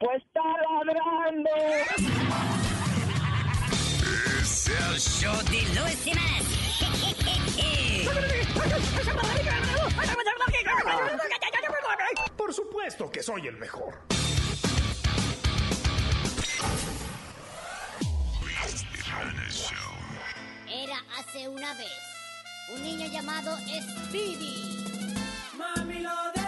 Pues está ladrando. Es el show de Luis Jiménez. Por supuesto que soy el mejor. Era hace una vez un niño llamado Speedy. Mami lo dejo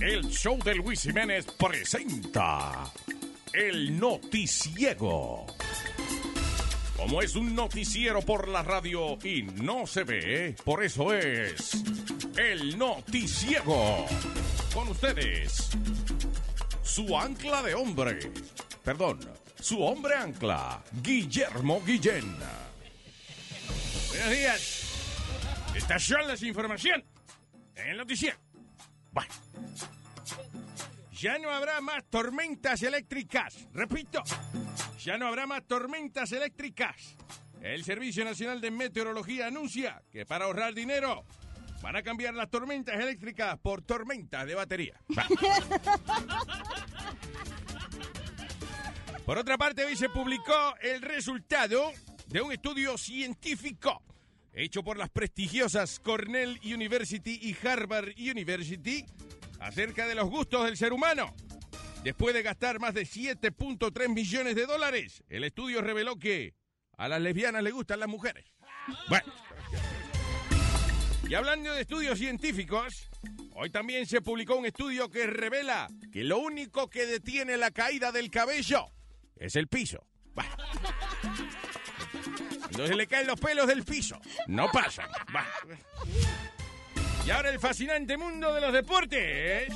El show de Luis Jiménez presenta El Noticiego. Como es un noticiero por la radio y no se ve, por eso es El Noticiego. Con ustedes, su ancla de hombre. Perdón, su hombre ancla, Guillermo Guillén. Buenos días. Las informaciones en el noticiero. Bueno. Ya no habrá más tormentas eléctricas. Repito, ya no habrá más tormentas eléctricas. El Servicio Nacional de Meteorología anuncia que para ahorrar dinero van a cambiar las tormentas eléctricas por tormentas de batería. Por otra parte, hoy se publicó el resultado de un estudio científico hecho por las prestigiosas Cornell University y Harvard University acerca de los gustos del ser humano. Después de gastar más de 7.3 millones de dólares, el estudio reveló que a las lesbianas les gustan las mujeres. Bueno. Y hablando de estudios científicos, hoy también se publicó un estudio que revela que lo único que detiene la caída del cabello es el piso. Cuando se le caen los pelos del piso, no pasan. Bah. Y ahora el fascinante mundo de los deportes.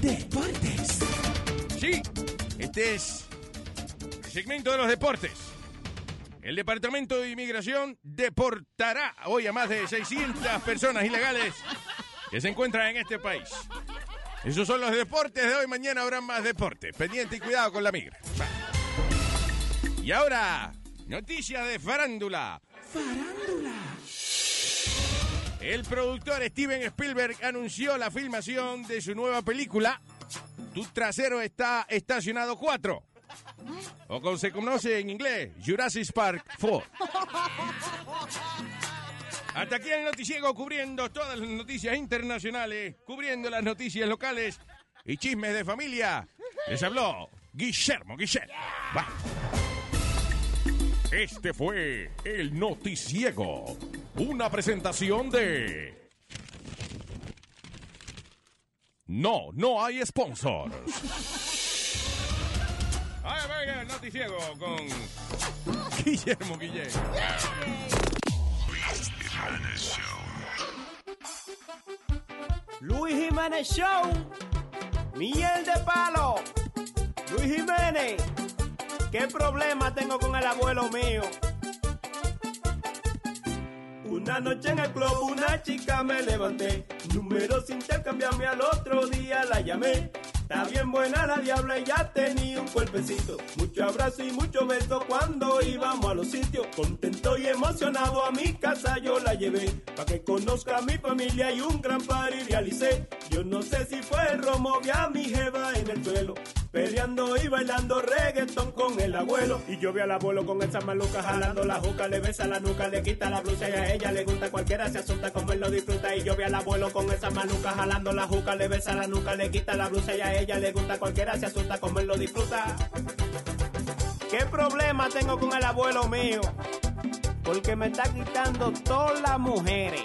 Deportes. Sí, este es el segmento de los deportes. El Departamento de Inmigración deportará hoy a más de 600 personas ilegales que se encuentran en este país. Esos son los deportes de hoy. Mañana habrá más deportes. Pendiente y cuidado con la migra. Va. Y ahora, noticias de farándula. Farándula. El productor Steven Spielberg anunció la filmación de su nueva película. Tu trasero está estacionado 4. O como se conoce en inglés, Jurassic Park 4. Hasta aquí el noticiero cubriendo todas las noticias internacionales, cubriendo las noticias locales y chismes de familia. Les habló Guillermo Guillermo. Va. Este fue el noticiego. Una presentación de... No, no hay sponsors. Ay, venga, el noticiego con Guillermo Guillermo. Luis Jiménez Show. Miel de palo. Luis Jiménez. ¿Qué problema tengo con el abuelo mío? Una noche en el club una chica me levanté. Número sin intercambiarme al otro día la llamé. Está bien buena la diabla y ya tenía un cuerpecito. Mucho abrazo y mucho beso cuando íbamos a los sitios. Contento y emocionado a mi casa yo la llevé. Pa' que conozca a mi familia y un gran party realicé. Yo no sé si fue el romo, vi a mi jeva en el suelo. Peleando y bailando reggaeton con el abuelo. Y yo vi al abuelo con esa maluca jalando la juca, le besa la nuca, le quita la blusa y a ella le gusta. Cualquiera se asusta como él lo disfruta. Y yo vi al abuelo con esa maluca jalando la juca, le besa la nuca, le quita la blusa y a ella le gusta. Cualquiera se asusta como él lo disfruta. ¿Qué problema tengo con el abuelo mío? Porque me está quitando todas las mujeres.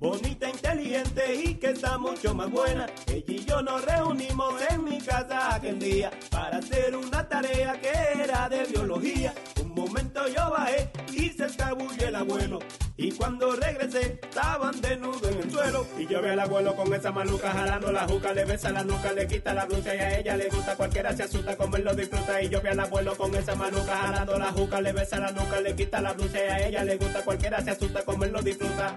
Bonita, inteligente y que está mucho más buena. Ella y yo nos reunimos en mi casa aquel día para hacer una tarea que era de biología. Un momento yo bajé y se escabulló el abuelo. Y cuando regresé, estaban desnudos en el suelo. Y yo vi al abuelo con esa maluca jalando la juca, le besa la nuca, le quita la blusa y a ella le gusta. Cualquiera se asusta como él lo disfruta. Y yo vi al abuelo con esa maluca jalando la juca, le besa la nuca, le quita la blusa y a ella le gusta. Cualquiera se asusta como él lo disfruta.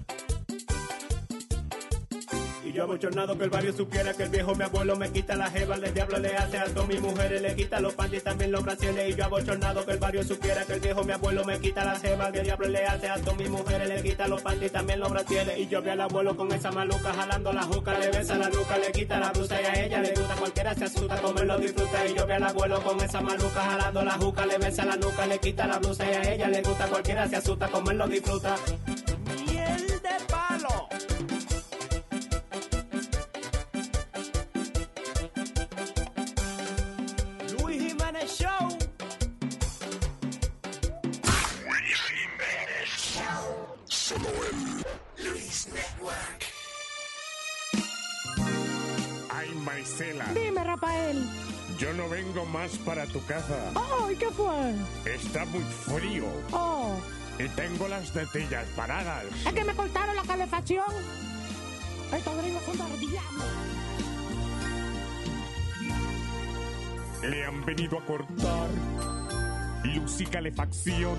Y yo abochornado que el barrio supiera que el viejo mi abuelo me quita la jeva, el diablo le hace alto a mi mujer, le quita los panties también los brasiles. Y yo abochornado que el barrio supiera que el viejo mi abuelo me quita la jeva, el diablo le hace alto a mi mujer, le quita los panties también los brasiles. Y yo vi al abuelo con esa maluca jalando la juca, le besa la nuca, le quita la blusa y a ella le gusta. Cualquiera se asusta como él lo disfruta. Y yo vi al abuelo con esa maluca jalando la juca, le besa la nuca, le quita la blusa y a ella le gusta. Cualquiera se asusta como él lo disfruta. Miel de palo. Rafael. yo no vengo más para tu casa. ¡Ay, qué fue! Está muy frío Oh, y tengo las tetillas paradas. es que me cortaron la calefacción. Estos gringos son diablo. Le han venido a cortar luz y calefacción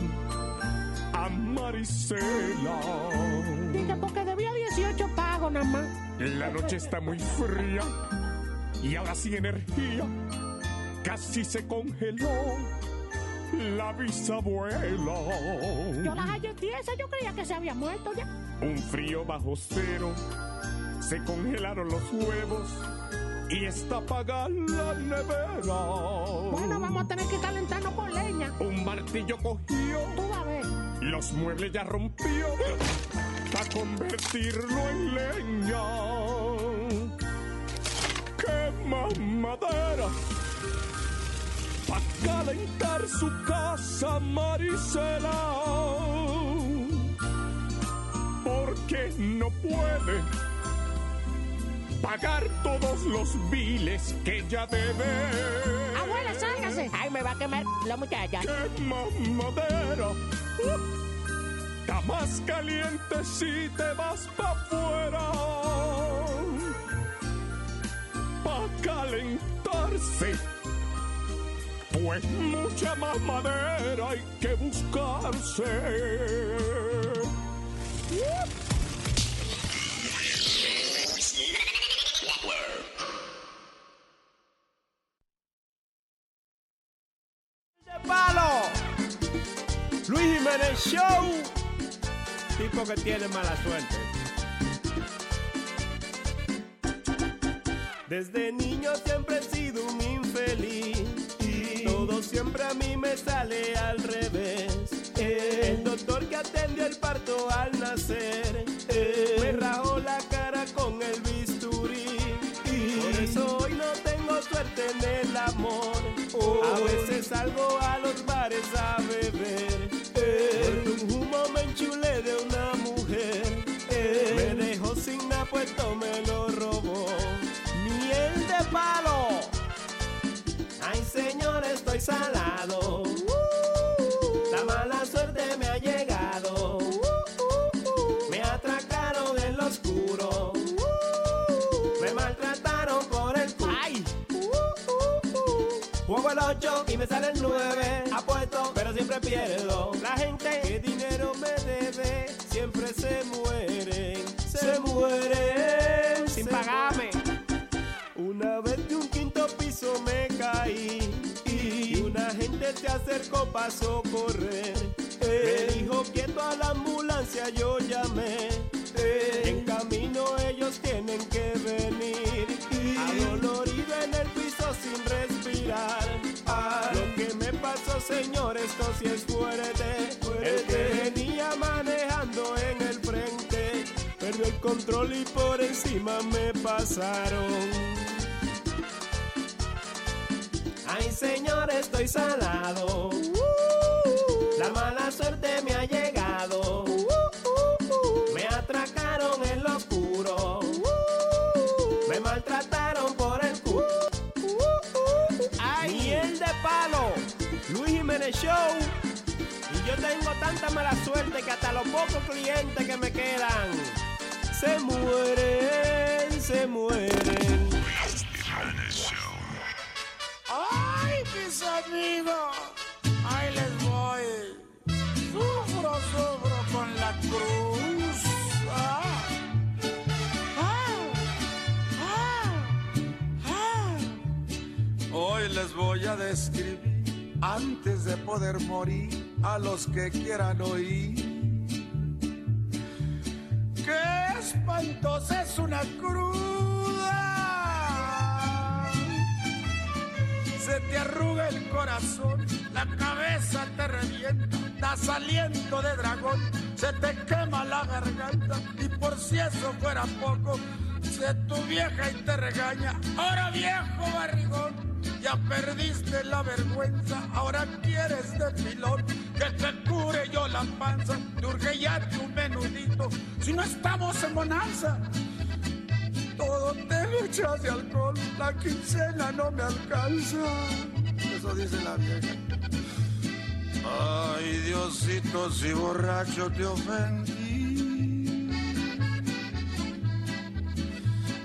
a Marisela. Dije, porque debía 18 pagos nada más. La noche está muy fría y ahora sin energía casi se congeló. la bisabuela. Yo la hallé tiesa, yo creía que se había muerto ya. Un frío bajo cero, se congelaron los huevos y está apagada la nevera. Bueno, vamos a tener que calentarnos con leña. Un martillo cogió, Tú vas a ver. los muebles ya rompió para convertirlo en leña. Quema madera para calentar su casa, Marisela. Porque no puede pagar todos los biles que ella debe. Abuela, sálgase. Ay, me va a quemar la muchacha. Quema madera. Está más caliente si te vas pa' afuera. Pa' calentarse. Pues mucha más madera hay que buscarse. palo. Luis Jiménez Show. Tipo que tiene mala suerte. Desde niño siempre he sido un infeliz. Todo siempre a mí me sale al revés. El doctor que atendió el parto al nacer me rajó la cara con el bisturí. Por eso hoy no tengo suerte en el amor. A veces salgo a los bares a beber. Por un humo me enchulé de una mujer. Me dejó sin nada puesto, me lo robó. Palo. Ay, señor, estoy salado. La mala suerte me ha llegado. Me atracaron en lo oscuro. Me maltrataron por el culo. ¡Ay! Juego el 8 y me sale el 9. Apuesto, pero siempre pierdo. La gente que dinero me debe siempre se mueren. Se mueren sin pagarme. Una vez de un quinto piso me caí y una gente se acercó para socorrer. Me dijo quieto a la ambulancia yo llamé. En camino ellos tienen que venir. Adolorido en el piso sin respirar. Lo que me pasó, señor, esto sí es fuerte. El que venía manejando en el frente perdió el control y por encima me pasaron. Ay, señor, estoy salado. La mala suerte me ha llegado. Me atracaron en lo oscuro. Me maltrataron por el culo. Ay, miel de palo. Luis Jiménez Show. Y yo tengo tanta mala suerte que hasta los pocos clientes que me quedan se mueren, se mueren. ¡Ay, mis amigos! Ahí les voy. Sufro, sufro con la cruz. Ah. Ah, ah, ah. Hoy les voy a describir, antes de poder morir, a los que quieran oír. ¡Qué espantosa es una cruda! Se te arruga el corazón, la cabeza te revienta, das aliento de dragón, se te quema la garganta y por si eso fuera poco, se tu vieja y te regaña, ahora viejo barrigón, ya perdiste la vergüenza, ahora quieres de que te cure yo la panza, te urge ya tu menudito, si no estamos en bonanza todo te lo echas de alcohol, la quincena no me alcanza. Eso dice la vieja. Ay, Diosito, si borracho te ofendí.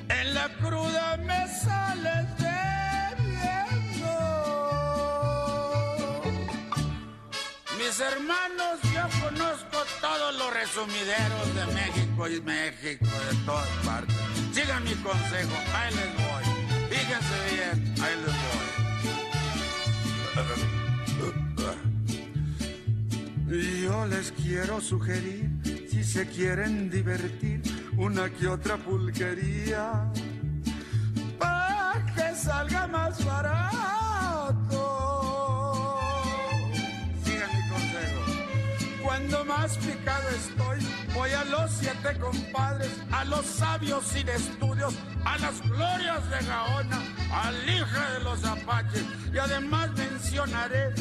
En la cruda me sales debiendo. Mis hermanos, yo conozco todos los resumideros de México y México, de todas partes. Sigan mi consejo, ahí les voy. Fíjense bien, ahí les voy. les quiero sugerir, si se quieren divertir, una que otra pulquería, para que salga más barato. Sigan mi consejo. Cuando más picado estoy, a los siete compadres, a los sabios sin estudios, a las glorias de Gaona, al hija de los apaches, y además mencionaré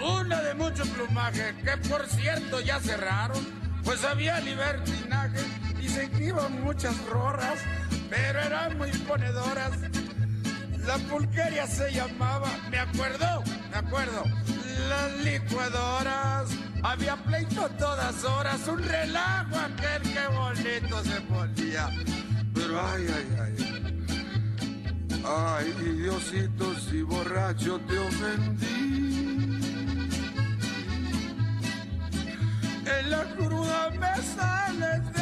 una de mucho plumaje, que por cierto ya cerraron, pues había libertinaje y se iban muchas rorras, pero eran muy ponedoras. La pulqueria se llamaba, me acuerdo, me acuerdo, las licuadoras. Había pleito todas horas, un relajo aquel que bonito se ponía. Pero ay, ay, ay. Ay, Diosito, si borracho te ofendí. En la cruda me sales debiendo.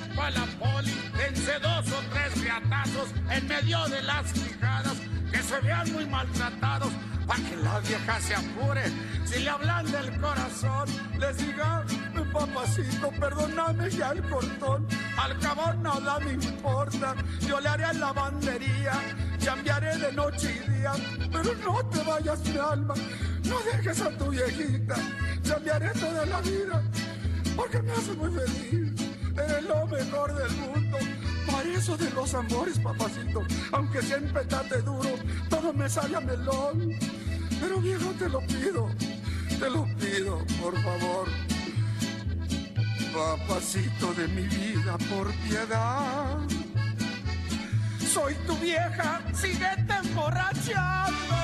a la poli, dense dos o tres riatazos en medio de las quijadas, que se vean muy maltratados, para que la vieja se apure. Si le hablan del corazón, les diga, papacito, perdóname ya el cortón, al cabo nada me importa, yo le haré lavandería, cambiaré de noche y día, pero no te vayas mi alma, no dejes a tu viejita, cambiaré toda la vida, porque me hace muy feliz, eres lo mejor del mundo. Para eso de los amores, papacito, aunque siempre estate duro, todo me sale a melón. Pero viejo, te lo pido, te lo pido, por favor. Papacito de mi vida, por piedad. Soy tu vieja, síguete emborrachando.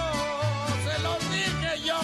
Se lo dije, yo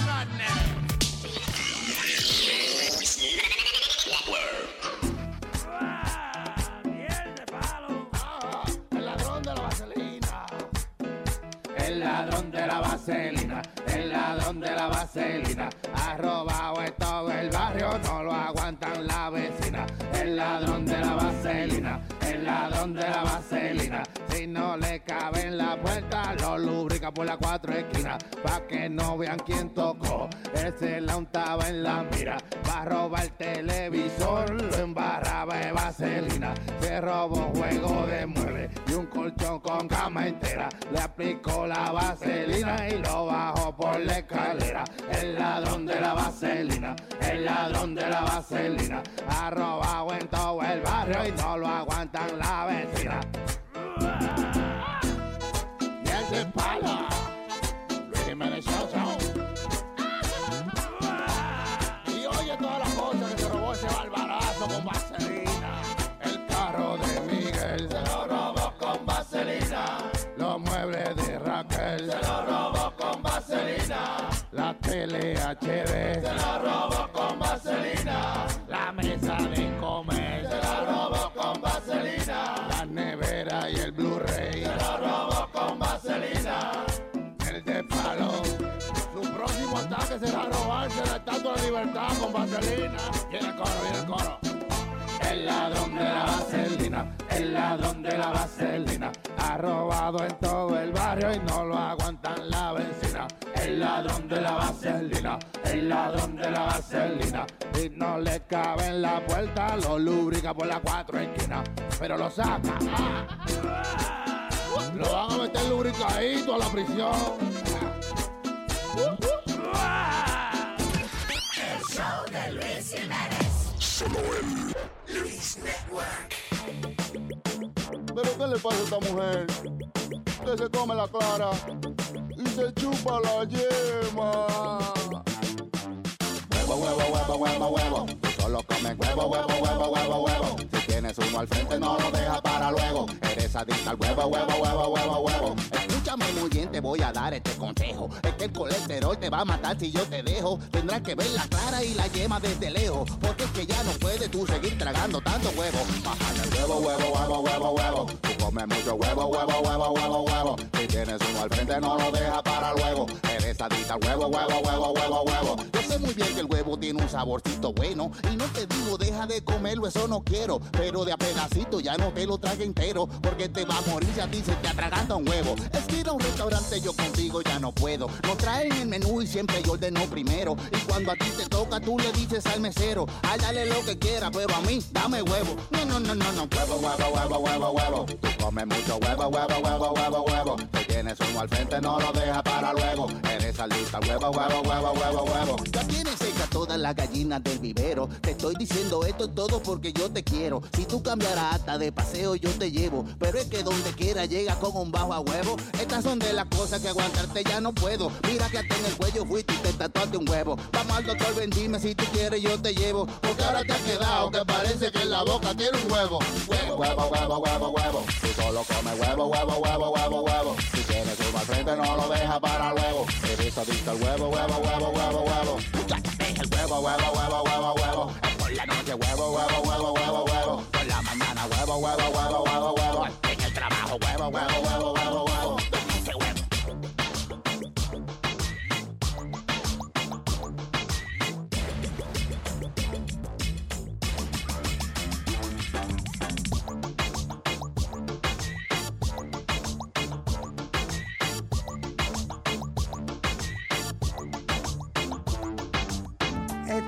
ladrón de la vaselina. El ladrón de la vaselina. Ha robado en todo el barrio, no lo aguantan la vecina. El ladrón de la vaselina. El ladrón de la vaselina. Si no le cabe en la puerta, lo lubrica por las cuatro esquinas. Pa' que no vean quién tocó. Ese la untaba en la mira. Va a robar el televisor, lo embarraba de vaselina. Se robó juego de muebles y un colchón con cama entera. Le aplicó la vaselina y lo bajó por la escalera. El ladrón de la vaselina, el ladrón de la vaselina. Ha robado en todo el barrio y no lo aguantan la vecina. Y el de pala, Luis Jiménez Show. Y oye todas las cosas que se robó ese barbarazo con vaselina. El carro de Miguel se lo robó con vaselina. Los muebles de Raquel se lo robó con vaselina. La tele HD se lo robó con vaselina. La mesa de comer se lo robó con vaselina. La nevera y el Blu-ray se lo robó con vaselina. El de palo. Su próximo ataque será robarse la estatua de libertad con vaselina. Viene el coro, viene el coro. El ladrón de la vaselina, el ladrón de la vaselina, ha robado en todo el barrio y no lo aguantan la vecina. El ladrón de la vaselina, el ladrón de la vaselina, y no le cabe en la puerta, lo lubrica por las cuatro esquinas, pero lo saca. ah. Lo van a meter lubricadito a la prisión. El show de Luis Jiménez. Solo en Luis Network. ¿Pero qué le pasa a esta mujer? Que se come la clara y se chupa la yema. Huevo, huevo, huevo, huevo, huevo. Solo comes huevo, huevo, huevo, huevo, huevo. Tienes uno al frente, no lo dejas para luego. Eres adicta al huevo, huevo, huevo, huevo, huevo. Escúchame muy bien, te voy a dar este consejo. Es que el colesterol te va a matar si yo te dejo. Tendrás que ver la clara y la yema desde lejos. Porque es que ya no puedes tú seguir tragando tanto huevo. Bájale el huevo, huevo, huevo, huevo, huevo. Tú comes mucho huevo, huevo, huevo, huevo, huevo. Si tienes uno al frente, no lo deja para luego. Eres adicta al huevo, huevo, huevo, huevo, huevo. Yo sé muy bien que el huevo tiene un saborcito bueno. Y no te digo, deja de comerlo, eso no quiero. De a pedacito ya no te lo trague entero. Porque te va a morir si a ti se te atraganta un huevo. Es que ir un restaurante yo contigo ya no puedo. No traen el menú y siempre yo ordeno primero. Y cuando a ti te toca, tú le dices al mesero, ay, dale lo que quiera, pero a mí, dame huevo. No, no, no, no, no. Huevo, huevo, huevo, huevo, huevo. Tú comes mucho huevo, huevo, huevo, huevo, huevo. Si tienes uno al frente, no lo deja para luego. Eres alista, huevo, huevo, huevo, huevo, huevo. Ya tienes seca todas las gallinas del vivero. Te estoy diciendo esto todo porque yo te quiero. Tú cambiarás hasta de paseo, yo te llevo. Pero es que donde quiera llega con un bajo a huevo. Estas son de las cosas que aguantarte ya no puedo. Mira que hasta en el cuello fuiste y te tatuaste un huevo. Vamos al doctor, ven, dime si tú quieres, yo te llevo. Porque ahora te has quedado que parece que en la boca tiene un huevo. Huevo, huevo, huevo, huevo, huevo. Si solo come huevo, huevo, huevo, huevo, huevo. Si tienes al frente, no lo deja para luego. Eres adicto al huevo, huevo, huevo, huevo, huevo. El huevo, huevo, huevo, huevo, huevo. Es por la noche, huevo, huevo, huevo, huevo, huevo. Por la mañana, huevo, huevo, huevo, huevo, huevo. En el trabajo, huevo, huevo, huevo, huevo.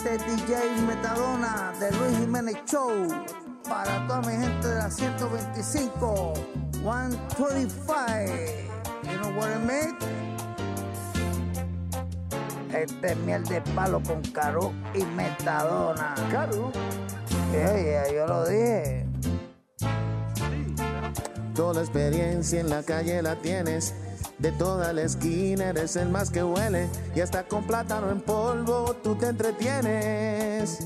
Este es DJ Metadona de Luis Jiménez Show. Para toda mi gente de la 125, 125. You know what I mean? Este es miel de palo con Caro y Metadona. ¿Caro? Yeah, yo lo dije. Toda la experiencia en la calle la tienes. De toda la esquina eres el más que huele. Y hasta con plátano en polvo tú te entretienes.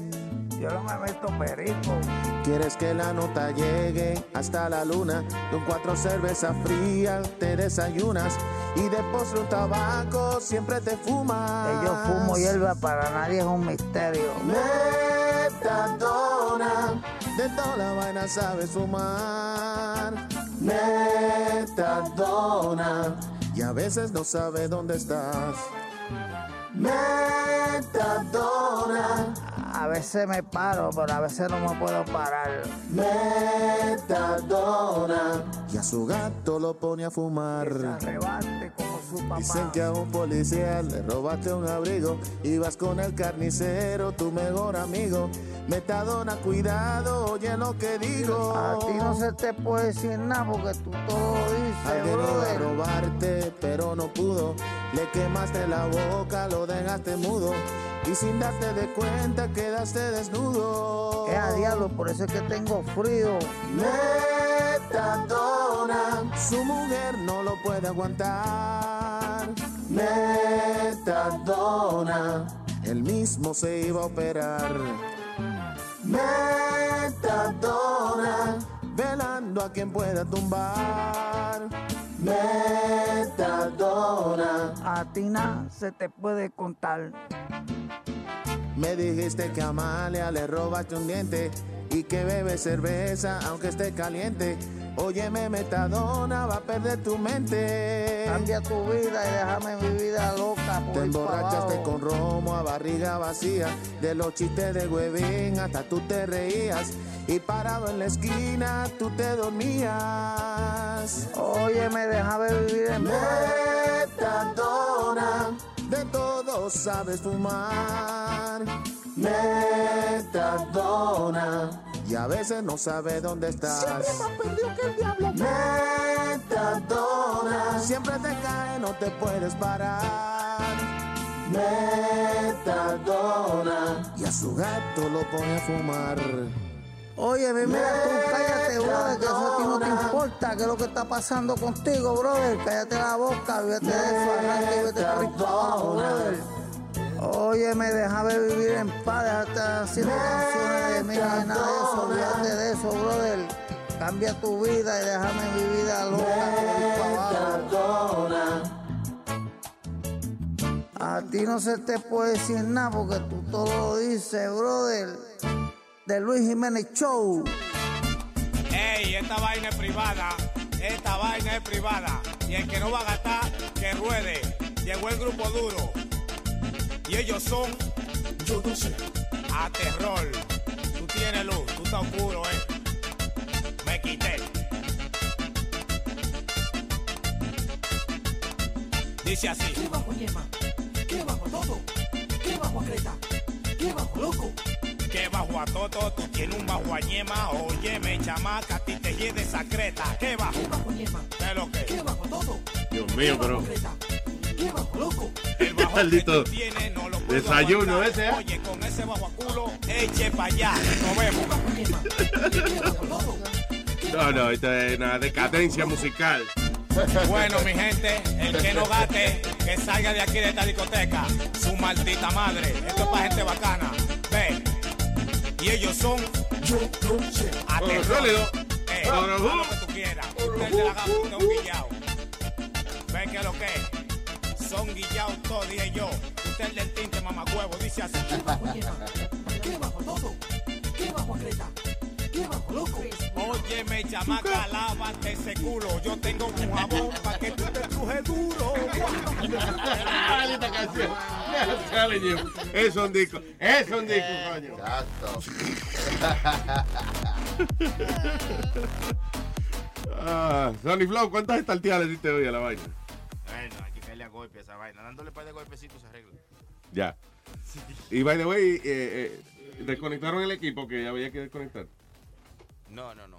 Yo no me meto perico. Quieres que la nota llegue hasta la luna. Con cuatro cervezas frías te desayunas. Y de postre un tabaco siempre te fumas. Que yo fumo hierba para nadie es un misterio. Metadona, de toda la vaina sabes fumar. Metadona, y a veces no sabes dónde estás. Metadona, A veces me paro, pero a veces no me puedo parar. metadona, y a su gato lo pone a fumar. Arrebate como su papá. Dicen que a un policía le robaste un abrigo. Ibas con el carnicero, tu mejor amigo. Metadona, cuidado, oye lo que digo. A ti no se te puede decir nada porque tú todo dices, brother. robarte, pero no pudo. Le quemaste la boca, lo dejaste mudo. Y sin darte de cuenta, quedaste desnudo. Es a diablo, por eso es que tengo frío. Metadona, su mujer no lo puede aguantar. Metadona, él mismo se iba a operar. Metadona, velando a quien pueda tumbar. Metadona, A ti nada se te puede contar. Me dijiste que a Amalia le robaste un diente y que bebe cerveza aunque esté caliente. Óyeme, metadona, va a perder tu mente. Cambia tu vida y déjame mi vida loca. por Te emborrachaste con romo a barriga vacía. De los chistes de huevín hasta tú te reías. Y parado en la esquina tú te dormías. Óyeme, déjame vivir en. Metadona, de todo sabes fumar. Metadona, y a veces no sabes dónde estás. Siempre más perdido que el diablo. Metadona, siempre te cae, no te puedes parar. Metadona, y a su gato lo pone a fumar. Oye, mira tú, cállate, brother, que eso a ti no te importa, qué es lo que está pasando contigo, brother. Cállate la boca, olvídate de eso, y vete por ahí para abajo, brother. Óyeme, déjame vivir en paz, déjate haciendo canciones de mí, de nada de eso, olvídate de eso, brother. Cambia tu vida y déjame mi vida loca. A ti no se te puede decir nada porque tú todo lo dices, brother. De Luis Jiménez Show. Ey, esta vaina es privada. Esta vaina es privada. Y el que no va a gastar, que ruede. Llegó el grupo duro. Y ellos son. Yo no sé. A terror. Tú tienes luz, tú estás oscuro, eh. Me quité. Dice así. ¿Qué bajo yema? ¿Qué bajo todo? ¿Qué bajo creta? ¿Qué bajo loco? Que bajo a todo, tú tienes un bajo a ñema. Óyeme, chamaca, a ti te hiede esa creta. ¿Qué bajo? ¿Qué bajo yema? ¿Qué lo que? ¿Qué bajo todo? Dios mío, pero. ¿Qué bajo loco? El bajo Maldito. que tú tienes no lo puedo Desayuno aguantar. ese, ¿eh? Oye, con ese bajo a culo, eche para allá. Nos vemos. No, no, esto es una decadencia musical. Bueno, mi gente, el que no gate, que salga de aquí de esta discoteca. Su maldita madre. Esto es para gente bacana. Ve. Y ellos son. Yo no sé. Sólido. Eh, haz ju. lo que tú quieras. Usted de la es un guillao. Ve que lo que es. Son guillados todos, dije yo. Usted el del tinte, mamacuevo, dice así. ¿Qué bajo todo? ¿Qué bajo creta? ¿Qué bajo loco? Óyeme, chamaca, lávate ese culo. Yo tengo un jabón para que truje duro. Maldita canción. Es un disco. Es un disco, coño. Ah, Sonny Flow, ¿cuántas estartías le diste hoy a la vaina? Bueno, hay que caerle a golpe a esa vaina. Dándole un par de golpecitos se arregla. Ya. Y by the way, eh, eh, desconectaron el equipo que había que desconectar. No, no, no.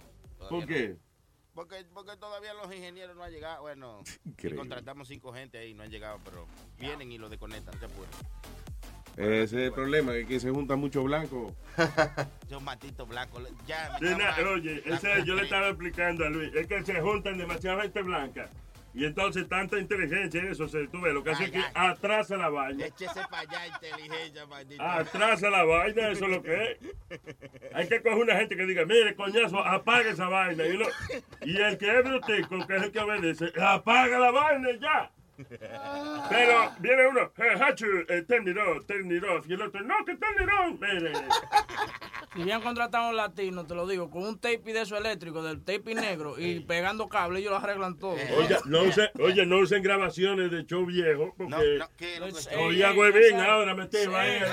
¿Por qué? no. Porque, porque todavía los ingenieros no han llegado. Bueno, Increíble. contratamos cinco gente ahí, no han llegado, pero vienen y lo desconectan, te apures. Ese es el problema, es que se junta mucho blanco. Son matitos blancos. Ya, me oye, ese yo le estaba explicando a Luis, es que se juntan demasiada gente blanca y entonces tanta inteligencia y eso, se, tú ves, lo que hace es que atrasa la vaina. Échese para allá, inteligencia, maldito. Atrasa la vaina, eso es lo que es. Hay que coger una gente que diga, mire, coñazo, apaga esa vaina. Y, el que es brutico, que es el que obedece, apaga la vaina y ya. Pero viene uno, eh, Hachu, eh, turn it off, turn it off", Y el otro, no, que turn it on. Mire, Si bien contratado un latino, te lo digo, con un tape de eso eléctrico, del tape negro y pegando cable, ellos lo arreglan todo. oye, no usen, oye, no usen grabaciones de show viejo, porque oía ey, huevín exacto. ahora ahí la Sí. vaina.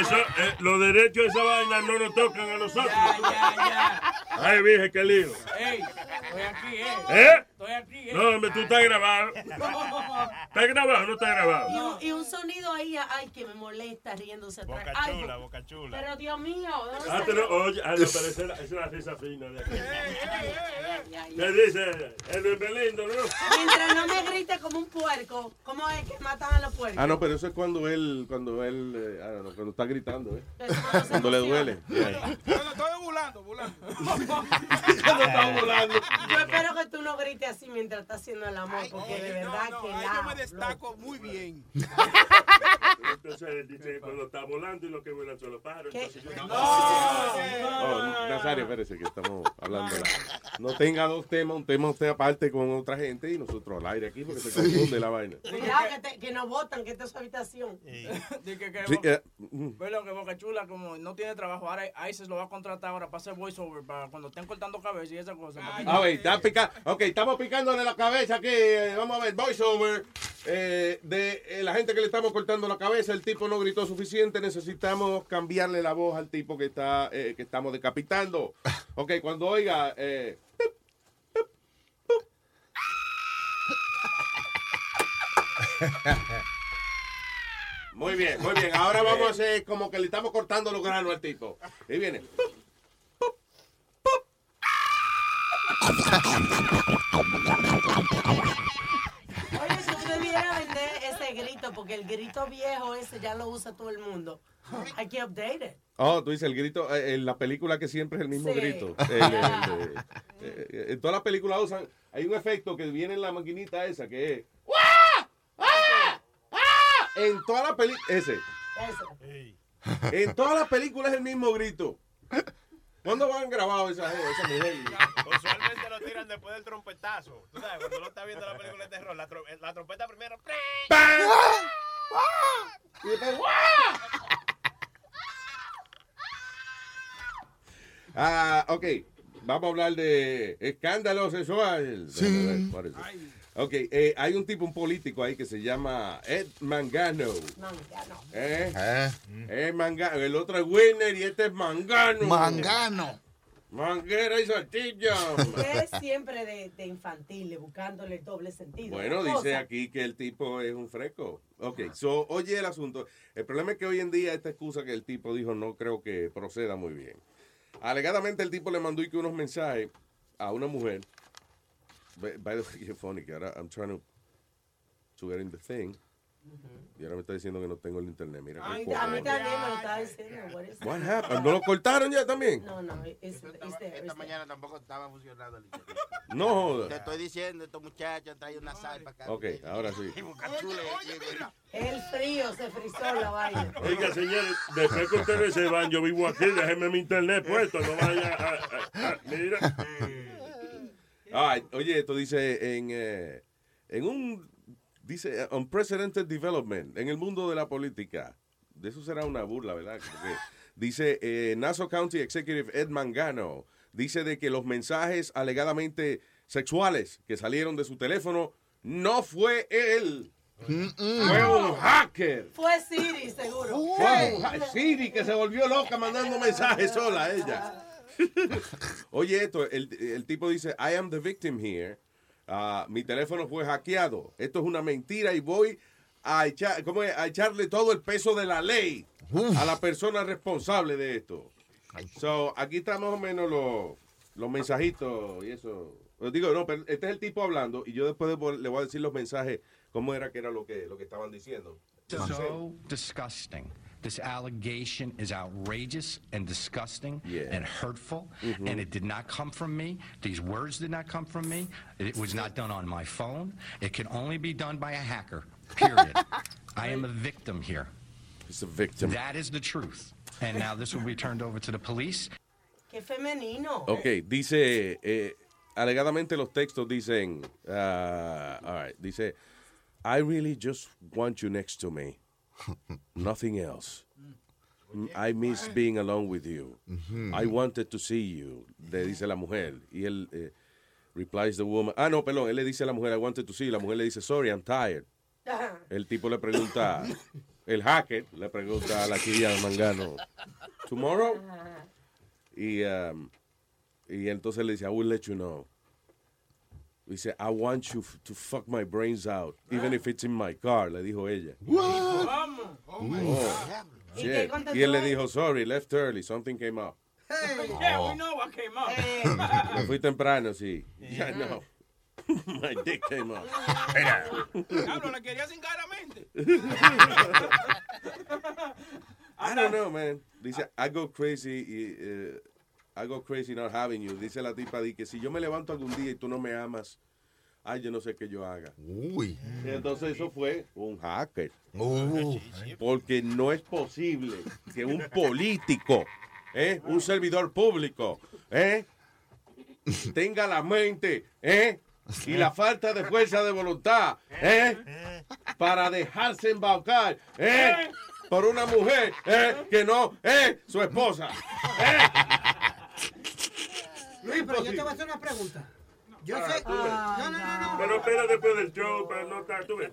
Eso, eh, los derechos de esa vaina no nos tocan a nosotros. Ay, dije, qué lío. Ey, estoy aquí, eh. ¿Eh? Estoy aquí, eh. No, hombre, tú estás grabado. ¿Estás grabado o no estás grabado? Y un, y un sonido ahí, ay, que me molesta riéndose atrás. Boca Ay, chula, boca chula. Pero Dios mío, ¿de dónde Ah, pero, oye, ah, no, pero esa es la- esa es la risa fina de aquí. ¿Qué dice? El Luis Belindo, ¿no? Mientras no me grite como un puerco, ¿cómo es que matan a los puercos? Ah, no, pero eso es cuando él, cuando él, eh, ah, no, cuando está gritando, ¿eh? Cuando le duele. Bueno, estoy burlando, burlando. Yo espero que tú no grites así mientras estás haciendo el amor, porque de verdad que Ay, la... yo me destaco muy bien. Entonces dice, cuando está volando y lo que vuelan son los pájaros. Entonces yo... Oh, Nazario, espérese que estamos hablando. No tenga dos temas, un tema usted aparte con otra gente y nosotros al aire aquí porque se confunde la vaina. Cuidado que, te- que no votan, que esta es su habitación. Dije que Sí, Boca-. Perdón, que Boca Chula, como no tiene trabajo, ahora ISIS lo va a contratar ahora para hacer voiceover, para cuando estén cortando cabeza y esa cosa. A ver, está pica- Ok, estamos picándole la cabeza aquí. Eh, vamos a ver, voiceover. eh, de eh, la gente que le estamos cortando la cabeza, el tipo no gritó suficiente. Necesitamos cambiarle la voz al tipo que está eh, que estamos decapitando. Ok, cuando oiga. Muy bien, muy bien. Ahora vamos a hacer como que le estamos cortando los granos al tipo. Y viene. Oye, si usted debiera vender ese grito, porque el grito viejo ese ya lo usa todo el mundo. Hay que update it. Oh, tú dices el grito, eh, en la película que siempre es el mismo Sí. grito. El- el- el- eh, eh, en todas las películas usan, hay un efecto que viene en la maquinita esa que es... ¡Wah! ¡Ah! ¡Ah! En todas las películas, ese. En todas las películas es el mismo grito. ¿Cuándo van grabado esa, esa mujer? Usualmente lo tiran después del trompetazo. Tú sabes, cuando uno está viendo la película de terror, la, tro- la trompeta primero. Y después, Ah, ok. Vamos a hablar de escándalo sexual. Déjame Ok, eh, hay un tipo, un político ahí que se llama Ed Mangano. ¿Eh? Ed Mangano. El otro es Winner y este es Mangano. Mangano. Manguera y salchicha. Es siempre de, de infantil, buscándole el doble sentido. Bueno, Cosa. dice aquí que el tipo es un fresco. Ok, so, oye el asunto. El problema es que hoy en día esta excusa que el tipo dijo no creo que proceda muy bien. Alegadamente el tipo le mandó y que unos mensajes a una mujer. By by the way, qué funny que ahora I'm trying to, to get in the thing. Y ahora me está diciendo que no tengo el internet. Mira Ay, a mí también me lo estaba diciendo. what is What happened? ¿No lo cortaron ya también? No, no, it's, it's there, Esta mañana tampoco estaba funcionando el internet. No joda. Te estoy diciendo, estos muchachos han traído una sal para acá. Ok, ahora sí. Y bucachule, El frío se frizó la vaina. Oiga, señores, después que ustedes se van, yo vivo aquí, déjenme mi internet puesto, no vaya a... a- a- mira. Ay, oye, esto dice en, eh, en un, dice, uh, unprecedented development en el mundo de la política. De eso será una burla, ¿verdad? Porque dice eh, Nassau County Executive Ed Mangano, dice de que los mensajes alegadamente sexuales que salieron de su teléfono no fue él. Fue un hacker. Fue Siri, seguro. Fue un Siri que se volvió loca mandando mensajes sola a ella. Oye, esto, el, el tipo dice, I am the victim here. Ah, mi teléfono fue hackeado. Esto es una mentira y voy a, echar, ¿cómo es? a echarle todo el peso de la ley a la persona responsable de esto. So, aquí están más o menos los, los mensajitos y eso. Os digo, no, pero este es el tipo hablando y yo después de- le voy a decir los mensajes, cómo era que era lo que, lo que estaban diciendo. So disgusting. This allegation is outrageous and disgusting and hurtful, and it did not come from me. These words did not come from me. It was not done on my phone. It can only be done by a hacker, period. I am a victim here. It's a victim. That is the truth. And now this will be turned over to the police. Qué femenino. Ok, dice, eh, alegadamente los textos dicen, ah, all right, dice, I really just want you next to me. Nothing else. Mm, I miss being alone with you. I wanted to see you. Le dice la mujer. Y él eh, replies the woman. Ah, no, perdón. Él le dice a la mujer, I wanted to see you. La mujer le dice, sorry, I'm tired. El tipo le pregunta, el hacker le pregunta a la querida Mangano, tomorrow? Y, um, y entonces le dice, I will let you know. Dice, I want you to fuck my brains out, even if it's in my car, le dijo ella. Vamos. Oh, ¿Y shit. qué contestó Y él le dijo, sorry, left early, something came up. Hey. Yeah, we know what came up. Me fui temprano, sí. Yeah, no. my dick came up. Diablo, la quería sin. I don't know, man. Dice, I go crazy, y, eh, I go crazy not having you. Dice la tipa, di que si yo me levanto algún día y tú no me amas, ay, yo no sé qué yo haga. Uy. Entonces eso fue un hacker. Porque no es posible que un político, ¿eh? un servidor público, ¿eh? tenga la mente ¿eh? y la falta de fuerza de voluntad ¿eh? para dejarse embaucar ¿eh? por una mujer ¿eh? que no es su esposa. Luis, pero yo te voy a hacer una pregunta. Yo Ah, sé. ves. No, no, no, no. Pero espera después del show para no estar, tú ves.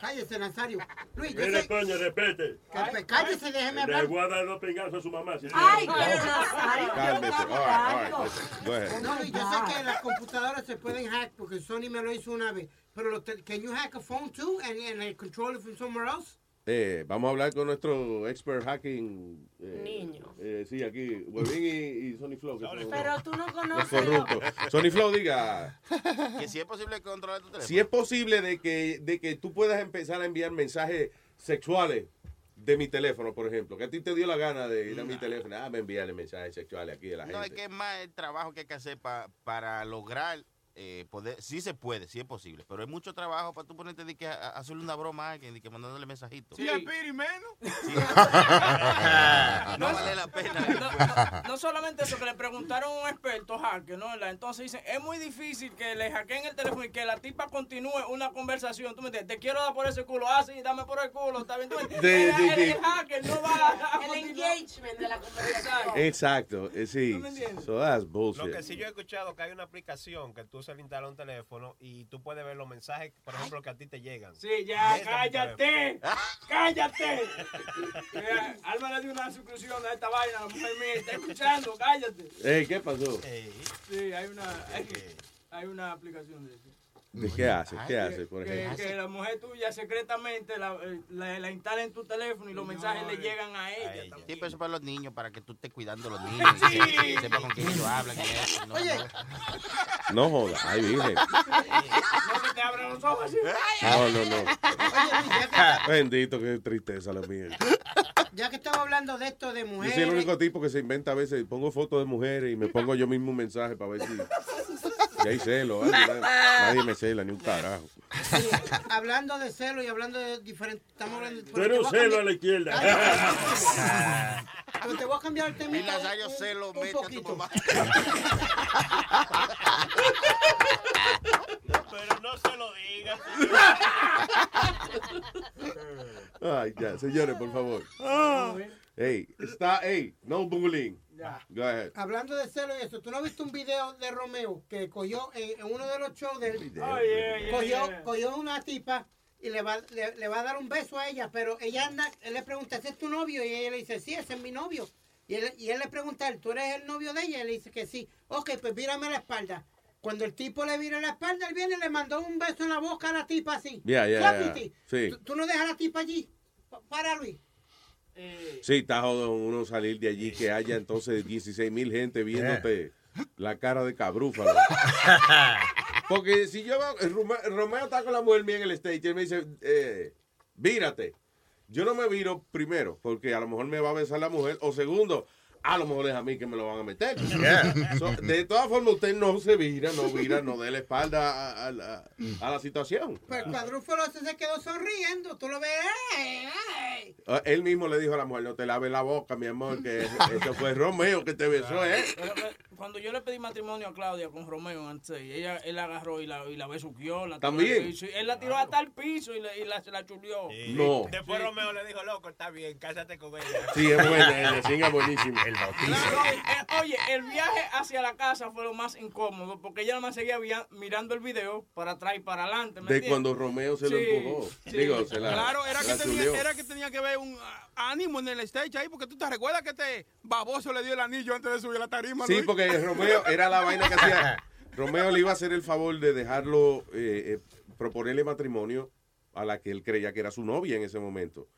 Cállese, Nazario. Luis, yo Mire, sé. coño, respete. cállese, déjeme Le hablar. voy a dar dos pingazos a su mamá. si Ay, quiere. pero Nazario. Cálmese. All right, all right. Go ahead. No, Luis, yo sé que las computadoras se pueden hack porque Sony me lo hizo una vez. Pero, lo te- can you hack a phone too and, and control it from somewhere else? Eh, vamos a hablar con nuestro expert hacking. eh, Niño. eh, sí, aquí, Webin y, y Sony Flow. que son Pero tú no conoces. Sony Flow, diga. Que si es posible controlar tu teléfono. Si es posible de que, de que tú puedas empezar a enviar mensajes sexuales de mi teléfono, por ejemplo, que a ti te dio la gana de ir a mi teléfono, ah, me enviarle mensajes sexuales aquí de la No, es gente. que es más el trabajo que hay que hacer pa- para lograr eh, poder, sí se puede, sí es posible, pero hay mucho trabajo para tú ponerte de que a- a hacerle una broma a alguien, de que mandándole mensajitos. Sí, al Piri menos. no vale la pena. No, no solamente eso, que le preguntaron a un experto hacker, ¿no? Entonces dicen, es muy difícil que le hackeen el teléfono y que la tipa continúe una conversación. Tú me entiendes, te quiero dar por ese culo, ah, sí, dame por el culo, está bien. ¿Tú me el, de- el- de- el hacker no va a, a El engagement de la conversación. Exacto, eh, sí. So that's Lo bullshit. que sí yo he escuchado que hay una aplicación que tú se le un teléfono y tú puedes ver los mensajes, por ejemplo, que a ti te llegan. Sí, ya, cállate, cállate. Mira, Alma le dio una suscripción a esta vaina, la mujer mía está escuchando, cállate. Ey, ¿qué pasó? Sí, hay una, hay, hay una aplicación de eso. ¿De qué hace? ¿Qué hace, por Que, ejemplo? que la mujer tuya secretamente la, eh, la, la instala en tu teléfono y los mensajes le llegan a ella. Sí, pero eso para los niños, para que tú estés cuidando a los niños. y Sí. sepa- sepa con quién ellos hablan. no, Oye. no. No joda, ay, virgen. No se te abran los ojos así. No, no, no. Oye, Luis, ya que, Bendito, qué tristeza la mía. ya que estamos hablando de esto de Yo mujeres. soy el único tipo que se inventa a veces, pongo fotos de mujeres y me pongo yo mismo un mensaje para ver si, si hay celo. nadie, nadie me cela, ni un carajo. Sí, hablando de celo y hablando de diferentes. Estamos hablando de. Eres un celo a la izquierda. Pero te voy a cambiar el temita. En Nazario un- celo, un mete a tu poquito. mamá. Pero no se lo digas. Ay, ya, señores, por favor. Hey, está, hey, no bullying. Go ahead. Hablando de celo y eso, ¿tú no has visto un video de Romeo que cogió en, en uno de los shows de él? Oh, yeah, yeah, cogió, yeah. cogió una tipa y le va, le, le va a dar un beso a ella, pero ella anda, él le pregunta, ¿ese es tu novio? Y ella le dice, sí, ese es mi novio. Y él, y él le pregunta, ¿tú eres el novio de ella? Y él le dice que sí. Ok, pues vírame la espalda. Cuando el tipo le vira la espalda, él viene y le mandó un beso en la boca a la tipa así. Ya, ya, Clap ya. it. Sí. ¿Tú, tú no dejas a la tipa allí? Pa- Para, Luis. Sí, está jodido uno salir de allí que haya entonces 16 mil gente viéndote la cara de cabrúfalo. Porque si yo veo, Rome- Romeo está con la mujer mía en el stage y él me dice, eh, vírate. Yo no me viro primero, porque a lo mejor me va a besar la mujer, o segundo, a lo mejor es a mí que me lo van a meter. Yeah. So, de todas formas, usted no se vira, no vira, no dé la espalda a, a la- a la situación. Pues el se quedó sonriendo. Tú lo ves. ¡ay, ay! Ah, Él mismo le dijo a la mujer, no te laves la boca, mi amor, que eso fue Romeo que te besó, ¿eh? Pero, Cuando yo le pedí matrimonio a Claudia con Romeo antes, y ella, él la agarró y la, y la besuqueó. La ¿También? piso, él la tiró hasta el piso y, le- y la, se la chuleó. No. Después Romeo le dijo, loco, está bien, cásate con ella. Sí, es buena, ella, sí, es buenísimo. El Claro, eh, oye, el viaje hacia la casa fue lo más incómodo porque ella nada más seguía mirando el video para atrás y para adelante. ¿me De entiendes? cuando Romeo se lo empujó. sí. Digo, se la. Claro, era que, tenía, era que tenía que ver un ah, ánimo en el stage ahí, porque tú te recuerdas que este baboso le dio el anillo antes de subir a la tarima. Sí, Luis? porque Romeo era la vaina que hacía. Romeo le iba a hacer el favor de dejarlo, eh, eh, proponerle matrimonio a la que él creía que era su novia en ese momento.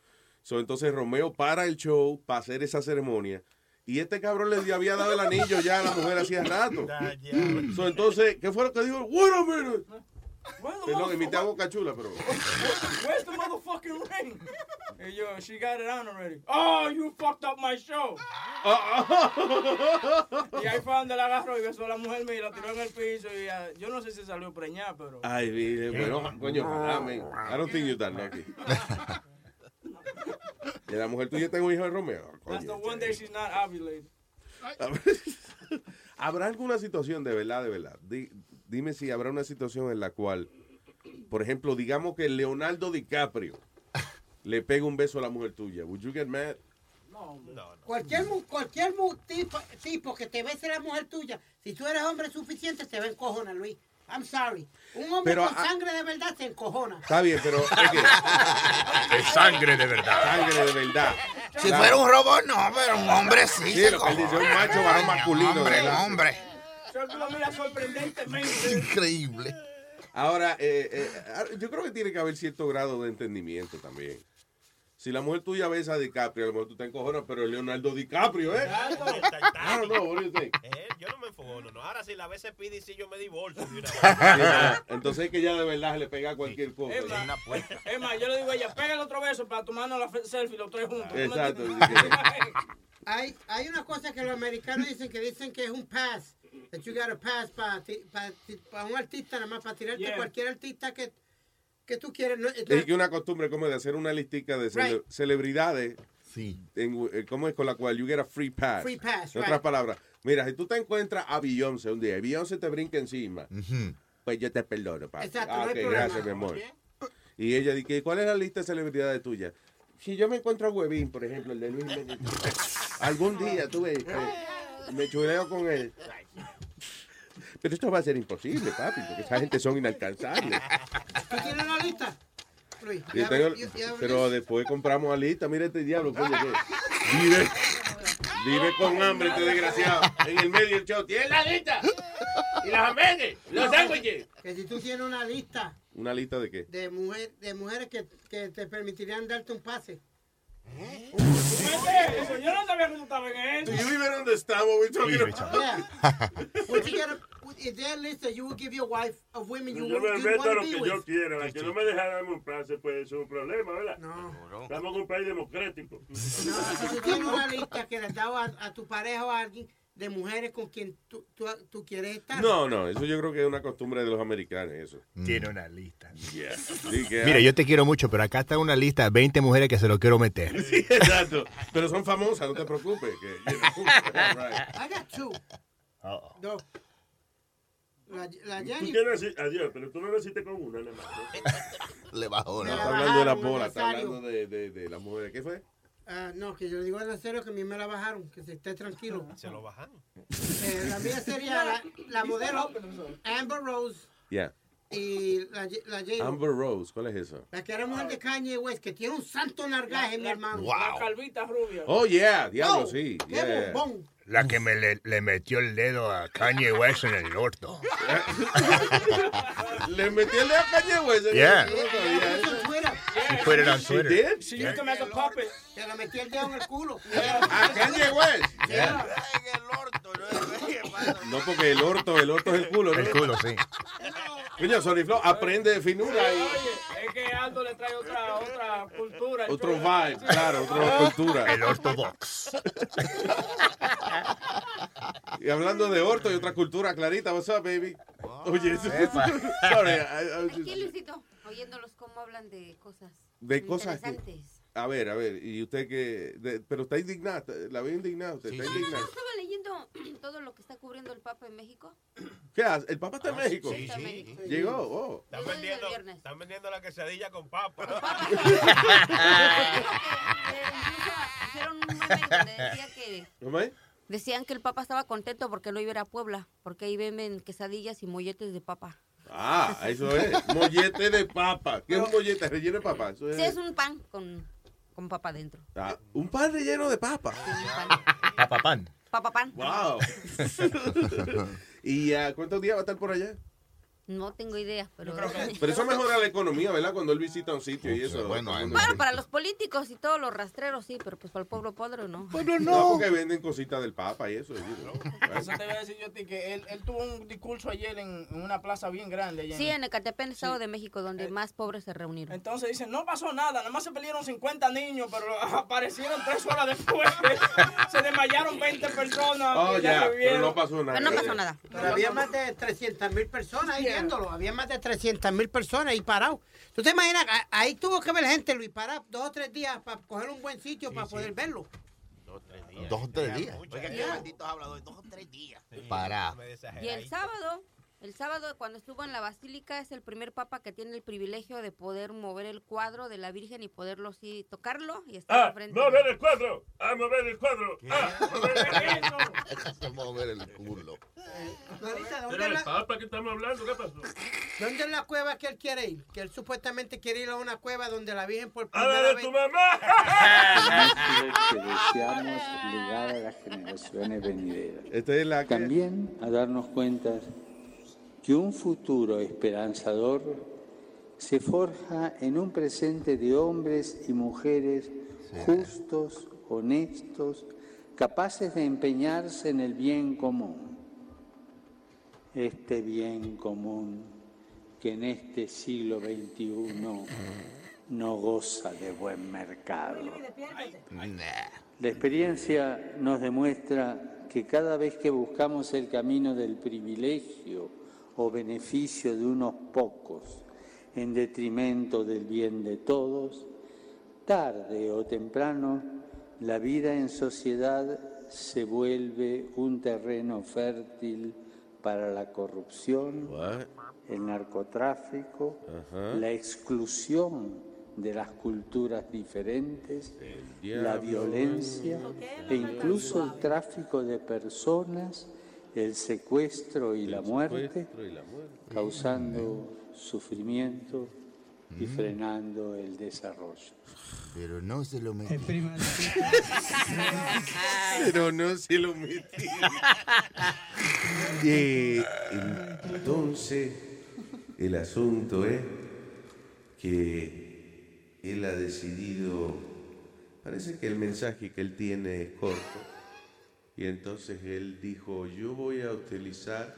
So, entonces Romeo para el show para hacer esa ceremonia. Y este cabrón le había dado el anillo ya a la mujer hacía rato. So, entonces, ¿qué fue lo que dijo? Wait a minute. Perdón, imité a Boca Chula, pero... Where's the motherfucking ring? Hey, yo, she got it on already. Oh, you fucked up my show. y ahí fue donde la agarró y besó a la mujer mía y la tiró en el piso. Y ah, yo no sé si salió preñada, pero. Ay, mire, bueno, coño, man. I don't think you're that lucky. ¿Y la mujer tuya tengo un hijo de Romeo? That's the one day she's not ovulating. ¿Habrá alguna situación de verdad, de verdad? Di- dime si habrá una situación en la cual, por ejemplo, digamos que Leonardo DiCaprio le pega un beso a la mujer tuya. Would you get mad? Cualquier, mu- cualquier mu- tipo, tipo que te bese la mujer tuya, si tú eres hombre suficiente, se va a encojonar, Luis. I'm sorry. Un hombre Pero, con ah, sangre de verdad se encojona. Está bien, pero... Es sangre de verdad. Sangre de verdad. Si fuera un robot, no, pero un hombre sí. Sí, se lo que él dice, un macho varón masculino. Hombre, ¿verdad? hombre. Sorprendentemente. Increíble. Ahora, eh, eh, yo creo que tiene que haber cierto grado de entendimiento también. Si la mujer tuya besa a DiCaprio, a lo mejor tú te encojonas, pero es Leonardo DiCaprio, ¿eh? Don't know, what do you think? Eh, yo no me enfogono, no. Ahora si la vez se pide y si yo me divorcio de una Sí, vez. no, Entonces es que ya de verdad se le pega cualquier cosa. Es más, es más, yo le digo a ella, pégale otro beso para tomarnos la fe- selfie los tres juntos. ¿tú me Exacto. Hay, hay una cosa que los americanos dicen que dicen que es un pass. that you gotta pass para un artista, nada más para tirarte Yeah. cualquier artista que, que tú quieres. No, Es que una costumbre como de hacer una listica de cele- Right. celebridades. En, eh, ¿Cómo es con la cual you get a free pass? Free pass, En right. otras palabras, mira, si tú te encuentras a Beyoncé un día y Beyoncé te brinca encima, pues yo te perdono, papi. Exacto, Ah, no gracias, mi amor. Y ella dice, ¿cuál es la lista de celebridades tuya? Si yo me encuentro a Huevín, por ejemplo, el de Luis algún día tú ves, eh, me chuleo con él. Pero esto va a ser imposible, papi, porque esa gente son inalcanzables. ¿Tú tienes una lista? Luis, Yo ya- tengo- ya- ya- pero después compramos a lista. Mira este diablo, coño, que vive, vive con hambre este desgraciado. En el medio del show. ¿Tienes la lista? ¿Y las hamburguesas? ¿Los sándwiches? Que si tú tienes una lista ¿Una lista de qué? de, mujer, de mujeres que, que te permitirían darte un pase. Eso, yo no sabía que tú estabas en eso. Do you even understand what we're talking about? Yeah. Would you get a, is there a list that you would give your wife of women you, Yo would, me meto a want lo to be que with? yo quiera. Que no me deja darme un pase, pues es un problema, ¿verdad? No. Estamos en un país democrático. No, si tú tienes una lista que le has dado a, a tu pareja o a alguien de mujeres con quien tú, tú, tú quieres estar. No, no, eso yo creo que es una costumbre de los americanos, eso. Tiene una lista. Yeah. Sí, que Mira, yo te quiero mucho, pero acá está una lista de 20 mujeres que se lo quiero meter. Sí, exacto. Pero son famosas, no te preocupes. Que, you know. Right. I got two. Dos. La, la Tú Jenny. tienes así, adiós, pero tú no naciste con una, nada más. Le bajó No, la está hablando de la bola, está Nazario. hablando de, de, de las mujeres. ¿Qué fue? Ah, no, que yo le digo en serio que a mí me la bajaron, que se esté tranquilo. Se lo bajaron. Eh, la mía sería la, la modelo Amber Rose Yeah. Y la, la J. Amber Rose, ¿cuál es eso? La que era mujer de Kanye West, que tiene un santo nargaje, mi hermano. La calvita rubia. Oh, yeah, diablo, Oh, sí. qué Yeah. bombón. La que me le, le metió el dedo a Kanye West en el orto. Le metió el dedo a Kanye West. Yeah. Yo no sabía eso. She put it on She Twitter. did? She used him as a puppet. Se le metí el dedo en el culo. A Kanye West. Yeah. No, porque el orto, el orto es el culo, ¿no? El culo, sí. Coño, Sony Flow, aprende de finura y Oye, es que Aldo le trae otra, otra cultura. otro vibe, claro, otra cultura. El ortodox. Y hablando de orto y otra cultura, Clarita, what's up, baby? Oye, eso- sorry, I- I Aquí, just- Luisito, oyéndolos cómo hablan de cosas de cosas que... A ver, a ver, y usted que... de- pero está indignada, la veo indignada, usted está indignada. ¿no estaba leyendo todo lo que está cubriendo el Papa en México? ¿Qué hace? ¿El Papa está en Ah, México? sí, México. Llegó, oh. Están vendiendo, viernes. están vendiendo la quesadilla con papa. Hicieron un meme donde decía que ¿Cómo es? decían que el Papa estaba contento porque no iba a ir a Puebla, porque ahí venden quesadillas y molletes de papa. Ah, eso es. Mollete de papa. ¿Qué es un mollete relleno de papa? Eso es... Sí, es un pan con, con papa dentro. Ah, un pan relleno de papa. Papa pan. Papa pan. Wow. ¿Y ah, cuántos días va a estar por allá? No tengo idea, pero... Pero eso mejora la economía, ¿verdad? Cuando él visita un sitio y eso. bueno, Bueno, para los políticos y todos los rastreros sí, pero pues para el pueblo pobre no. no. porque venden cositas del papa y eso. Eso te voy a decir yo a ti, que él, él tuvo un discurso ayer en, en una plaza bien grande. allá Sí, en Ecatepec, Estado de México, donde más pobres se reunieron. Entonces dicen, no pasó nada, nada más se perdieron 50 niños, pero aparecieron tres horas después. se desmayaron 20 personas. Oh, ya, pero no pasó nada. Pero no pasó nada. Pero había más de 300 mil personas ahí viéndolo. Había más de 300 mil personas ahí parados. ¿Tú te imaginas? A- Ahí tuvo que ver gente, Luis, parar dos o tres días para coger un buen sitio para poder verlo. Dos o tres días. Oiga, qué malditos habladores. Dos o tres días. Para. Y el sábado, el sábado cuando estuvo en la basílica es el primer papa que tiene el privilegio de poder mover el cuadro de la Virgen y poderlo sí tocarlo y estar ¡Ah! enfrente. ¡Mover el cuadro! ¡Ah, mover el cuadro! ¡Ah, mover el cuadro! Mover el culo. ¿dónde ¿Era es el la, papa que estamos hablando? ¿Qué pasó? dónde es la cueva que él quiere ir? Que él supuestamente quiere ir a una cueva donde la Virgen por ¡A la primera de vez... tu mamá! que deseamos legar a las generaciones venideras. Esta es la que- También a darnos cuenta que un futuro esperanzador se forja en un presente de hombres y mujeres justos, honestos, capaces de empeñarse en el bien común. Este bien común que en este siglo XXI no goza de buen mercado. La experiencia nos demuestra que cada vez que buscamos el camino del privilegio o beneficio de unos pocos en detrimento del bien de todos, tarde o temprano la vida en sociedad se vuelve un terreno fértil para la corrupción, el narcotráfico, la exclusión de las culturas diferentes, la violencia e incluso el tráfico de personas, el secuestro y la muerte, secuestro y la muerte. causando sufrimiento y frenando el desarrollo. Pero no se lo metí. Pero no se lo metí. Eh, entonces, el asunto es que él ha decidido, parece que el mensaje que él tiene es corto, y entonces él dijo, yo voy a utilizar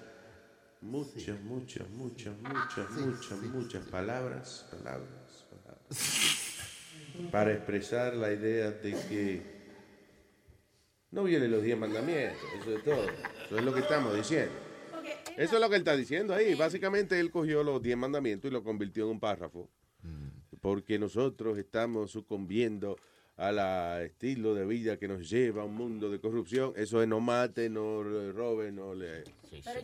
muchas, muchas, muchas, muchas, muchas, muchas palabras, palabras, palabras, para expresar la idea de que no vienen los diez mandamientos, eso es todo. Eso es lo que estamos diciendo. Eso es lo que él está diciendo ahí. Básicamente él cogió los diez mandamientos y lo convirtió en un párrafo. Porque nosotros estamos sucumbiendo al estilo de vida que nos lleva a un mundo de corrupción. Eso es no mate, no robe, no le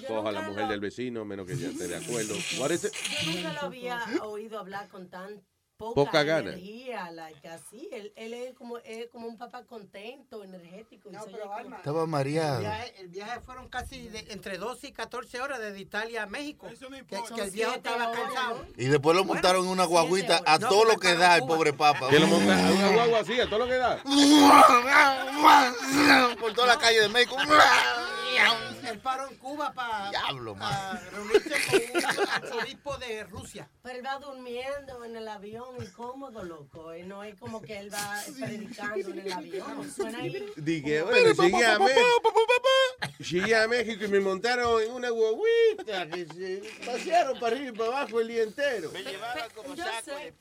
coja a la mujer lo- del vecino, menos que ya esté de acuerdo. What is it? Yo nunca lo había oído hablar con tan poca, Poca gana. energía, like, así. Él, él es, como, es como un papá contento, energético. No, pero Alma, Estaba mareado. El viaje, el viaje fueron casi de- entre 12 y 14 horas desde Italia a México. que, que el viejo estaba cansado. Y después lo montaron en una guaguita a No, todo lo que da en el pobre papa. Que lo monta a una guagua así, a todo lo que da. Por toda la calle de México. Él paró en Cuba para Diablo, man. reunirse con un arzobispo de Rusia. Pero él va durmiendo en el avión y cómodo, loco. Y no es como que él va predicando en el avión. Suena ahí. Dije, bueno, llegué a, México, llegué a México y me montaron en una guaguita que se pasearon para arriba y para abajo el día entero. Me llevaban como Yo saco sé.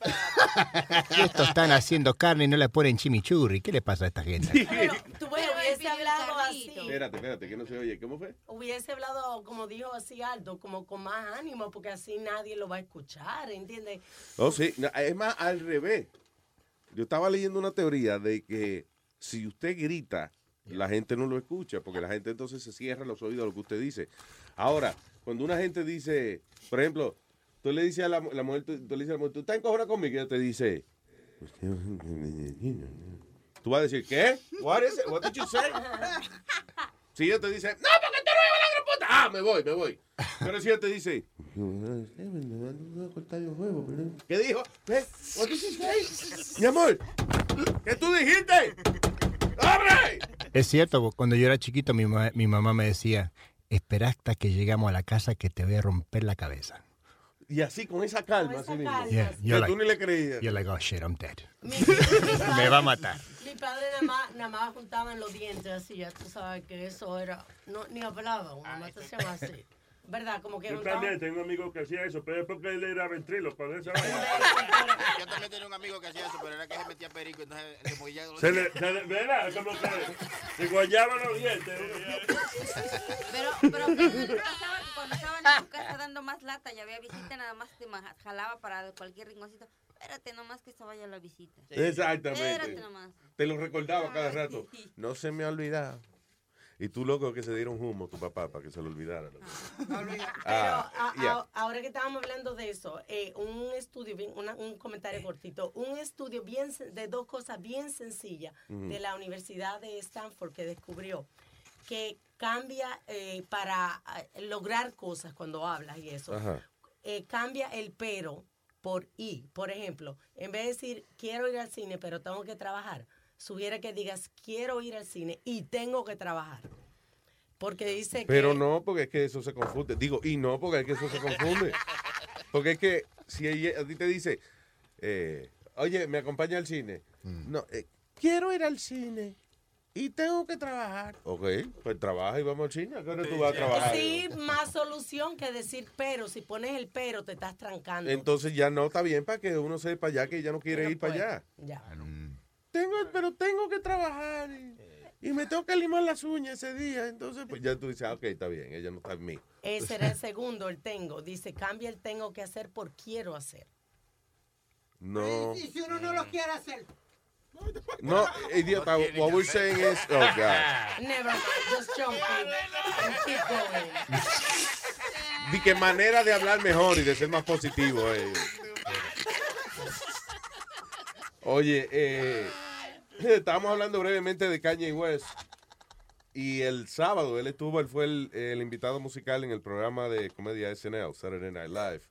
de Y estos están haciendo carne y no le ponen chimichurri. ¿Qué le pasa a esta gente? Pero tú ves, hubiese hablado así. Espérate, espérate, que no se oye. ¿Cómo fue? Hubiese hablado, como dijo así alto, como con más ánimo, porque así nadie lo va a escuchar, ¿entiendes? Oh, sí. No, Es más, al revés. Yo estaba leyendo una teoría de que si usted grita, la gente no lo escucha, porque la gente entonces se cierra los oídos a lo que usted dice. Ahora, cuando una gente dice, por ejemplo, tú le dices a la, la mujer, tú, tú le dices a la mujer, tú estás encojona conmigo, y ella te dice, tú vas a decir, ¿qué? What is it? What did you say? Si ella te dice, no, porque tú no eres la gran puta. Ah, me voy, me voy. Pero si ella te dice, ¿qué dijo? ¿Qué? What did you say? Mi amor, ¿qué tú dijiste? ¡Abre! Es cierto, cuando yo era chiquito mi, ma- mi mamá me decía, espera hasta que llegamos a la casa que te voy a romper la cabeza. Y así, con esa calma, así mismo. calma, Yeah. Que you're tú ni like, le creías. you're like, oh shit, I'm dead. Mi, mi Me va a matar. Mi padre nada más, nada más juntaban los dientes así, ya tú sabes que eso era, no, ni hablaba, una mata se llama así. ¿Verdad? Como que Yo también tengo un amigo que hacía eso, pero es porque él era ventrilo, para vaina. Yo también tenía un amigo que hacía eso, pero era que se metía perico, entonces le los Se le, se le, verá, como que se guayaban los dientes. Pero, pero ¿qué no le pasaba cuando estaban en tu casa dando más lata y había visita, nada más te jalaba para cualquier rinconcito? Espérate nomás que se vaya la visita. Exactamente. Espérate nomás. Te lo recordaba cada rato. No se me ha olvidado. Y tú, loco, que se dieron humo tu papá para que se lo olvidara. Pero Ah, a- yeah. a- ahora que estábamos hablando de eso, eh, un estudio, bien- una- un comentario cortito, un estudio bien de dos cosas bien sencillas de la Universidad de Stanford que descubrió que cambia eh, para eh, lograr cosas cuando hablas y eso. Eh, cambia el pero por y. Por ejemplo, en vez de decir quiero ir al cine pero tengo que trabajar, sugiere que digas quiero ir al cine y tengo que trabajar. Porque dice Pero que... no, porque es que eso se confunde. Digo, y no, porque es que eso se confunde. Porque es que si ella, a ti te dice, eh, oye, ¿me acompaña al cine? No, eh, quiero ir al cine y tengo que trabajar. Ok, pues trabaja y vamos al cine. ¿A qué hora tú vas a trabajar? Sí, más solución que decir pero. Si pones el pero, te estás trancando. Entonces ya no está bien para que uno sepa ya que ya no quiere ir para puede. allá. Ya. Tengo, pero tengo que trabajar. Y, y me tengo que limar las uñas ese día. Entonces, pues ya tú dices, ah, ok, está bien, ella no está en mí. Ese era el segundo, el tengo. Dice, cambia el tengo que hacer por quiero hacer. No, Y si uno no lo quiere hacer. no, idiota, what we're saying is, oh, God. Never mind, just jump in and keep going. Di que manera de hablar mejor y de ser más positivo. eh. Oye, eh, estábamos hablando brevemente de Kanye West. Y el sábado él estuvo, él fue el, el invitado musical en el programa de comedia SNL, Saturday Night Live.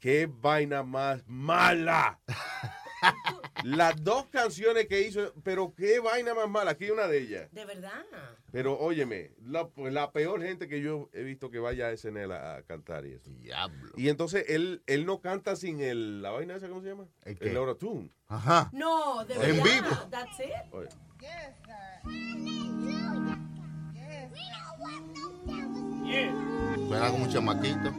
¡Qué vaina más mala! Las dos canciones que hizo, pero qué vaina más mala. Aquí hay una de ellas. De verdad. Pero óyeme, la, la peor gente que yo he visto que vaya a SNL a, a cantar y eso. Diablo. Y entonces él, él no canta sin el, la vaina esa, ¿cómo se llama? ¿El? El autotune. Ajá. No, de En verdad. vivo. That's it. Oye. Suena como un chamaquito.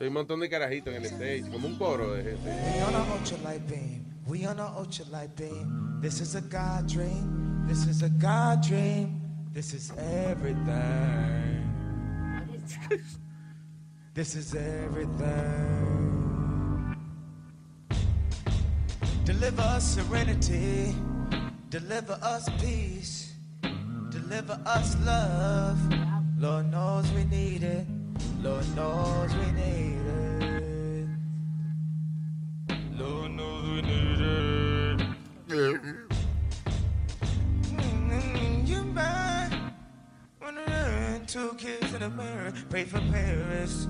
Hay un montón de carajitos en el stage, como un coro de gente. We on a ultralight beam. We on a ultralight beam. This is a God dream. This is a God dream. This is everything. this is everything. Deliver us serenity. Deliver us peace. Deliver us love. Lord knows we need it. Lord knows we need it. Lord knows we need it. Mm, You man, two kids in a mirror. Pray for Paris,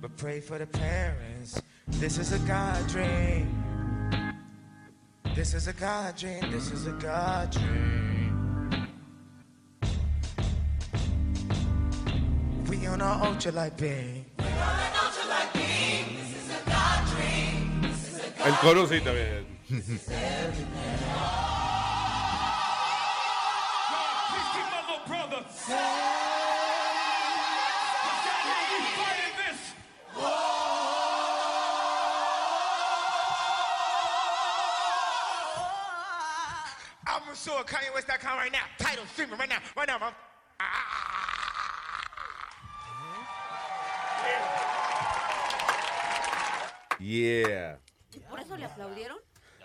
but pray for the parents. This is a God dream. This is a God dream. This is a God dream. We on our ultralight beam. El coro sí también. I'm sure KanyeWest.com right now. Title streaming right now. Right now, man. Yeah. ¿Por eso le aplaudieron?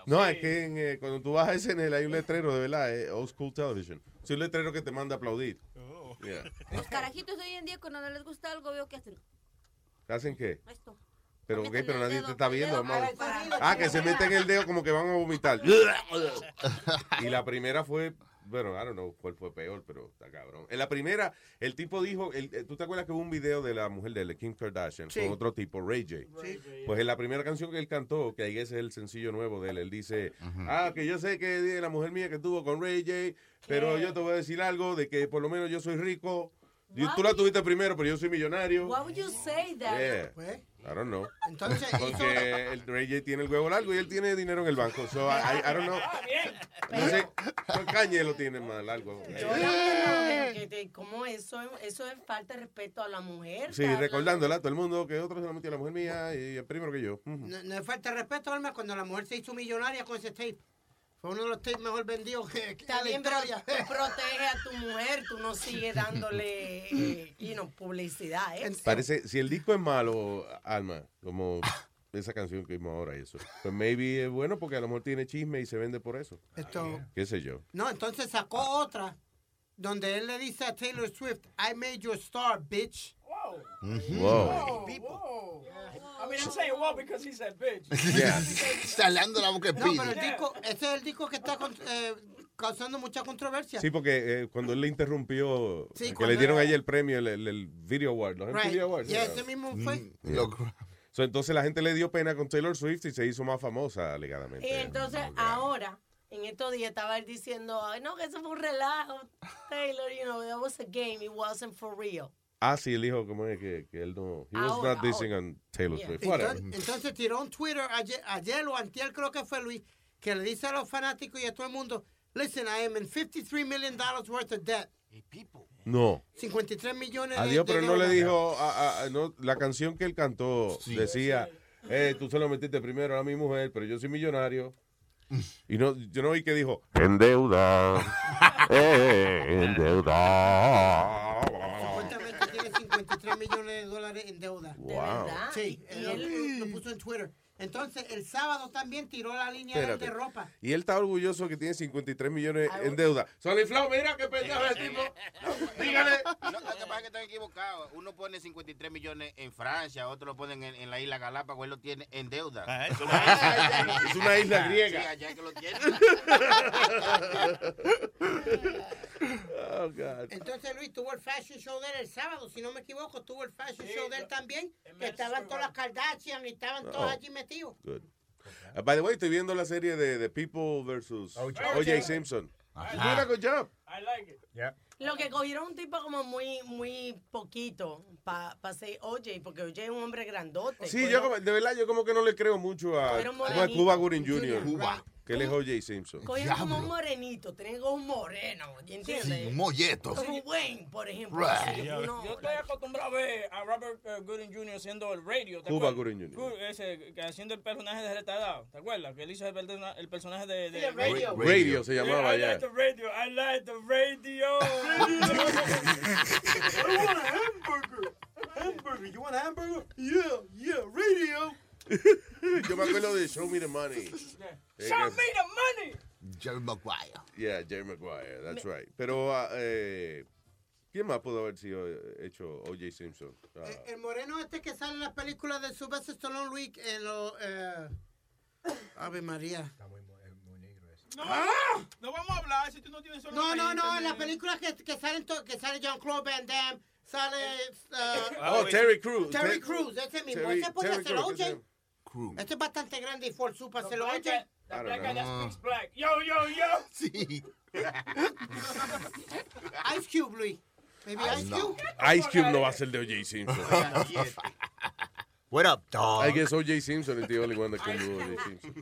No, es que en, eh, cuando tú vas a SNL hay un letrero de verdad, eh, Old School Television. Es un letrero que te manda a aplaudir. Yeah. Los carajitos de hoy en día cuando no les gusta algo veo que hacen ¿Hacen qué? esto. Pero, ok, Métele pero nadie dedo, te está viendo, dedo hermano. Ah, que se meten el dedo como que van a vomitar. y la primera fue, bueno, I don't know cuál fue peor, pero está cabrón. En la primera, el tipo dijo, el- eh, ¿tú te acuerdas que hubo un video de la mujer de Kim Kardashian, Sí. con otro tipo, Ray J? Sí. Pues en la primera canción que él cantó, que ahí ese es el sencillo nuevo de él, él dice, ah, que yo sé que la mujer mía que estuvo con Ray J, pero yo te voy a decir algo de que por lo menos yo soy rico. Y What? tú la tuviste primero, pero yo soy millonario. Why would you say that? Yeah. I don't know. Entonces, Porque el Ray J tiene el huevo largo y él tiene dinero en el banco. So, I, I- I don't know. No sé, Kanye lo tiene más largo. Yo la verdad, que te- como eso, eso es falta de respeto a la mujer. Sí, Carla. recordándola a todo el mundo que otro se lo metió a la mujer mía y el primero que yo. No es falta de respeto, Alma, cuando la mujer se hizo millonaria con ese tape. Fue uno de los tapes mejor vendidos que, que Está la bien, pero tú protege a tu mujer, tú no sigues dándole eh, you know, publicidad. ¿eh? Parece, si el disco es malo, Alma, como esa canción que vimos ahora y eso, pues maybe es bueno porque a lo mejor tiene chisme y se vende por eso. Esto, ¿Qué sé yo? no, entonces sacó otra donde él le dice a Taylor Swift, I made you a star, bitch. Wow. I mean, I'm saying wow because he said bitch. Yeah. Saliendo la boca de No, pero el disco, ese es el disco que está con- eh, causando mucha controversia. Sí, porque eh, cuando él le interrumpió, Sí, que le dieron era- ayer el premio, el, el- el Video Award, los Right. MTV Awards. Y ¿no? ese mismo fue. Mm, yeah. So, entonces la gente le dio pena con Taylor Swift y se hizo más famosa, alegadamente. Y entonces ahora, en estos días estaba él diciendo, ay no, que eso fue un relajo, Taylor, you know, that was a game, it wasn't for real. Ah, sí, él dijo como es que, que él no. He was Ahora, not dissing ahora. on Taylor Yeah. Swift. Whatever. Entonces, entonces tiró un Twitter ayer, ayer o antier creo que fue Luis, que le dice a los fanáticos y a todo el mundo, listen, I am in 53 million dollars worth of debt. No. 53 millones de Adiós, pero no le dijo. a- a- a- no, la canción que él cantó decía. eh, tú se lo metiste primero a mi mujer, pero yo soy millonario. Y no, yo no vi que dijo, en deuda, eh, en deuda. Supuestamente tiene 53 millones de dólares en deuda. ¿De Wow. verdad? Sí, ¿Y él lo, él? lo puso en Twitter. Entonces, el sábado también tiró la línea de- Espérate. de ropa. Y él está orgulloso que tiene 53 millones en deuda. Soliflow, mira qué pendejo es el tipo. Dígale. No, lo que pasa es que están equivocados. Uno pone 53 millones en Francia, otro lo ponen en, en la isla Galápagos, él lo tiene en deuda. Ah, es una isla- es una isla griega. Sí, allá es que lo tiene. Oh, God. Entonces, Luis, tuvo el fashion show de él el sábado, si no me equivoco, tuvo el fashion show de él también, que estaban todas las Kardashian y estaban todos Oh. allí metidos. Good. Uh, by the way, estoy viendo la serie de The People versus O.J. Simpson. He's doing a good job. I like it. Lo que cogieron un tipo como muy, muy poquito para pa ser OJ, porque OJ es un hombre grandote. Sí, yo como- de verdad yo como que no le creo mucho a, a. Cuba Gooding Jr. Cuba. Que él es O.J. Simpson. Cogieron como un morenito, tienen como un moreno, ¿entiendes? Sí, un molleto. Como Wayne, por ejemplo. Right. Sí, Yo, uno- yo estoy acostumbrado a ver a Robert uh, Gooding Jr. haciendo el radio. ¿te Cuba? Gooding Jr. Ese, que haciendo el personaje de retardado. ¿Te acuerdas? Que él hizo el, el personaje de, de Sí, el radio. Radio se llamaba I ya. like the radio. I like the radio. Hamburger. You want a hamburger? Yeah, yeah, radio. Yo me acuerdo de Show Me the Money. Eh, Show que- me the money. Jerry Maguire. Yeah, Jerry Maguire, that's right. Pero, ah, eh, ¿quién más pudo haber sido eh, hecho O.J. Simpson? Ah, Eh, El moreno este que sale en las películas de Sylvester Stallone, Luis, en lo, eh, Ave María. No, no vamos a hablar si tú no tienes solo. No, no, no, en las películas que, que salen que sale Jean-Claude Van Damme, sale eh, Oh, Terry Crews. Terry Ter- Crews, ese mismo. Terry- ese Terry ser OJ. Ese- Este es bastante grande y ser black OJ. guy- the black guy that speaks black. Yo, yo, yo. Sí. Ice Cube, Luis. Maybe Ice Cube. Ice Cube no va a ser de O.J. Simpson. What up, dog? I guess O.J. Simpson is the only one that can do O.J. Simpson.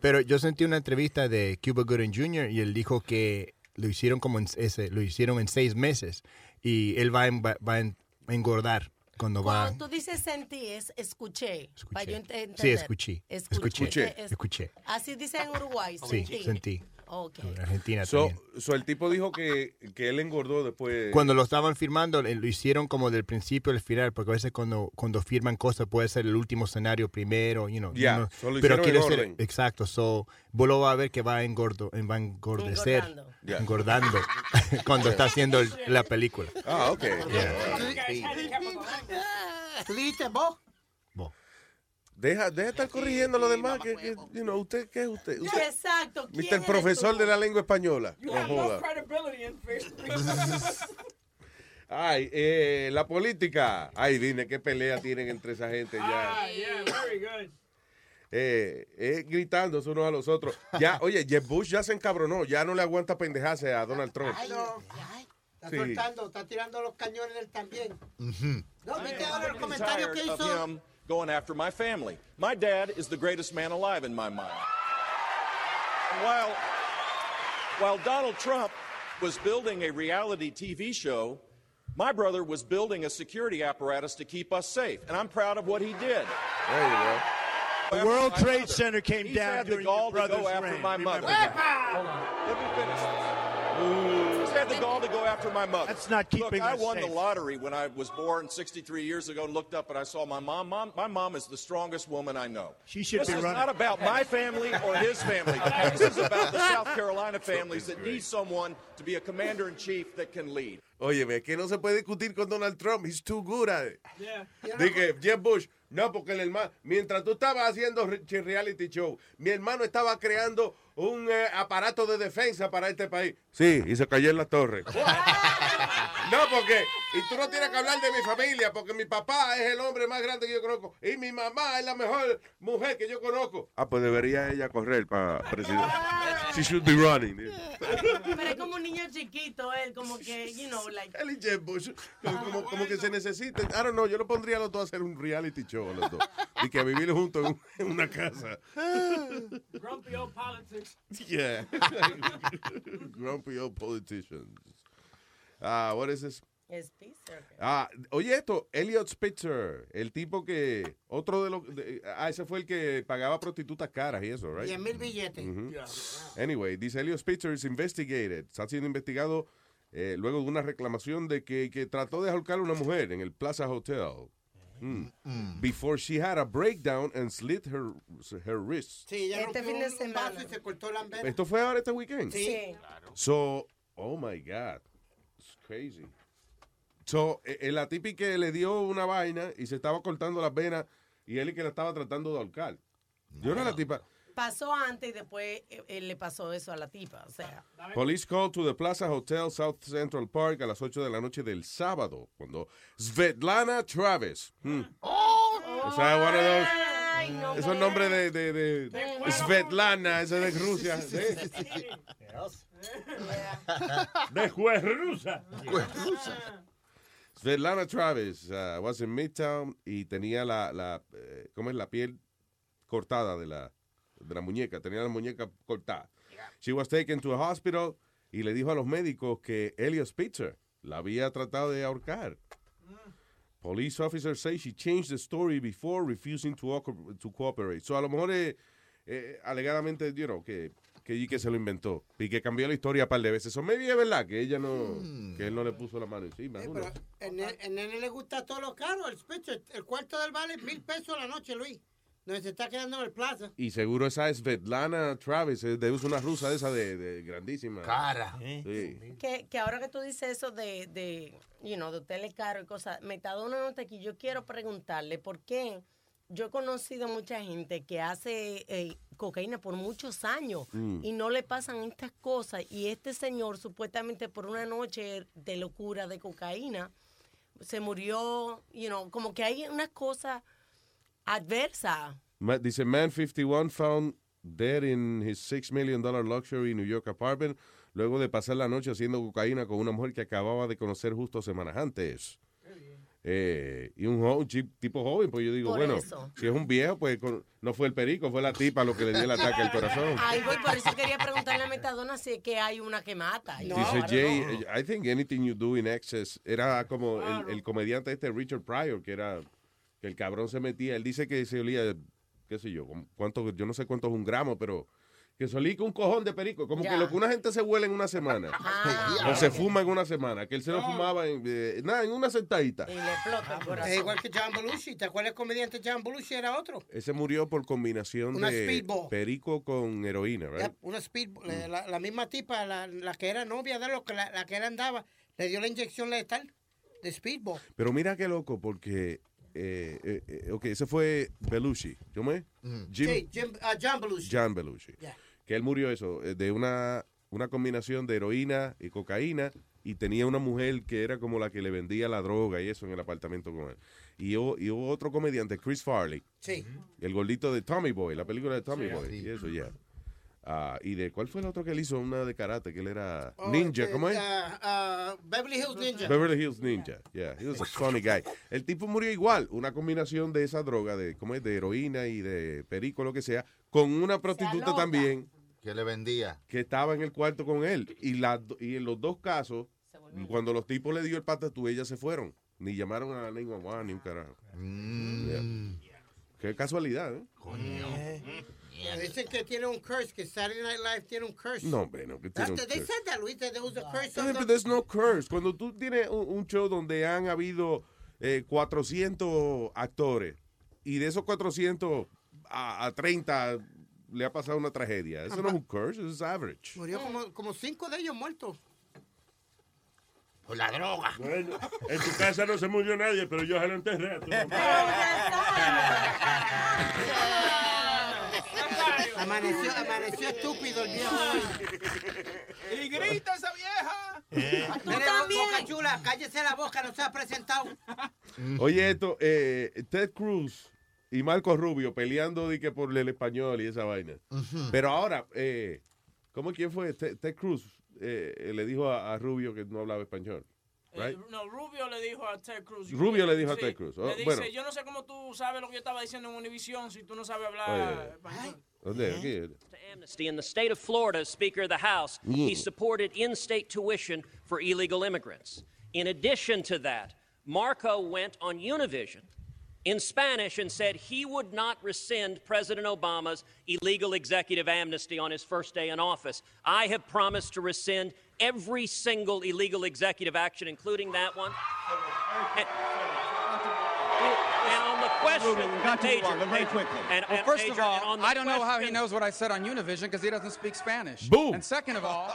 Pero yo sentí una entrevista de Cuba Gooding Jr. y él dijo que lo hicieron como en ese, lo hicieron en seis meses y él va, en- va, va en- a engordar cuando va. Cuando tú dices sentí, es escuché. Para yo ent- entender. Sí, escuché. Escuché. Escuché. Es- Escuché. Así dicen en Uruguay. Sí, sentí. sentí. Ok. En Argentina So, también. so el tipo dijo que, que él engordó después. Cuando lo estaban firmando, eh, lo hicieron como del principio al final, porque a veces cuando, cuando firman cosas puede ser el último escenario primero, you know, Ya, uno- so lo pero hicieron quiere ser, exacto, so, vos lo vas a ver que va a, engordo, va a engordecer, Engordando. Ya. engordando, cuando está haciendo el- la película. Ah, ok. ¿Tú dijiste vos? Deja, deja de estar corrigiendo lo demás. Que, que, you know, ¿Usted qué es usted? usted Exacto. ¿quién Mr. Profesor tú? de la lengua española. You No have no joda. credibility in Facebook. Ay, eh, la política. Ay, dime qué pelea tienen entre esa gente ya. Ah, yeah, very good. Eh, eh, gritándose unos a los otros. Ya, oye, Jeb Bush ya se encabronó. Ya no le aguanta pendejarse a Donald Trump. Ay, no. Está Sí. está tirando los cañones él también. No, viste ahora el comentario que hizo. Him going after my family. My dad is the greatest man alive in my mind. And while, while Donald Trump was building a reality TV show, my brother was building a security apparatus to keep us safe. And I'm proud of what he did. There you go. The World Trade Center came He's down had the during your gall to go brother's after reign. my Remember mother. He's had the to go after my mother. That's not keeping Look, I won safe. the lottery when I was born 63 years ago and looked up and I saw my mom. mom my mom is the strongest woman I know. She should this be is running. not about my family or his family. this is about the South Carolina families that need someone to be a commander in chief that can lead. Oye, es que no se puede discutir con Donald Trump. He's too good at it. Yeah. Dije, Jeb Bush, no, porque el hermano, mientras tú estabas haciendo reality show, mi hermano estaba creando un eh, aparato de defensa para este país. Sí, y se cayó en la torre. no, porque, y tú no tienes que hablar de mi familia, porque mi papá es el hombre más grande que yo conozco, y mi mamá es la mejor mujer que yo conozco. Ah, pues debería ella correr para presidente. She should be running. Pero es como un niño chiquito, él, como que, you know, like. Él y Jeb Bush, como, como- como que se necesiten. I don't know, yo lo pondría a los dos a hacer un reality show a los dos. Y que a vivir juntos en, un- en una casa. Grumpy old politics. Yeah. Grumpy old politicians. Ah, what is this? Spitzer. Ah, oye esto, Elliot Spitzer, el tipo que, otro de los, de- ah, ese fue el que pagaba prostitutas caras y eso, right? 10 mil billetes. Ujú. Anyway, dice Elliot Spitzer is investigated. Está siendo investigado eh, luego de una reclamación de que, que trató de ahorcar a una mujer en el Plaza Hotel. Mm. Before she had a breakdown and slit her, her wrist. Sí, ella Este fin de semana. y se cortó la. ¿Esto fue ahora este weekend? Sí. So, oh my God, crazy. So, eh, eh, la típica le dio una vaina y se estaba cortando las venas y él y que la estaba tratando de ahorcar. Yo era la tipa. Pasó antes y después eh, eh, le pasó eso a la tipa. O sea, Police called to the Plaza Hotel South Central Park a las 8 de la noche del sábado, cuando Svetlana Travis. hmm, O sea, one of those- esos nombres de, de, de- Svetlana, ese de Rusia. ¿sí? De juez rusa. Svetlana Travis uh, was in Midtown y tenía la, la eh, ¿cómo es? La piel cortada de la, de la muñeca. Tenía la muñeca cortada. She was taken to a hospital y le dijo a los médicos que Elliot Spitzer la había tratado de ahorcar. Police officers say she changed the story before refusing to, to cooperate. So a lo mejor eh, eh, alegadamente, you know, que, que, que se lo inventó y que cambió la historia un par de veces. So maybe es verdad que ella no, que él no le puso la mano encima. Sí, pero knows? el nene, el le gusta todo lo caro, el Spitzer. El cuarto del vale mil pesos a la noche, Luis. Donde se está quedando en el plaza. Y seguro esa es Svetlana Travis, debe ser una rusa de esa de, de grandísima. Cara. Sí. que, que ahora que tú dices eso de, de, you know, de hoteles caros y cosas, me está dando una nota aquí. Yo quiero preguntarle por qué yo he conocido mucha gente que hace eh, cocaína por muchos años Mm. y no le pasan estas cosas. Y este señor, supuestamente por una noche de locura de cocaína, se murió, you know, como que hay unas cosas adversas. Dice, man 51 found dead in his $6 million luxury New York apartment luego de pasar la noche haciendo cocaína con una mujer que acababa de conocer justo semanas antes. Eh, y un, un tipo joven, pues yo digo, Por bueno, eso. si es un viejo, pues con- no fue el perico, fue la tipa lo que le dio el ataque al corazón. Ay, voy, por eso quería preguntarle a Metadona si es que hay una que mata. Y Dice Jay, no. eh, I think anything you do in excess. Era como el, el comediante este Richard Pryor, que era que el cabrón se metía. Él dice que se olía, qué sé yo, cuánto, yo no sé cuánto es un gramo, pero que con un cojón de perico. Como Ya. que lo que una gente se huele en una semana. Ah. o se fuma en una semana. Que él se lo fumaba en, eh, nada, en una sentadita. Y le explota el corazón. Es igual que John Belushi. ¿Te acuerdas el comediante John Belushi? Era otro. Ese murió por combinación Una de speedball. perico con heroína, right? Ya, una speed, eh, la, la misma tipa, la, la que era novia de lo que la, la que él andaba, le dio la inyección letal de speedball. Pero mira qué loco, porque. Eh, eh, eh, ok, ese fue Belushi. ¿Cómo es? Jim- sí, Jim, ah, John Belushi. John Belushi. Ya. Que él murió eso, eh, de una, una combinación de heroína y cocaína y tenía una mujer que era como la que le vendía la droga y eso en el apartamento con él. Y hubo, y hubo otro comediante, Chris Farley, Sí. el gordito de Tommy Boy, la película de Tommy Sí. Boy, Sí. y eso ya. Ah, y de cuál fue el otro que él hizo una de karate que él era Oh, ninja este, cómo es ah, Beverly Hills Ninja. Beverly Hills Ninja yeah he was a funny guy el tipo murió igual una combinación de esa droga de cómo es de heroína y de perico lo que sea con una prostituta también Que le vendía. que estaba en el cuarto con él. Y, las do- y en los dos casos, cuando los tipos le dio el patatú, ellas se fueron. Ni llamaron a la 911 ni un carajo. Yeah. Qué casualidad, ¿eh? Yeah, Dicen que tiene un curse, que Saturday Night Live tiene un curse. No, hombre, no, que tiene un they curse. said that, Luis, that there was a curse. But there's no curse. Cuando tú tienes un, un show donde han habido eh, 400 actores y de esos 400 a, a 30 le ha pasado una tragedia. Eso no es un curse, eso es average. Murió como, como cinco de ellos muertos. Por la droga. Bueno, en tu casa no se murió nadie, pero yo se lo enterré a tu mamá. Amaneció, amaneció estúpido el viejo. Y grita esa vieja. Mire, bo- boca chula, cállese la boca, no se ha presentado. Oye, esto, eh, Ted Cruz y Marco Rubio peleando de que por el español y esa vaina. Pero ahora, eh, ¿cómo quién fue? Ted, Ted Cruz eh, le dijo a, a Rubio que no hablaba español. Eh, no, Rubio le dijo a Ted Cruz. Rubio le dijo a Ted Cruz. Oh, le dice, bueno. yo no sé cómo tú sabes lo que yo estaba diciendo en Univision si tú no sabes hablar Oye, español. ¿Dónde? Aquí. amnesty in the state of Florida, Speaker of the House, Mm. he supported in-state tuition for illegal immigrants. In addition to that, Marco went on Univision in Spanish and said he would not rescind President Obama's illegal executive amnesty on his first day in office. I have promised to rescind every single illegal executive action, including that one. And, question, Ruben, got Major, very quickly. And, well, and first Major, of all, I don't know how he knows what I said on Univision because he doesn't speak Spanish. Boom. And second of all,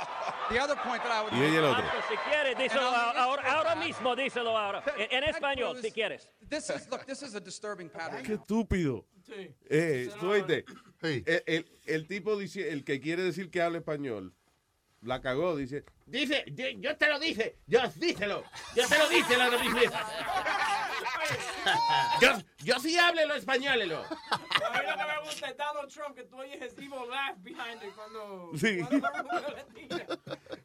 the other point that I would Y ella el otro. Marco, si quieres, díselo And on the ahora, ahora mismo, díselo ahora. En, en español, si quieres. This is look. This is a disturbing pattern. Qué estúpido. Eh, tú oíste, el, el- el tipo dice, el que quiere decir que habla español, la cagó, dice, Dice, yo, te lo dije, yo díselo, yo te lo dije mismo. Yo, yo sí hablo lo español, lo. A mí lo que me gusta es Donald Trump, que tú oyes his evil laugh behind it cuando... Sí. cuando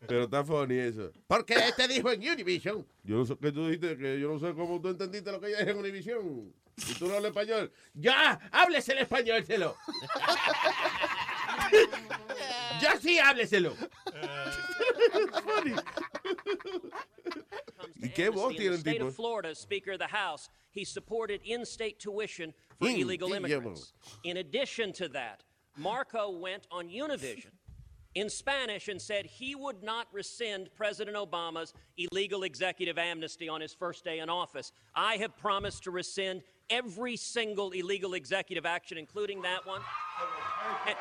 pero está funny eso. Porque este dijo en Univision. Yo no sé que tú dijiste, que yo no sé cómo tú entendiste lo que ella dijo en Univision. Y tú no hablas español. Ya, háblese el español, celo. Yo sí hábleselo. ¿Y qué voz tiene the el tipo? Florida, Speaker of the House, he supported in-state tuition for Mm, illegal sí, immigrants. In addition to that, Marco went on Univision in Spanish and said he would not rescind President Obama's illegal executive amnesty on his first day in office. I have promised to rescind every single illegal executive action, including that one. And,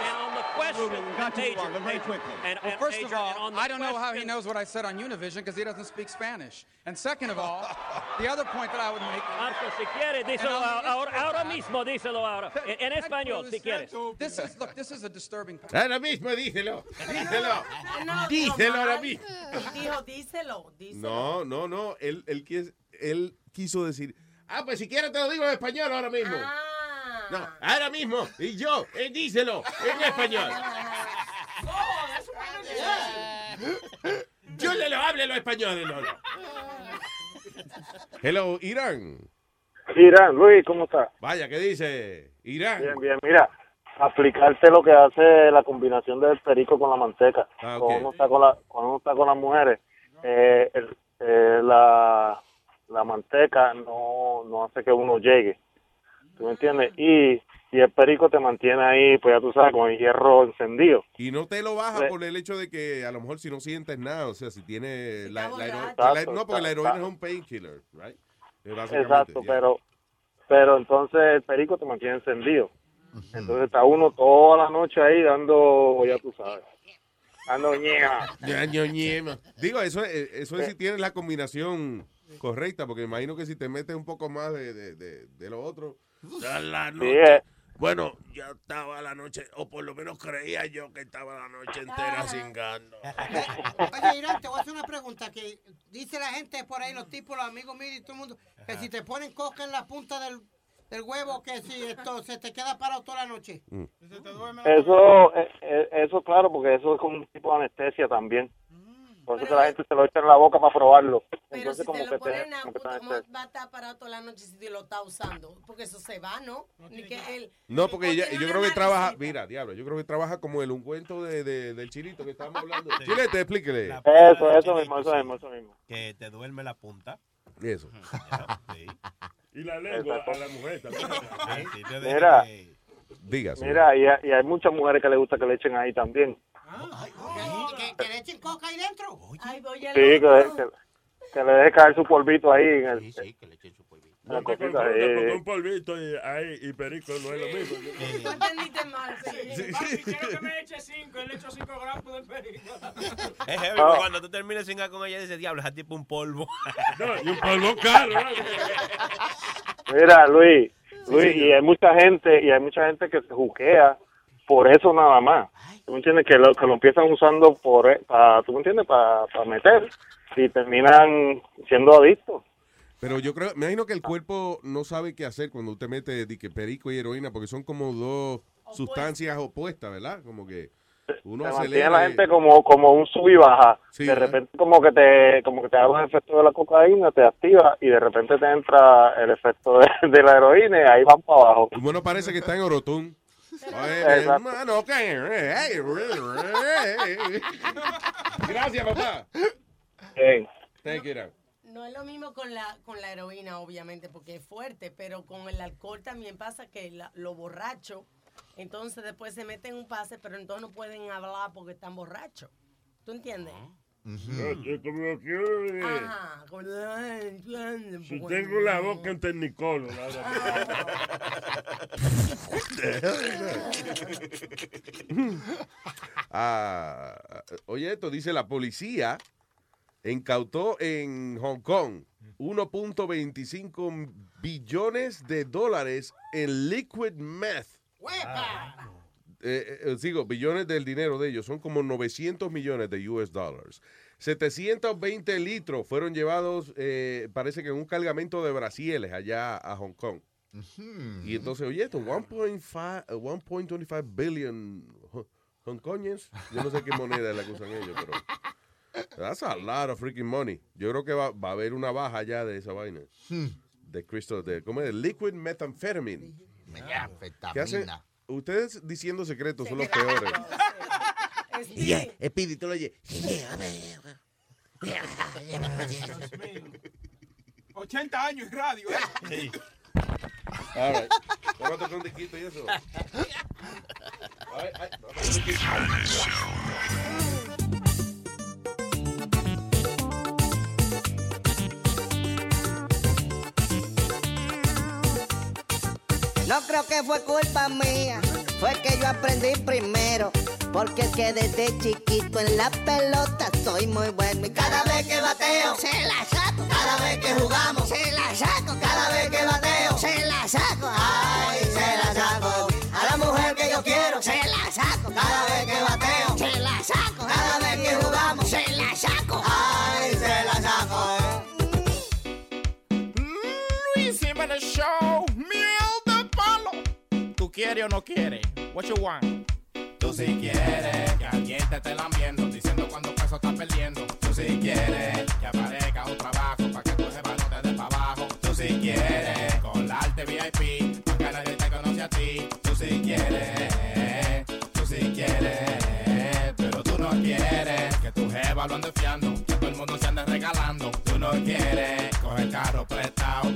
and on the question, Ruben, got to move Major, on, but very quickly. and- well, first Major, of all, and on the I don't know how he knows what I said on Univision because he doesn't speak Spanish. And second of all, the other point that I would make. Marco, si quieres, díselo And on the ahora, issue of ahora that- mismo, díselo ahora. En, en Ted español, Cruz, si quieres. This is look. This is a disturbing pattern. Ahora mismo díselo. Díselo. No, Díselo no, ahora mal. mismo. Él dijo, díselo, díselo. No, no, no. Él, él, quis- él quiso decir, Ah, pues si quieres te lo digo en español ahora mismo. No, ahora mismo. Y yo, eh, díselo en español. Yo le lo hable los españoles, Lolo. hello, Irán. Irán, Luis, ¿cómo estás? Vaya, ¿qué dice? Irán. Bien, bien, mira, aplicarte lo que hace la combinación del perico con la manteca. Ah, cuando, uno está con la, cuando uno está con las mujeres, eh, el- eh, la, la manteca no, no hace que uno llegue. ¿Tú me entiendes? Y, y el perico te mantiene ahí, pues ya tú sabes, con el hierro encendido. Y no te lo baja Sí. por el hecho de que a lo mejor si no sientes nada, o sea, si tiene la, la no, porque la heroína Exacto. es un painkiller, right? Eh, Exacto, yeah. pero pero entonces el perico te mantiene encendido. Entonces está uno toda la noche ahí dando, ya tú sabes, dando ñema. Digo, eso, es- eso es si tienes la combinación correcta, porque imagino que si te metes un poco más de, de, de, de lo otro. Ya la Sí, noche. eh. Bueno, ya estaba la noche, o por lo menos creía yo que estaba la noche entera cingando. Oye, Irán, te voy a hacer una pregunta que dice la gente por ahí, los tipos, los amigos míos y todo el mundo, que si te ponen coca en la punta del, del huevo, que si esto se te queda parado toda la noche. Mm. Eso, eh, eh, eso claro, porque eso es como un tipo de anestesia también. Por eso que la gente se lo echa en la boca para probarlo. Pero Entonces si como te lo ponen a te ¿cómo va a estar parado toda la noche si te lo está usando? Porque eso se va, ¿no? Ni que él... No, porque ella- yo creo que trabaja, mira, diablo, yo creo que trabaja como el ungüento de, de- del chilito que estábamos hablando. Chilete, explíquele. Eso, eso mismo, eso mismo, eso mismo. Que te duerme la punta. Eso. Y la lengua a la mujer también. Mira, Dígase. mira, y, hay- y hay muchas mujeres que les gusta que le echen ahí también. ¿Que, que le echen coca ahí dentro. Ay, voy a Sí, que, que, que le deje caer su polvito ahí en el, en la No te cosita confundas, ahí. porque un polvito y, ahí y perico no es lo mismo. Tú entendiste mal, sí. Papi, quiero que me eche 5, él le echó 5 gramos de perico. Es heavy, cuando tú termines sin con ella, dices, diablo, es tipo un polvo. y un polvo caro. Mira, Luis, Luis, y hay mucha gente, y hay mucha gente que se juquea por eso nada más. ¿Tú me entiendes? Que lo, que lo empiezan usando por, e- para, ¿tú me entiendes? Para, para meter y terminan siendo adictos. Pero yo creo, me imagino que el cuerpo no sabe qué hacer cuando usted mete di que perico y heroína, porque son como dos sustancias opuestas, ¿verdad? Como que uno Se mantiene acelera. la gente como, como un sub y baja. Sí, de ¿verdad? repente como que te como que te da los efectos de la cocaína, te activa y de repente te entra el efecto de, de la heroína y ahí van para abajo. Bueno, parece que está en Orotún. Oye, hermano, ¿qué? Gracias, papá. Take it out. No es lo mismo con la, con la heroína, obviamente, porque es fuerte, pero con el alcohol también pasa que la- los borrachos, entonces después se meten un pase, pero entonces no pueden hablar porque están borrachos. ¿Tú entiendes? Yo como que, Ajá. ay, entiende, Si porque- tengo la boca en ternicolo. Ah, oye, esto dice la policía incautó en Hong Kong 1.25 billones de dólares en liquid meth. Eh, eh, sigo, billones del dinero de ellos, son como 900 millones de US dollars. 720 litros fueron llevados, eh, parece que en un cargamento de brasieles allá a Hong Kong. Y entonces, oye, esto, 1.5 eh, 1.25 billion ho- hongkongers. Yo no sé qué moneda es la que usan ellos, pero. That's a lot of freaking money. Yo creo que va, va a haber una baja ya de esa vaina. De crystal, de, ¿cómo es? Liquid methamphetamine. ¿Qué hacen? Ustedes diciendo secretos son los peores. Ya, espíritu, oye. 80 años en radio. ¿eh? All right. Vamos a tocar un disquito y eso. Ay, ay, vamos a No creo que fue culpa mía, fue que yo aprendí primero. Porque es que desde chiquito en la pelota soy muy bueno. Y cada vez que bateo, se la saco. Cada vez que jugamos, se la saco. Cada vez que bateo, se la saco. Ay, se la saco. A la mujer que yo quiero, se la saco. Cada vez que bateo, se la saco. Cada vez que jugamos, se la saco. Ay, se la saco. Luis Jiménez Show, miel de palo. ¿Tú quieres o no quieres? What you want? Tú si quieres que alguien te esté lambiendo, diciendo cuando peso estás perdiendo. Tú si quieres que aparezca un trabajo para que tu jefa no te dé para abajo. Tú si quieres colarte VIP, para que nadie te conoce a ti. Tú si quieres, tú si quieres, pero tú no quieres que tu jefa lo ande fiando, que todo el mundo se ande regalando. Tú no quieres coger carro prestado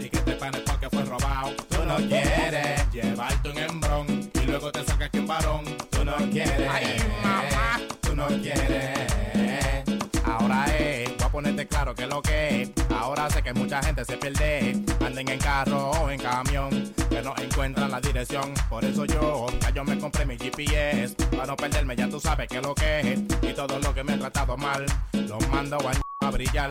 Ahora es, voy a ponerte claro que lo que es. Ahora sé que mucha gente se pierde. Anden en carro o en camión, que no encuentran la dirección. Por eso yo, ya yo me compré mi GPS. Para no perderme, ya tú sabes que lo que es. Y todo lo que me he tratado mal, lo mando a, a brillar.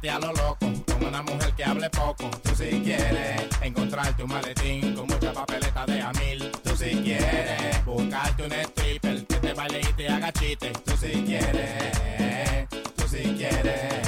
con una mujer que hable poco. Tú si quieres encontrarte un maletín con mucha papeleta de a mil. Tú si quieres buscarte un stripper que te baile y te haga chiste. Tú si quieres, tú si quieres,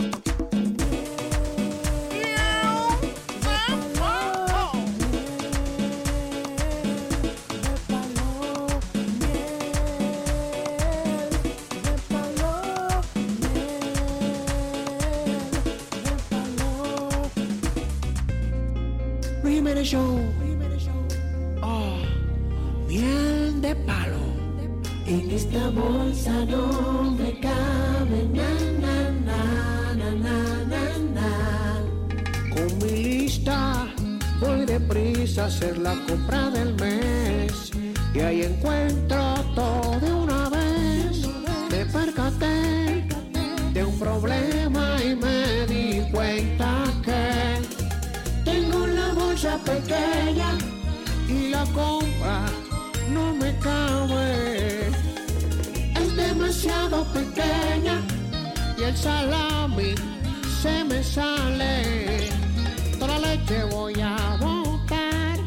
Show. Oh, miel de palo. En esta bolsa no me cabe na, na, na, na, na, na, na. Con mi lista Voy deprisa a hacer la compra del mes y ahí encuentro todo de una vez. Me percaté de un problema y me di cuenta bolsa pequeña y la compra no me cabe. Es demasiado pequeña y el salami se me sale. Toda la leche voy a botar.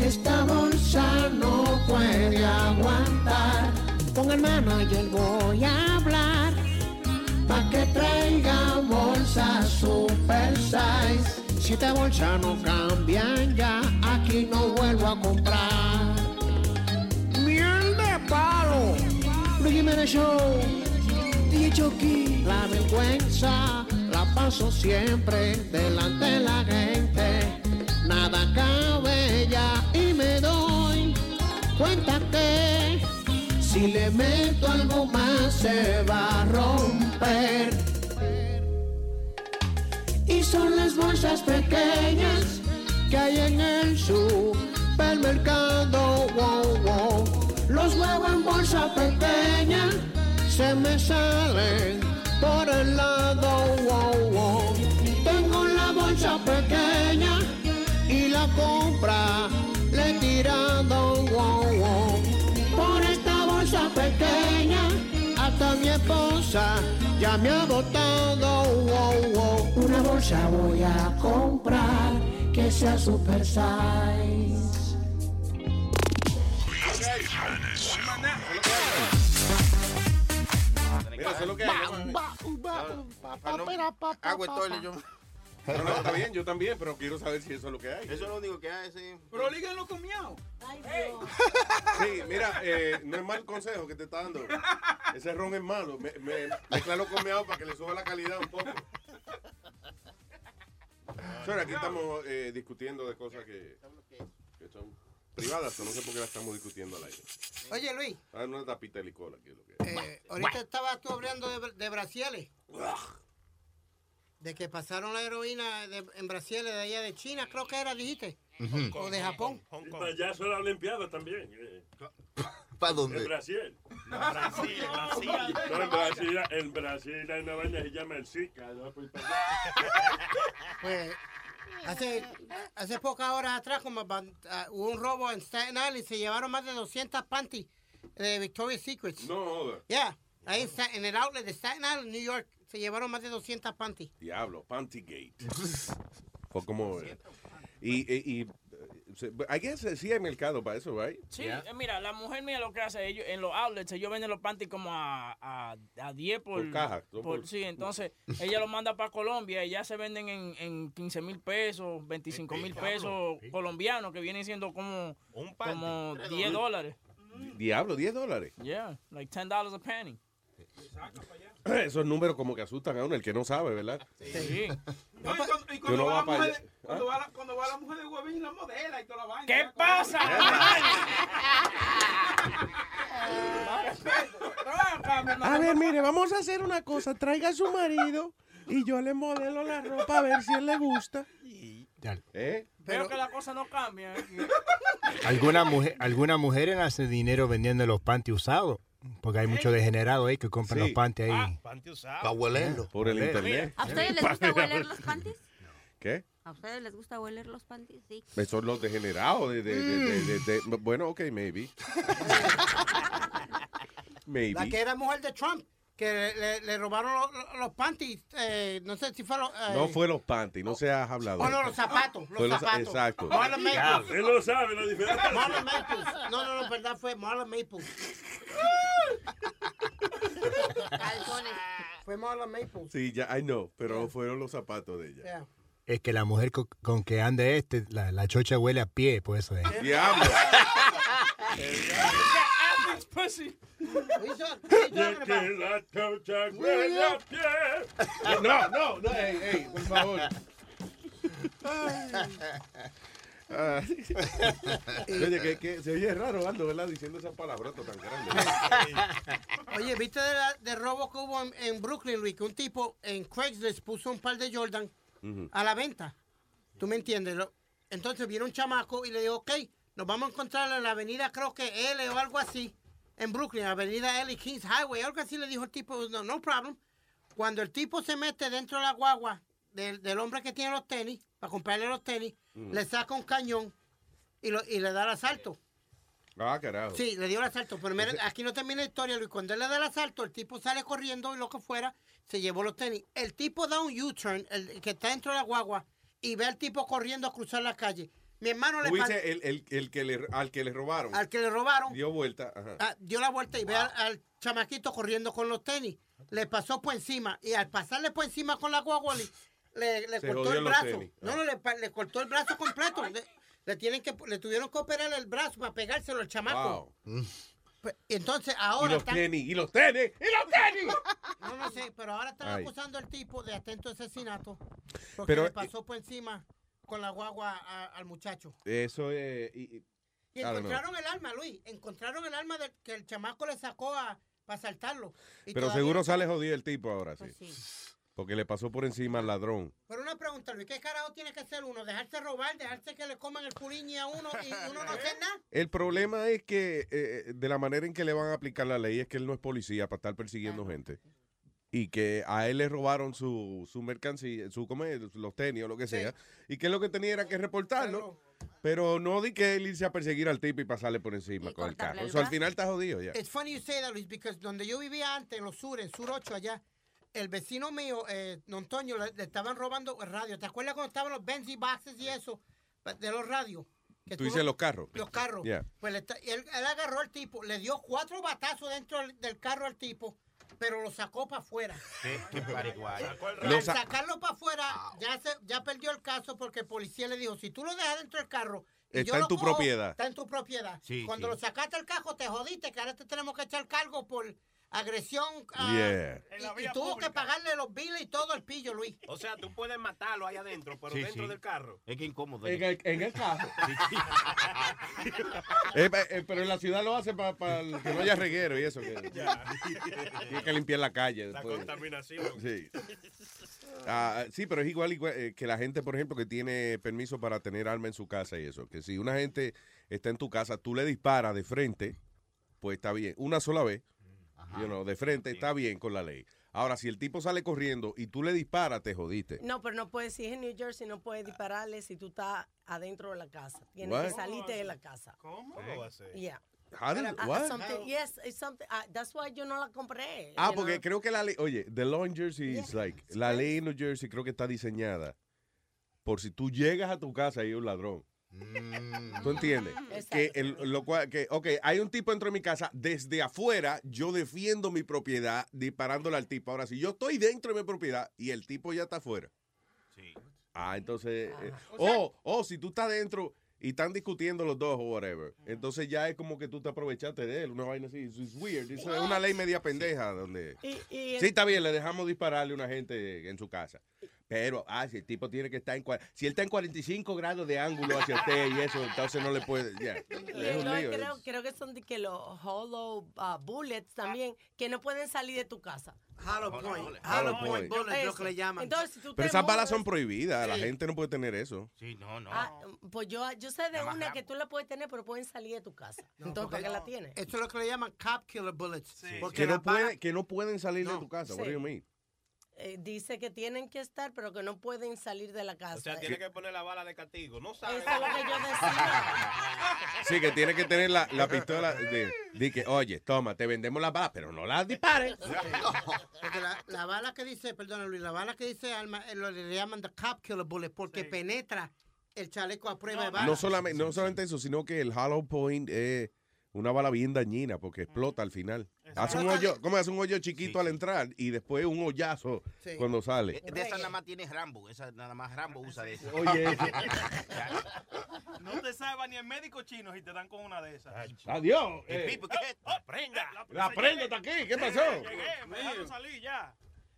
Esta bolsa no puede aguantar. Con el manager voy a hablar. Pa' que traiga bolsas super size. Si te bolsas no cambian ya, aquí no vuelvo a comprar. Miel de palo. Luigi Jiménez Show. DJ Chucky. La vergüenza la paso siempre delante de la gente. Nada cabe ya y me doy cuenta que si le meto algo más se va a romper. Son las bolsas pequeñas que hay en el supermercado. Los huevos en bolsa pequeña se me salen por el lado. Tengo la bolsa pequeña y la compra le he tirado. Por esta bolsa pequeña hasta mi esposa ya me ha botado. Una bolsa voy a comprar que sea super size. Mira, eso es lo que hay. Agua y toile, yo. No, no, está bien, yo también, pero quiero saber si eso es lo que hay. Eso es lo único que hay, sí. Pero líguenlo con miau. Sí, mira, eh, no es mal consejo que te está dando. Ese ron es malo. Me, me, mezclalo con miau para que le suba la calidad un poco. Sorry, aquí estamos eh, discutiendo de cosas que, que son privadas, no sé por qué las estamos discutiendo al aire. Oye, Luis, Ah, una tapita de licor aquí es lo que es. eh, ahorita estabas tú hablando de, de brasieles. De que pasaron la heroína de- en brasieles de allá de China, creo que era, dijiste. O de Japón. La Olimpiada también. eh. ¿Para dónde? En Brasil. Brasil, Brasil. No, en Brasil, en Brasil hay una vaina que se llama el Zika. ¿no? Pues, allá. Pues hace, hace pocas horas atrás como ah, hubo un robo en Staten Island y se llevaron más de 200 panties de Victoria's Secrets. No joda. Yeah, ahí está, en el outlet de Staten Island, New York, se llevaron más de 200 panties. Diablo, Pantygate. Fue como. eh, Y, y, y eh, se- I guess eh, sí hay mercado para eso, right? Sí, eh, mira, la mujer mía lo que hace, ellos en los outlets, ellos venden los panties como a, a, a 10 por, Por caja, por- por- sí, entonces ella lo manda para Colombia y ya se venden en, en 15 mil pesos, 25 mil pesos colombianos, que vienen siendo como, como 10 dólares. Diablo, 10 dólares. Yeah, like 10 dollars a penny. Esos números como que asustan a uno, el que no sabe, ¿verdad? Sí. No, y cuando, y va va la mujer, allá. cuando, va la, cuando va la mujer de Huevín, la modela y toda la vaina. ¿Qué pasa? A ver, mire, vamos a hacer una cosa. Traiga a su marido y yo le modelo la ropa a ver si él le gusta. ¿Eh? Veo que la cosa no cambia. ¿eh? Algunas mujer, algunas mujeres hacen dinero vendiendo los panties usados. Porque hay muchos degenerados ahí que compran Sí. los panties ahí. Panty usado. Para huelerlo. Por el internet. ¿A ustedes les gusta hueler los panties? ¿Qué? ¿A ustedes les gusta hueler los panties? Sí. Esos son los degenerados. De, de, de, de- de- de- bueno, ok, maybe. maybe. La que era mujer de Trump, que le, le robaron los, los- los panties, eh, no sé si fueron... eh, No fue los panties, no seas hablado. Oh, no, los zapatos, los Fue los- zapatos. exacto. Marlon Maples. Él lo sabe, la diferencia. Marlon Maples. No, no, no, verdad, fue Marlon Maples. Calzones. Fue Marlon Maples. Sí, ya, I know, pero fueron los zapatos de ella. Yeah. Es que la mujer co- con, que ande este, la, la chocha huele a pie, por eso es. Diablo. Pussy. Y es que la chocha huele a pie. No, no, no, ey, ey, por favor. Oye, que, que se oye raro, Aldo, ¿verdad? Diciendo esa palabrota tan grande. Oye, ¿viste de, la- de robo que hubo en, en Brooklyn, Luis? Que un tipo en Craigslist puso un par de Jordan Ujú. a la venta. ¿Tú me entiendes? Lo- Entonces viene un chamaco y le digo, ok, nos vamos a encontrar en la avenida, creo que L o algo así, en Brooklyn, avenida y Kings Highway, algo así le dijo el tipo, no, no problem. Cuando el tipo se mete dentro de la guagua del, del hombre que tiene los tenis, para comprarle los tenis, Mm. le saca un cañón y, lo, y le da el asalto. Ah, carajo. Sí, le dio el asalto. Pero mira, aquí no termina la historia, Luis. Cuando él le da el asalto, el tipo sale corriendo y lo que fuera, se llevó los tenis. El tipo da un U-turn, el que está dentro de la guagua, y ve al tipo corriendo a cruzar la calle. Mi hermano le dices el, el, el que le, al que le robaron. al que le robaron, Dio vuelta. Ajá. ah, dio la vuelta y ve al, al chamaquito corriendo con los tenis. Le pasó por encima. Y al pasarle por encima con la guagua, le, cortó el los brazo. No, no, le, cortó el brazo completo. Le, le tienen que, le tuvieron que operar el brazo para pegárselo al chamaco. Wow. Entonces, Y ahora los están- tenis, y los tenis, y los tenis. No, no sé, pero ahora están Ay. acusando al tipo de atento asesinato porque Pero, le pasó por encima con la guagua a- al muchacho. Eso es. y- y- Y encontraron el arma, Luis. Encontraron el arma del- que el chamaco le sacó a, para asaltarlo. Y Pero seguro no sale jodido el tipo ahora, sí. Pues Porque le pasó por encima al ladrón. Pero una pregunta, Luis, ¿qué carajo tiene que hacer uno? ¿Dejarse robar? ¿Dejarse que le coman el puliñi a uno y uno no hace nada? El problema es que eh, de la manera en que le van a aplicar la ley es que él no es policía para estar persiguiendo gente. Y que a él le robaron su, su mercancía, su los tenis o lo que sea. Y que lo que tenía era que reportarlo. Pero no di que él irse a perseguir al tipo y pasarle por encima con el carro. el al final está jodido ya. Es funny you say that, Luis, porque donde yo vivía antes, en los sur, en Sur 8 allá, el vecino mío, eh, don Toño, le, le estaban robando radio. ¿Te acuerdas cuando estaban los Benzi boxes y eso? De los radios. Que Tú tú dices lo- los carros. Los carros. Yeah. Pues él, él agarró al tipo, le dio cuatro batazos dentro del carro al tipo, pero lo sacó para afuera. Qué, qué pariguayo. Y Lo al sa- sacarlo para afuera, ya, se, ya perdió el caso porque el policía le dijo, si tú lo dejas dentro del carro... y Está yo en lo tu cojo, propiedad. Está en tu propiedad. Sí, Cuando sí. lo sacaste del carro, te jodiste, que ahora te tenemos que echar cargo por agresión. ah, Yeah. y, y tuvo que pagarle los biles y todo el pillo, Luis. O sea, tú puedes matarlo ahí adentro, pero Sí, dentro sí. del carro. Es que incómodo. En el, en el carro. Eh, eh, pero en la ciudad lo hace para que no haya reguero y eso. Que, tiene que limpiar la calle. La después. contaminación. Sí. Ah, sí, pero es igual, igual, eh, que la gente, por ejemplo, que tiene permiso para tener arma en su casa y eso. Que si una gente está en tu casa, tú le disparas de frente, pues está bien. Una sola vez, you know, de frente, está bien con la ley. Ahora, si el tipo sale corriendo y tú le disparas, te jodiste. No, pero no puedes, si es en New Jersey, no puedes dispararle si tú estás adentro de la casa. Tienes What? que salirte de la casa. ¿Cómo lo va a hacer? Yeah. How did- Uh, what? something- yes, it's something, uh, that's why yo no la compré. Ah, porque know. creo que la ley, oye, the law in Jersey is like, la ley en New Jersey creo que está diseñada por si tú llegas a tu casa y hay un ladrón. ¿Tú entiendes? Que, el- lo cual, que, ok, hay un tipo dentro de mi casa, desde afuera yo defiendo mi propiedad disparándole al tipo. Ahora, si yo estoy dentro de mi propiedad y el tipo ya está afuera. Ah, entonces, eh, o o si tú estás dentro y están discutiendo los dos o whatever, entonces ya es como que tú te aprovechaste de él, una vaina así, es weird, es una ley media pendeja donde... Y- y- Sí, está bien, le dejamos dispararle a una gente en su casa. Pero, ah, si el tipo tiene que estar en... Si él está en 45 grados de ángulo hacia usted y eso, entonces no le puede... ya, Y es un lío. creo, creo que son de que los hollow uh, bullets también, que no pueden salir de tu casa. Hollow point. Hollow point point. bullet es lo que le llaman. Entonces, si tú Pero esas balas son prohibidas, la Sí. gente no puede tener eso. Sí, no, no. Ah, pues yo, yo sé de una que tú la puedes tener, pero pueden salir de tu casa. Entonces, ¿para qué la tienes? Eso es lo que le llaman cop killer bullets. Porque Que no, puede, que no pueden salir de tu casa, Sí. what do you mean? Eh, dice que tienen que estar, pero que no pueden salir de la casa. O sea, tiene que poner la bala de castigo. No Eso sabe. es lo que yo decía. Sí, que tiene que tener la, la pistola de, de que, oye, toma, te vendemos las balas, pero no las dispares. Porque la, la bala que dice, perdón Luis, la bala que dice Alma, eh, lo le llaman the cop killer bullet porque penetra el chaleco a prueba de bala. No solamente, no solamente eso, sino que el hollow point es una bala bien dañina porque explota al final. Hace un hoyo, ¿cómo hace un hoyo chiquito al entrar y después un hoyazo Sí. cuando sale? De esa nada más tiene Rambo. Esa nada más Rambo usa de esa. Oye, No te salva ni el médico chino si te dan con una de esas. Adiós. El eh. pipo, ¿qué es? La prenda. La prenda está aquí, ¿qué pasó? Llegué, me dejaron salir ya.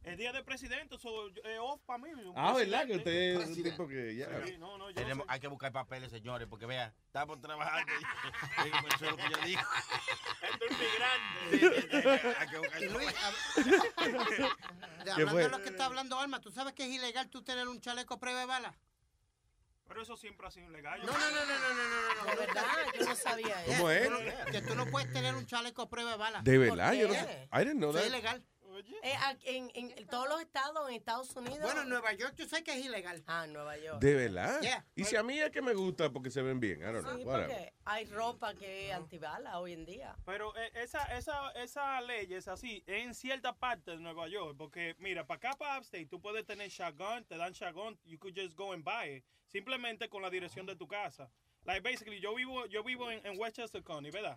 El día del presidente, so, eh, off para mí. Ah, ¿verdad? Que usted es un tipo que ya. Sí, no, no, yo Tenemos, hay que buscar papeles, señores, porque vea, estamos trabajando. y- Eso es lo que yo digo. Esto es migrante. Hay que buscar Luis, papeles. De- hablando de lo que está hablando Alma, ¿tú sabes que es ilegal tú tener un chaleco prueba de bala? Pero eso siempre ha sido ilegal. No, no, no, no, no, no, no, no. De verdad, yo no sabía eso. ¿Cómo es? No- que tú no puedes tener un chaleco prueba de bala. De verdad, ¿Por yo no sé. I didn't know Eso es that. ilegal. Eh, en, en todos los estados, en Estados Unidos. Bueno, en Nueva York yo sé que es ilegal. Ah, en Nueva York. De verdad. Yeah. Y si a mí es que me gusta porque se ven bien. I don't know. Sí, whatever. porque hay ropa que es antibala hoy en día. Pero eh, esa, esa, esa ley es así en cierta parte de Nueva York. Porque, mira, para acá, para Upstate, tú puedes tener shotgun, te dan shotgun, you could just go and buy it. Simplemente con la dirección de tu casa. Like, basically, yo vivo, yo vivo en, en Westchester County, ¿verdad?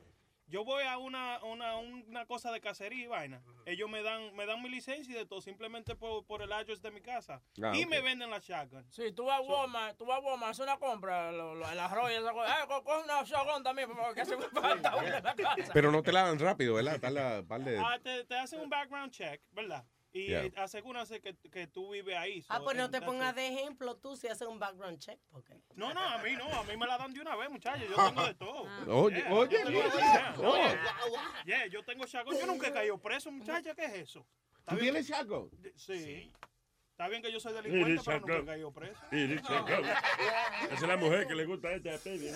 Yo voy a una, una, una cosa de cacería y vaina. Ellos me dan, me dan mi licencia y de todo, simplemente por, por el address de mi casa. Ah, y ok. me venden la shotgun. Sí, tú vas a Walmart, tú vas a Walmart, haces una compra, lo, lo- el arroz y esa cosa. Eh, co- coge una shotgun también, por favor, que hace me falta una en la casa. Pero no te la dan rápido, ¿verdad? Par de... Ah, te, te hacen un background check, ¿verdad? Y Yeah. asegúrense que, que tú vives ahí. Ah, pues no te pongas de ejemplo tú si haces un background check. porque No, no, a mí no, a mí me la dan de una vez, muchachos. Yo tengo de todo. Oye, Yeah, oye, yo tengo- oye. yeah, Oh. yeah. Yeah, yo tengo shotgun. Yo nunca he caído preso, muchacha. ¿Qué es eso? ¿Está ¿Tú bien? tienes shotgun? Sí. Está bien que yo soy delincuente, pero nunca he caído preso. Esa es la mujer que le gusta a esta baby.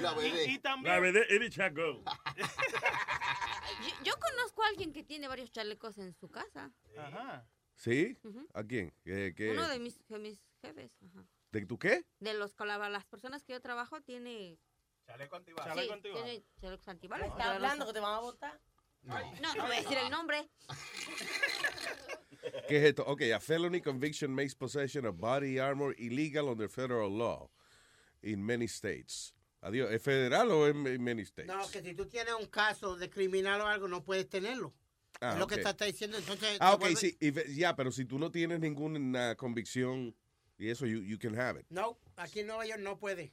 la BD. Y- y también- La BD, Iris shotgun. Yo, yo conozco a alguien que tiene varios chalecos en su casa. Ajá. ¿Sí? ¿A quién? ¿Qué, qué? Uno de mis, de mis jefes. Ajá. ¿De tu qué? De los las personas que yo trabajo tiene. Chaleco Sí, antibalas. tiene chalecos antibalas. ¿Estás hablando que te van a votar? No, no voy a decir el nombre. ¿Qué es esto? Ok, a felony conviction makes possession of body armor illegal under federal law in many states. Adiós, ¿es federal o en, many states? No, que si tú tienes un caso de criminal o algo, no puedes tenerlo. Ah, es lo ok. que está, está diciendo. Entonces, Ah, ok, vuelve- sí, ya, pero si tú no tienes ninguna convicción y eso, you, you can have it. No, aquí en Nueva York no puede.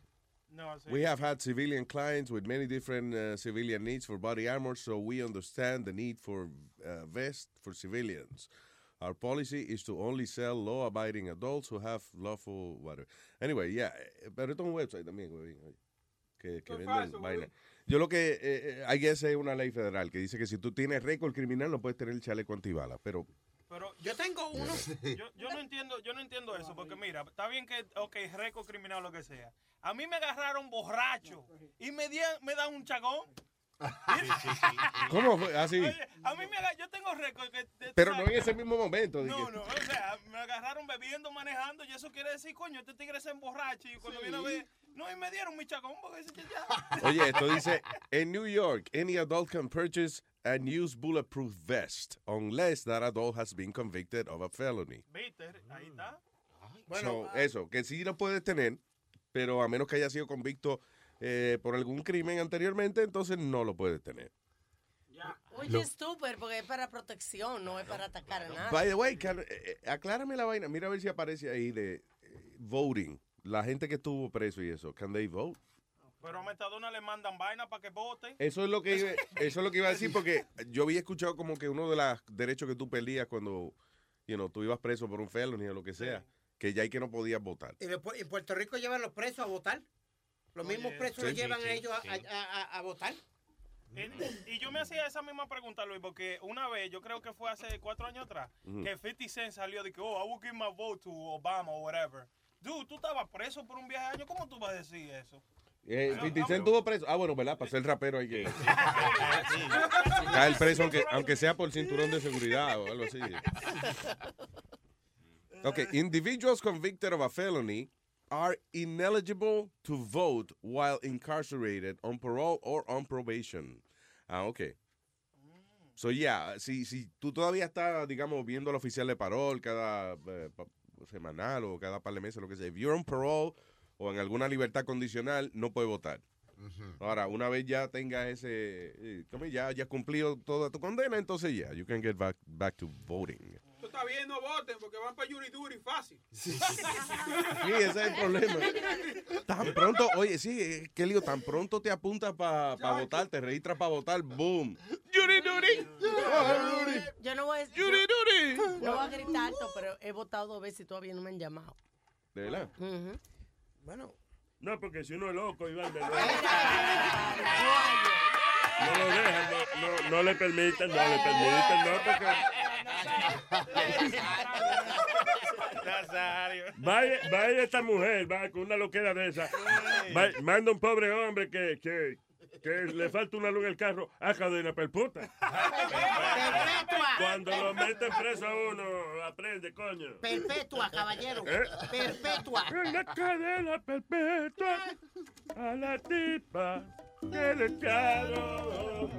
No, We have had civilian clients with many different uh, civilian needs for body armor, so we understand the need for uh, vest for civilians. Our policy is to only sell law-abiding adults who have lawful whatever. Anyway, yeah, eh, pero esto es un website también, güey, que, que venden vaina. Yo lo que, eh, eh, I guess es una ley federal que dice que si tú tienes récord criminal no puedes tener el chaleco antibalas, pero Pero yo tengo uno. Yo, yo no entiendo, yo no entiendo eso, porque mira, está bien que, ok, récord criminal lo que sea. A mí me agarraron borracho y me, di- me dan un chagón. ¿cómo fue? Así. Oye, a mí me aga- yo tengo récord que... de- pero no en ese mismo momento. No, no, o sea, me agarraron bebiendo, manejando, y eso quiere decir, coño, este tigre se emborracha, y cuando viene a ver, no, y me dieron mi chagón, porque ya... Oye, esto dice, en New York, any adult can purchase and use bulletproof vest unless that adult has been convicted of a felony. ¿Viste? Ahí está. So, eso, que sí lo puedes tener, pero a menos que haya sido convicto eh, por algún crimen anteriormente, entonces no lo puedes tener. Oye, Lo- es súper, porque es para protección, no es para atacar a nadie. By the way, eh, eh, aclárame la vaina. Mira a ver si aparece ahí de eh, voting. La gente que estuvo preso y eso, can they vote? Pero a Metadona le mandan vaina para que voten. Eso es lo que iba, eso es lo que iba a decir porque yo había escuchado como que uno de los derechos que tú perdías cuando you know, tú ibas preso por un felony o lo que sea, que ya hay que no podías votar. Y después, en Puerto Rico llevan los presos a votar. Los mismos presos sí, los sí, llevan sí, a ellos a- sí. a, a- a votar. Y, y yo me hacía esa misma pregunta, Luis, porque una vez, yo creo que fue hace cuatro años atrás, que 50 Cent salió de que, oh, I will give my vote to Obama o whatever. Dude, tú estabas preso por un viaje de años, ¿cómo tú vas a decir eso? Eh, 50 Cent estuvo preso. Ah, bueno, ¿verdad? Para ser rapero hay que caer preso aunque, aunque sea por cinturón de seguridad o algo así. Okay, individuals convicted of a felony are ineligible to vote while incarcerated on parole or on probation. Ah, ok. So, yeah, si, si tú todavía estás, digamos, viendo al oficial de parol cada eh, pa- semanal o cada par de meses, lo que sea, if you're on parole o en alguna libertad condicional, no puedes votar. Ahora, una vez ya tengas ese, eh, ya, ya cumplido toda tu condena, entonces ya, you can get back, back to voting. Tú estás bien, no voten porque van para Yuri Duri fácil. Sí, ese es el problema. Tan pronto, oye, sí, eh, qué lío, tan pronto te apuntas para votar, te registras para votar, boom. Yuri Duri. Yo no voy a, Yuri, Yuri. no voy a gritar alto, pero he votado dos veces y todavía no me han llamado. ¿De verdad? Bueno. No, porque si uno es loco, Iván, ¿verdad? No lo dejan, no, no, no le permiten, no le permiten, no, porque... Vaya, vaya esta mujer, va con una loquera de esa. Va- manda un pobre hombre que, que, que le falta una luz en el carro a cadena perputa. Cuando lo meten preso a uno, aprende, coño. Perpetua, caballero. ¿Eh? Perpetua. En la cadena perpetua a la tipa que le echaron.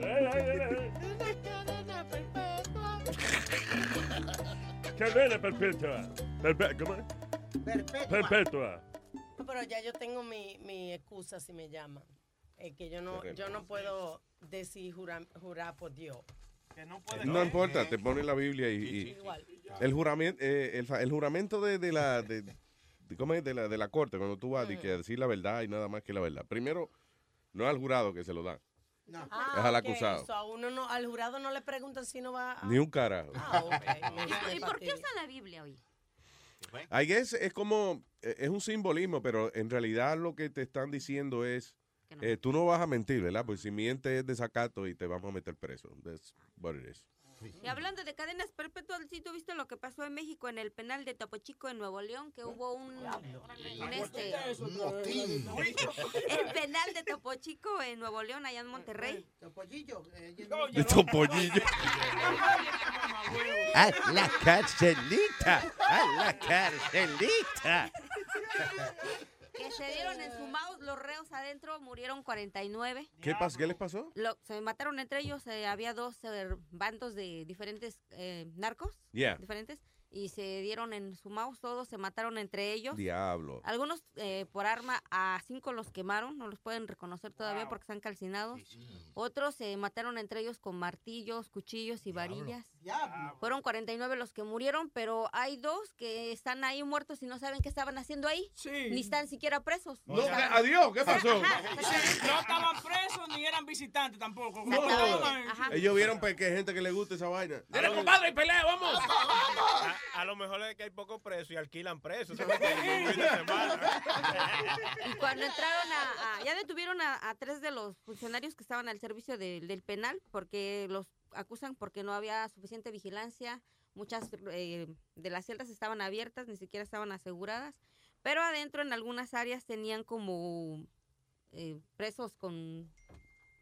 Cadena perpetua. Perpe- ¿Cómo es? Perpetua. Perpetua. Pero ya yo tengo mi, mi excusa si me llaman. Es que yo no, yo no puedo decir jurar, jurar por Dios. Que no puede No importa, te pone la Biblia y, y- Igual. el juramento, eh, el, juramento de, de la de, de- ¿cómo es? de la de la corte cuando tú vas y que a decir la verdad y nada más que la verdad. Primero, no es al jurado que se lo dan, Ah, Es al acusado. so a uno no, al jurado no le preguntan si no va a... ni un carajo. Ah, ok. ¿Y por qué usan la Biblia hoy? I guess es como, eh, es un simbolismo, pero en realidad lo que te están diciendo es, eh, tú no vas a mentir, ¿verdad? Porque si mientes es desacato y te vamos a meter preso. That's what it is. Y hablando de cadenas perpetuas, ¿sí tú viste lo que pasó en México en el penal de Topo Chico en Nuevo León? Que hubo un, un este... El penal de Topo Chico en Nuevo León, allá en Monterrey. Topollillo. eh, De topollillo. A la carcelita, a la carcelita. Que se dieron en su mouse, los reos adentro murieron 49. ¿Qué, pas ¿Qué les pasó? Lo- se mataron entre ellos, eh, había dos eh, bandos de diferentes eh, narcos, Yeah. diferentes, y se dieron en su mouse todos, se mataron entre ellos. Diablo. Algunos eh, por arma, a cinco los quemaron, no los pueden reconocer todavía porque están calcinados. Otros se mataron entre ellos con martillos, cuchillos y varillas. Fueron 49 los que murieron, pero hay dos que están ahí muertos y no saben qué estaban haciendo ahí. Ni están siquiera presos. No, ¿qué? adiós, ¿qué pasó? No estaban presos ni eran visitantes tampoco. No. Ajá. Ellos vieron pues, que hay gente que le gusta esa vaina. Dale, compadre, y pelea, vamos. A, lo mejor es que hay pocos presos y alquilan presos. ¿sabes? Un fin de semana. Y cuando entraron a, a- ya detuvieron a, a tres de los funcionarios que estaban al servicio del- del penal porque los acusan porque no había suficiente vigilancia, muchas eh, de las celdas estaban abiertas, ni siquiera estaban aseguradas, pero adentro en algunas áreas tenían como eh, presos con,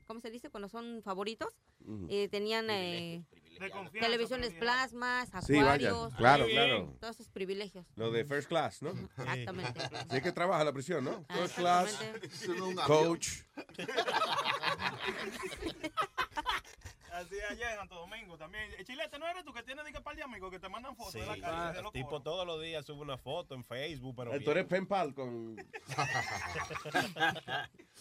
¿cómo se dice? Cuando son favoritos, eh, tenían eh, De televisiones plasmas, Sí, vaya, acuarios, claro, claro. todos esos privilegios. Lo de first class, ¿no? Exactamente. Sí que trabaja la prisión, ¿no? Ah, First class, coach. Así allá en Santo Domingo también. Eh, Chilete, ¿no eres tú que tienes de que par de amigos que te mandan fotos de la calle? de El los tipo todos los días sube una foto en Facebook, pero Eh, Tú eres bien. pen pal con,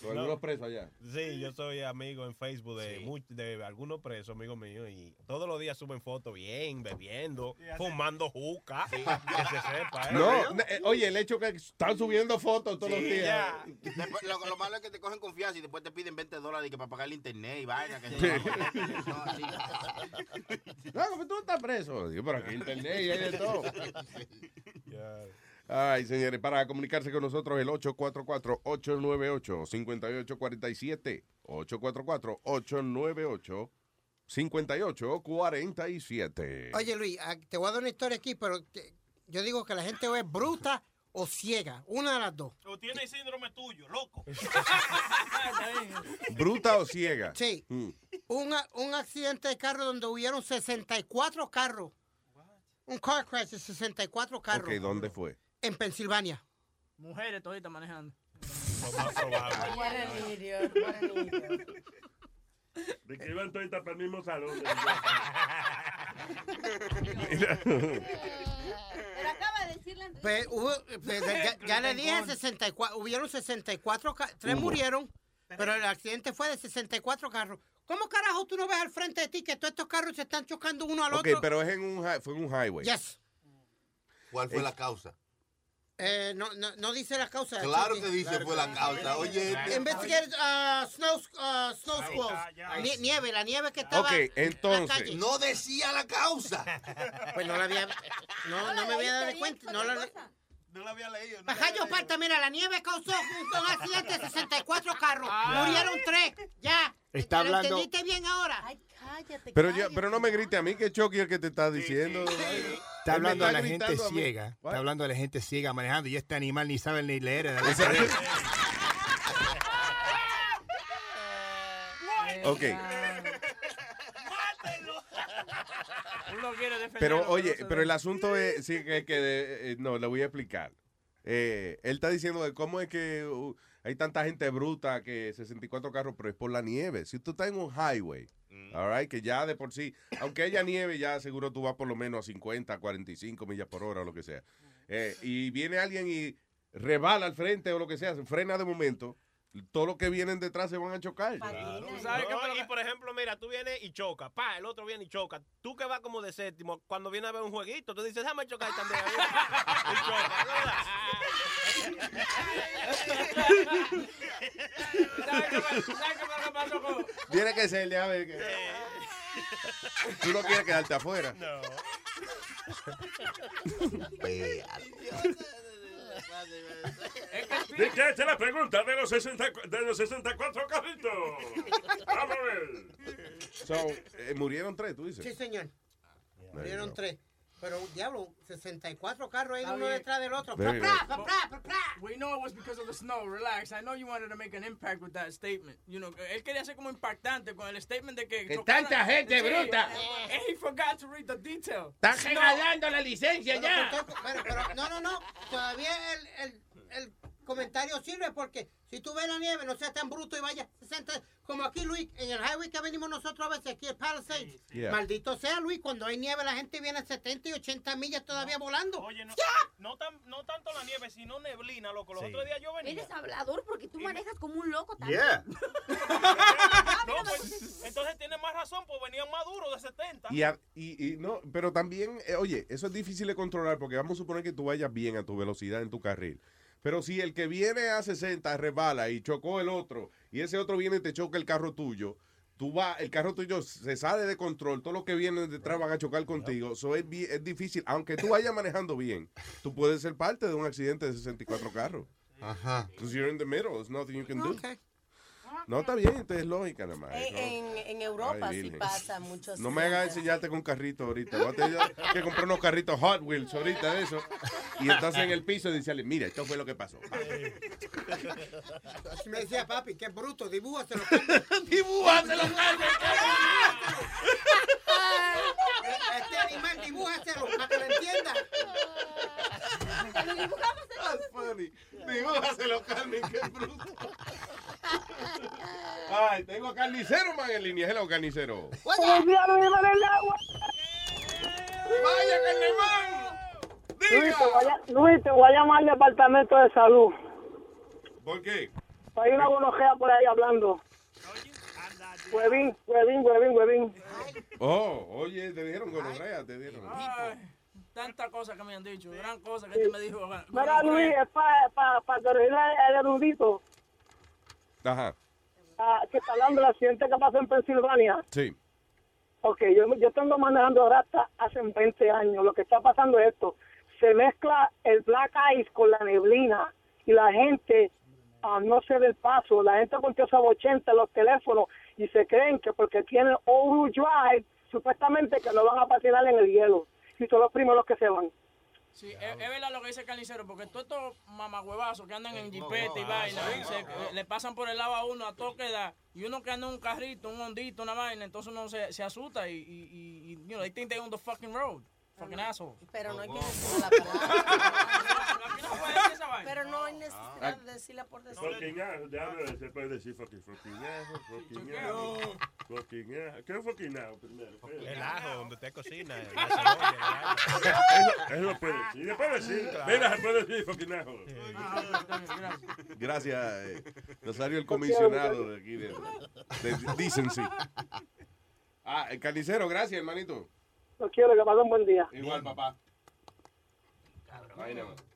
con No. algunos presos allá. Sí, yo soy amigo en Facebook de, much- de algunos presos, amigos míos, y todos los días suben fotos bien, bebiendo, fumando juca, que se sepa. ¿eh? No, eh, oye, el hecho que están subiendo fotos todos los Sí, días. Después, lo, lo malo es que te cogen confianza y después te piden 20 dólares y que para pagar el internet y vaina. Que Sí. No, así. No, como tú estás preso. Digo, pero aquí internet y hay de todo. Ay, señores, para comunicarse con nosotros el 844-898-5847. 844-898-5847. Oye, Luis, ah, te voy a dar una historia aquí, pero te- yo digo que la gente es bruta o ciega. Una de las dos. O tiene síndrome tuyo, loco. ¿Bruta o ciega? Sí. Mm. Un, un accidente de carro donde hubieron 64 carros. Un car crash de 64 carros. Ok, ¿dónde fue? En Pensilvania. Mujeres toditas manejando. De que iban todas para el mismo salón. Pues, hubo- pues, ya, ya le dije 64, hubieron 64 carros, tres Hubo. murieron, pero el accidente fue de 64 carros. ¿Cómo carajo tú no ves al frente de ti que todos estos carros se están chocando uno al Ok, otro? pero es en un, fue en un highway. Yes. ¿Cuál fue Eh, la causa? Eh, no, no, no dice la causa. Claro Chucky. que dice fue la causa. Oye, este- Investigar uh, snow, uh, snow squalls. Nie- nieve, la nieve que estaba Ok, en la entonces. calle. No decía la causa. Pues no la había, no, no me había dado cuenta. No la, No la había leído. Bajayo Parta, mira, la nieve causó un, un accidente de 64 carros. Ah. Murieron tres. Ya. Está ¿Lo hablando- entendiste bien ahora? Ay, cállate. Pero, ya, pero no me grite a mí que Chucky es el que te está diciendo. Está Él me hablando de la gente a ciega. What? Está hablando de la gente ciega manejando y este animal ni sabe ni leer. Ok. Uno quiere defender Pero oye, pero el asunto es, sí, que, que, eh, no, le voy a explicar. Eh, él está diciendo de cómo es que uh, hay tanta gente bruta que 64 carros, pero es por la nieve. Si tú estás en un highway, all right, que ya de por sí, aunque haya nieve, ya seguro tú vas por lo menos a 50, 45 millas por hora o lo que sea. Eh, y viene alguien y rebala al frente o lo que sea, se frena de momento, todos los que vienen detrás se van a chocar. Claro. No, y por ejemplo, mira, tú vienes y choca, pa, el otro viene y choca. Tú que vas como de séptimo, cuando viene a ver un jueguito, tú dices, déjame chocar también. y choca, ¿Sabes qué pa- sabes qué fue lo que pasó con- Tiene que ser, a ver que... Tú no quieres quedarte afuera. No. ¿De qué es la pregunta de los, 60, de los 64 carritos? Vamos a ver. So, eh, murieron tres, tú dices. Sí, señor. Murieron tres. Pero, diablo, 64 carros ahí Está uno detrás del otro. Pra, pra, pra, pra, pra. We know it was because of the snow. Relax. I know you wanted to make an impact with that statement. You know, él quería ser como impactante con el statement de que. Que tanta gente bruta. And he forgot to read the detail. Están Snow. regalando la licencia Pero, ya. pero, pero, no, no, no. Todavía el, el, el comentario sirve porque si tú ves la nieve, no seas tan bruto y vaya 60. Como aquí, Luis, en el highway que venimos nosotros a veces, aquí el Palisades. Yeah. Maldito sea, Luis, cuando hay nieve la gente viene a 70 y 80 millas todavía volando. Oye, no, no, tan- no tanto la nieve, sino neblina, loco. Los Sí. otros días yo venía. Eres hablador porque tú manejas como un loco también. No, pues, entonces tienes más razón, pues venían más duros de 70. Y, a- y- y no, pero también, eh, oye, eso es difícil de controlar porque vamos a suponer que tú vayas bien a tu velocidad en tu carril. Pero si el que viene a 60 resbala y chocó el otro y ese otro viene y te choca el carro tuyo, tú vas, el carro tuyo se sale de control, todos los que vienen detrás van a chocar contigo. Eso es, es difícil, aunque tú vayas manejando bien, tú puedes ser parte de un accidente de 64 carros. Ajá. Because you're in the middle, there's nothing you can do. No, está bien, esto es lógica nada más. En, ¿no? en- en Europa Ay, sí pasa mucho. No me hagas enseñarte con carrito ahorita. Voy a tener que comprar unos carritos Hot Wheels ahorita de eso. Y entonces en el piso decirle, mira, esto fue lo que pasó. Así me decía papi, qué bruto, dibújaselo. Dibújaselo, Carmen. Este animal, dibújaselo para que lo entienda. That's funny. Dibújaselo, Carmen, qué bruto. Ay, tengo a Carnicero, man, en línea. Hello, Carnicero. ¡Vaya, Carnemán! Luis te, voy a, Luis, te voy a llamar al departamento de salud. ¿Por qué? Hay una gonojea por ahí hablando. Huevín, huevín, huevín, huevín. Oh, oye, te dieron gonorrea, te dieron. Ay, tantas cosas que me han dicho, gran cosa que este me dijo. Mira, Luis, es para pa, pa corregirle el erudito Ajá, ah, que está hablando del accidente que pasó en Pensilvania. sí. Ok, yo, yo tengo manejando hasta hace 20 años. Lo que está pasando es esto. Se mezcla el black ice con la neblina y la gente ah, no se ve el paso. La gente con esa 80 en los teléfonos y se creen que porque tienen all drive, supuestamente que no van a patinar en el hielo. Y son los primeros que se van. Sí, es, es verdad lo que dice el carnicero, porque todos estos mamagüevazos que andan en jipete y vaina, se- eh, le pasan por el lado a uno a toque da, y uno que anda en un carrito, un hondito, una vaina, entonces uno se, se asusta y, y, y, y, you know, they think they on the fucking road. Fucking assholes. Pero no hay que decirle la palabra. Pero no hay necesidad de decirla por decirla. Fucking ajo, déjame se puede decir fucking, fucking fucking ajo, fucking ajo. ¿Qué fucking primero? El ajo donde usted cocina, la. Eso, puede decir. Después decir, mira, se puede decir fucking ajo. Gracias, eh, Rosario, el comisionado de aquí de, de Decency. Ah, el carnicero, gracias, hermanito. Lo quiero, que pasen un buen día. Igual, papá. Más.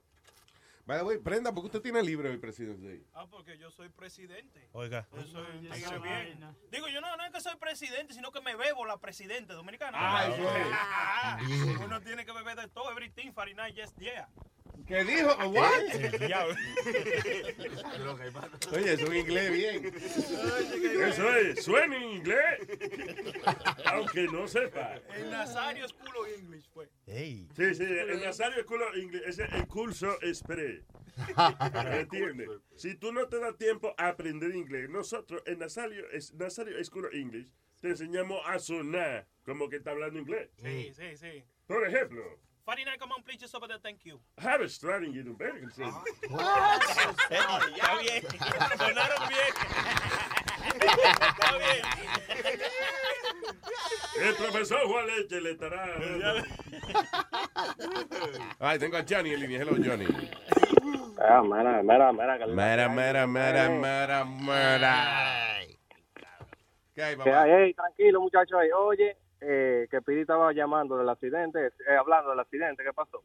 By the way, Prenda, ¿por qué usted tiene libre hoy, presidente? Ah, porque yo soy presidente. Oiga. Yo soy un tigre bien. Digo, yo no, no es que soy presidente, sino que me bebo la presidente dominicana. Es. Ah. Uno tiene que beber de todo, everything, Fahrenheit, yes, yeah. ¿Qué dijo? ¿What? El diablo. Oye, es un inglés bien. Eso es, suena en inglés. Aunque no sepa. El Nazario School of English fue. Sí, sí, el Nazario School of English, ese es el curso express. ¿Entiendes? Si tú no te das tiempo a aprender inglés, nosotros en Nazario, es, Nazario School of English te enseñamos a sonar como que está hablando inglés. Sí, sí, sí. Por ejemplo, 49, come on, please, just over there, thank you. have a starting in American Está bien. Sonaron bien. Está bien. El profesor Juan Leche le estará. Ay, tengo a Johnny en línea. Hello, Johnny. Ah, mira, mira. que- Mera, mera, mera, mera, mera. ¿Qué hay, papá? ay, ey, tranquilo, muchachos. Oye, eh, que Piri estaba llamando del accidente, eh, hablando del accidente, ¿qué pasó?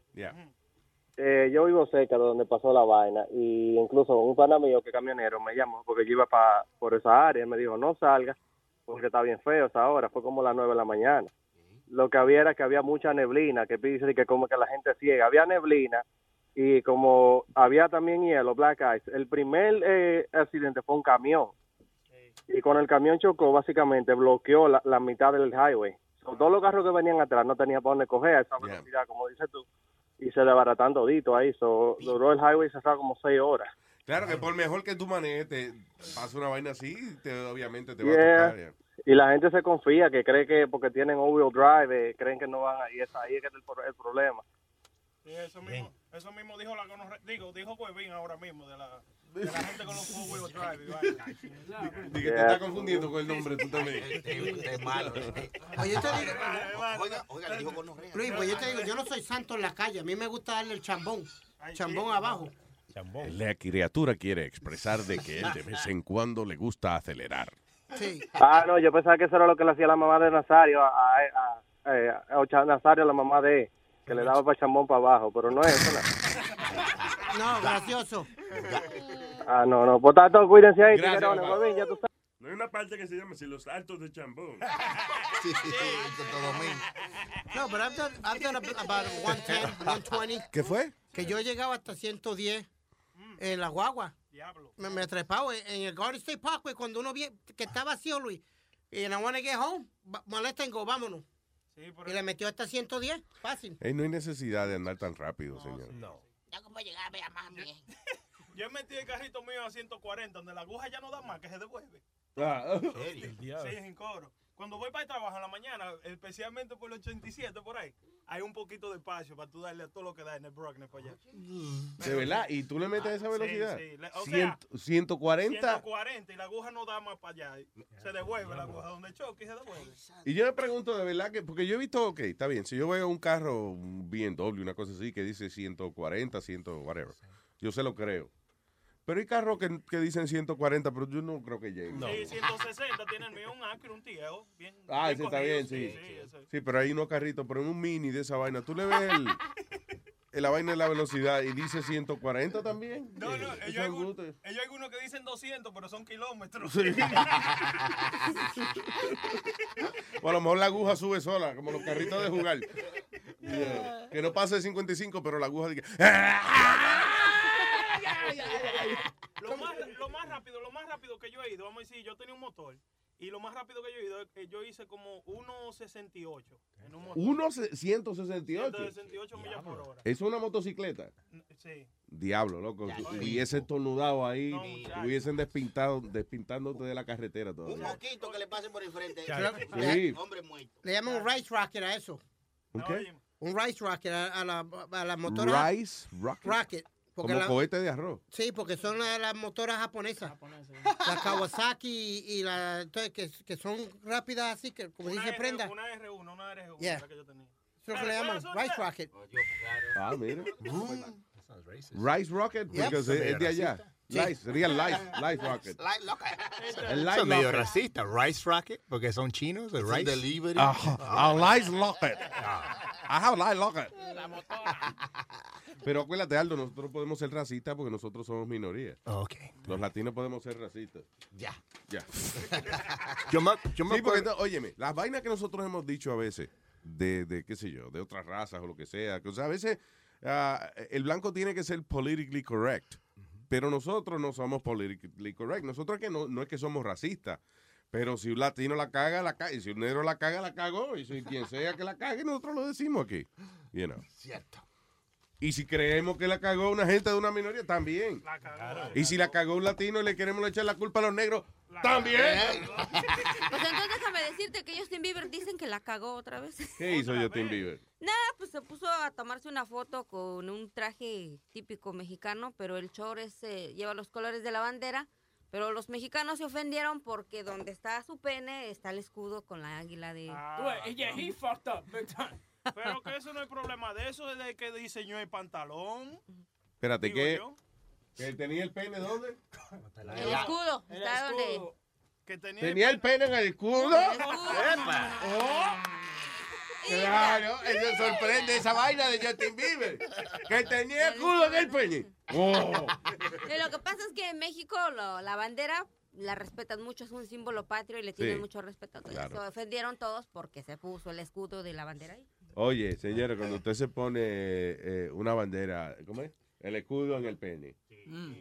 Eh, yo vivo cerca de donde pasó la vaina y incluso un pana mío que es camionero me llamó porque yo iba pa, por esa área y me dijo no salga porque está bien feo esa hora, fue como las nueve de la mañana. Lo que había era que había mucha neblina, que dice que como que la gente ciega, había neblina y como había también hielo, black ice, el primer eh, accidente fue un camión y con el camión chocó básicamente bloqueó la, la mitad del highway. Todos los carros que venían atrás no tenían para dónde coger a esa velocidad, como dices tú y se desbaratan todito ahí. So, duró el highway cerrado como seis horas. Claro que por mejor que tú manejes, te pasa una vaina así, te, obviamente te va a tocar. ya. Y la gente se confía, que cree que porque tienen all-wheel drive, eh, creen que no van a... Y es ahí es que es el problema. Sí, eso mismo, eso mismo dijo la digo, dijo Huevín ahora mismo de la, de la gente con los four wheel drive. Dije, te estás confundiendo con el nombre, tú también. Es malo. Oye, yo te digo, Oiga, oiga, le dijo gonorrea. Luis, pues yo te digo, yo no soy santo en la calle. A mí me gusta darle el chambón. Chambón abajo. La criatura quiere expresar de que él de vez en cuando le gusta acelerar. Sí. Ah, no, yo pensaba que eso era lo que le hacía la mamá de Nazario, a, a, a- eh, a Nazario, la mamá de él, que le daba para chambón para abajo, pero no es eso. No. No, gracioso. Ah, no, no, por tanto, cuídense ahí, Gracias, tiguerones, papá. huevín, ya tú sabes. No hay una parte que se llama así, los altos de chambón. Sí, No, pero I've done, I've done ab- about 110, 120. ¿Qué fue? Que yo llegaba hasta 110 en la guagua. Me, me trepaba en, en el Garden State Parkway cuando uno ve que está vacío, Luis. Y I want to get home. va- Maleta en go, vámonos. Y le metió hasta 110. Fácil. Ey, no hay necesidad de andar tan rápido, señor. No. Ya como llegar, vea mami. Yo metí el carrito mío a 140, donde la aguja ya no da más, que se devuelve. Ah. Sí, en coro. Cuando voy para el trabajo en la mañana, especialmente por el 87 por ahí, hay un poquito de espacio para tú darle a todo lo que da en el Brockner para allá. ¿De verdad? ¿Y tú le metes esa Sí, velocidad? sí. Le- o sea, 140. 140 y la aguja no da más para allá. Se devuelve la aguja donde choque y se devuelve. Y yo me pregunto de verdad que, porque yo he visto, ok, está bien, si yo veo un carro, un BMW, una cosa así, que dice 140, 100, whatever, yo se lo creo. Pero hay carros que, que dicen 140, pero yo no creo que lleguen. Sí, 160 tiene el mío, un Acura, un Tiego. Bien, Ah, bien ese está bien, sí. sí, ese. Sí, pero hay unos carritos, pero en un mini de esa vaina, tú le ves el, el- la vaina de la velocidad y dice 140 también. No, no, ellos hay, ellos hay algunos que dicen 200, pero son kilómetros. Sí. O a lo mejor la aguja sube sola, como los carritos de jugar. Yeah. Que no pase de 55, pero la aguja dice... Lo más, lo más rápido, lo más rápido que yo he ido, vamos a decir, yo tenía un motor. Y lo más rápido que yo he ido, eh, yo hice como 1.68 en un motor. Uno se- 168. 168 millas por hora. ¿Es una motocicleta? Sí. Diablo, loco. Ya, Si sí. hubiese estornudado ahí, No, hubiesen despintado, despintándote de la carretera Un todavía. moquito que le pase por el frente. Sí. Hombre muerto. Le llaman un rice rocket a eso. ¿Un qué? Un rice rocket a, a la, a la motora. Rice rocket. Rocket. Porque Como la- cohete de arroz. Sí, porque son la- las motoras japonesas. La Kawasaki y, y la entonces, que, que son rápidas así, que como Una dice R- Prenda. Una R1, una R1 Yeah. la que yo tenía. Eso es lo que le llaman rice rocket. Ah, mira. Rice rocket, Yep. porque es, es de allá. Sí. Lice, sería life, life rocket. El life Eso es medio rocket. racista. Rice Rocket, porque son chinos. El rice. Ah, a lice rocket. I have lice rocket. Pero acuérdate, Aldo, nosotros podemos ser racistas porque nosotros somos minoría. Ok. Los latinos podemos ser racistas. Ya. Ya. Yo me, yo me Sí, porque, acuerdo- óyeme, las vainas que nosotros hemos dicho a veces, de, de qué sé yo, de otras razas o lo que sea, que o sea, a veces ah, el blanco tiene que ser politically correct. Pero nosotros no somos politically correct. Nosotros que no, no es que somos racistas. Pero si un latino la caga, la caga. Y si un negro la caga, la cagó. Y si quien sea que la cague, nosotros lo decimos aquí. You know. Cierto. Y si creemos que la cagó una gente de una minoría, también. Y si la cagó un latino y le queremos echar la culpa a los negros, también. Pues entonces déjame decirte que Justin Bieber dicen que la cagó otra vez. ¿Qué hizo Justin Bieber? Nada, pues se puso a tomarse una foto con un traje típico mexicano, pero el short ese lleva los colores de la bandera. Pero los mexicanos se ofendieron porque donde está su pene está el escudo con la águila de... Ah. Yeah, he fucked up big time. Pero que eso no hay problema de eso, es de que diseñó el pantalón. Espérate, ¿qué? ¿Que tenía el pene dónde? El escudo, El está escudo. Que tenía, ¿Tenía el pene en el escudo? El escudo. Oh. Claro, eso sorprende esa vaina de Justin Bieber. Que tenía el escudo en el pene. Oh. Lo que pasa es que en México lo- la bandera la respetan mucho, es un símbolo patrio y le tienen Sí, mucho respeto. Entonces, claro. Se ofendieron todos porque se puso el escudo de la bandera ahí. Oye, señores, cuando usted se pone eh, una bandera, ¿cómo es? El escudo en el pene.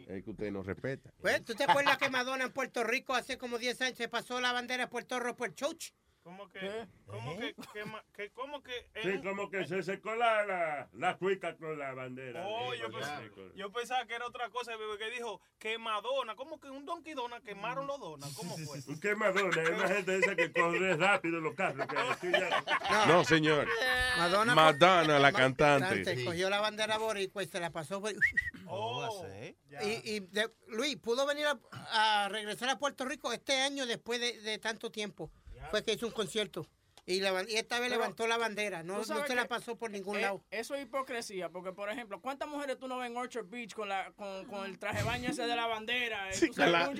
Es que usted no respeta. Pues, ¿tú te acuerdas que Madonna en Puerto Rico hace como 10 años se pasó la bandera de Puerto Rico por Church? ¿Cómo que? ¿Cómo que? que, ma- que- ¿Cómo que? Sí, como que se secó la, la, la cuica con la bandera. Oh, yo, pensaba, yo que era otra cosa, que dijo que Madonna, ¿cómo que un Donkey Dona quemaron los donas? ¿Cómo fue? Un quemadona, hay una gente esa que corre rápido los carros. ya- No, señor. Madonna, Madonna, la Ma- cantante. Cogió la bandera boricua y se la pasó por... Oh, Y, y de- Luis, pudo venir a, a regresar a Puerto Rico este año después de, de tanto tiempo. Fue que hizo un concierto. Y, la ban- y esta vez Pero, levantó la bandera. No, no se la pasó por ningún eh, lado. Eso es hipocresía, porque por ejemplo, ¿cuántas mujeres tú no ves en Orchard Beach con, la, con, con el traje baño ese de la bandera? Sí, Tú sabes, con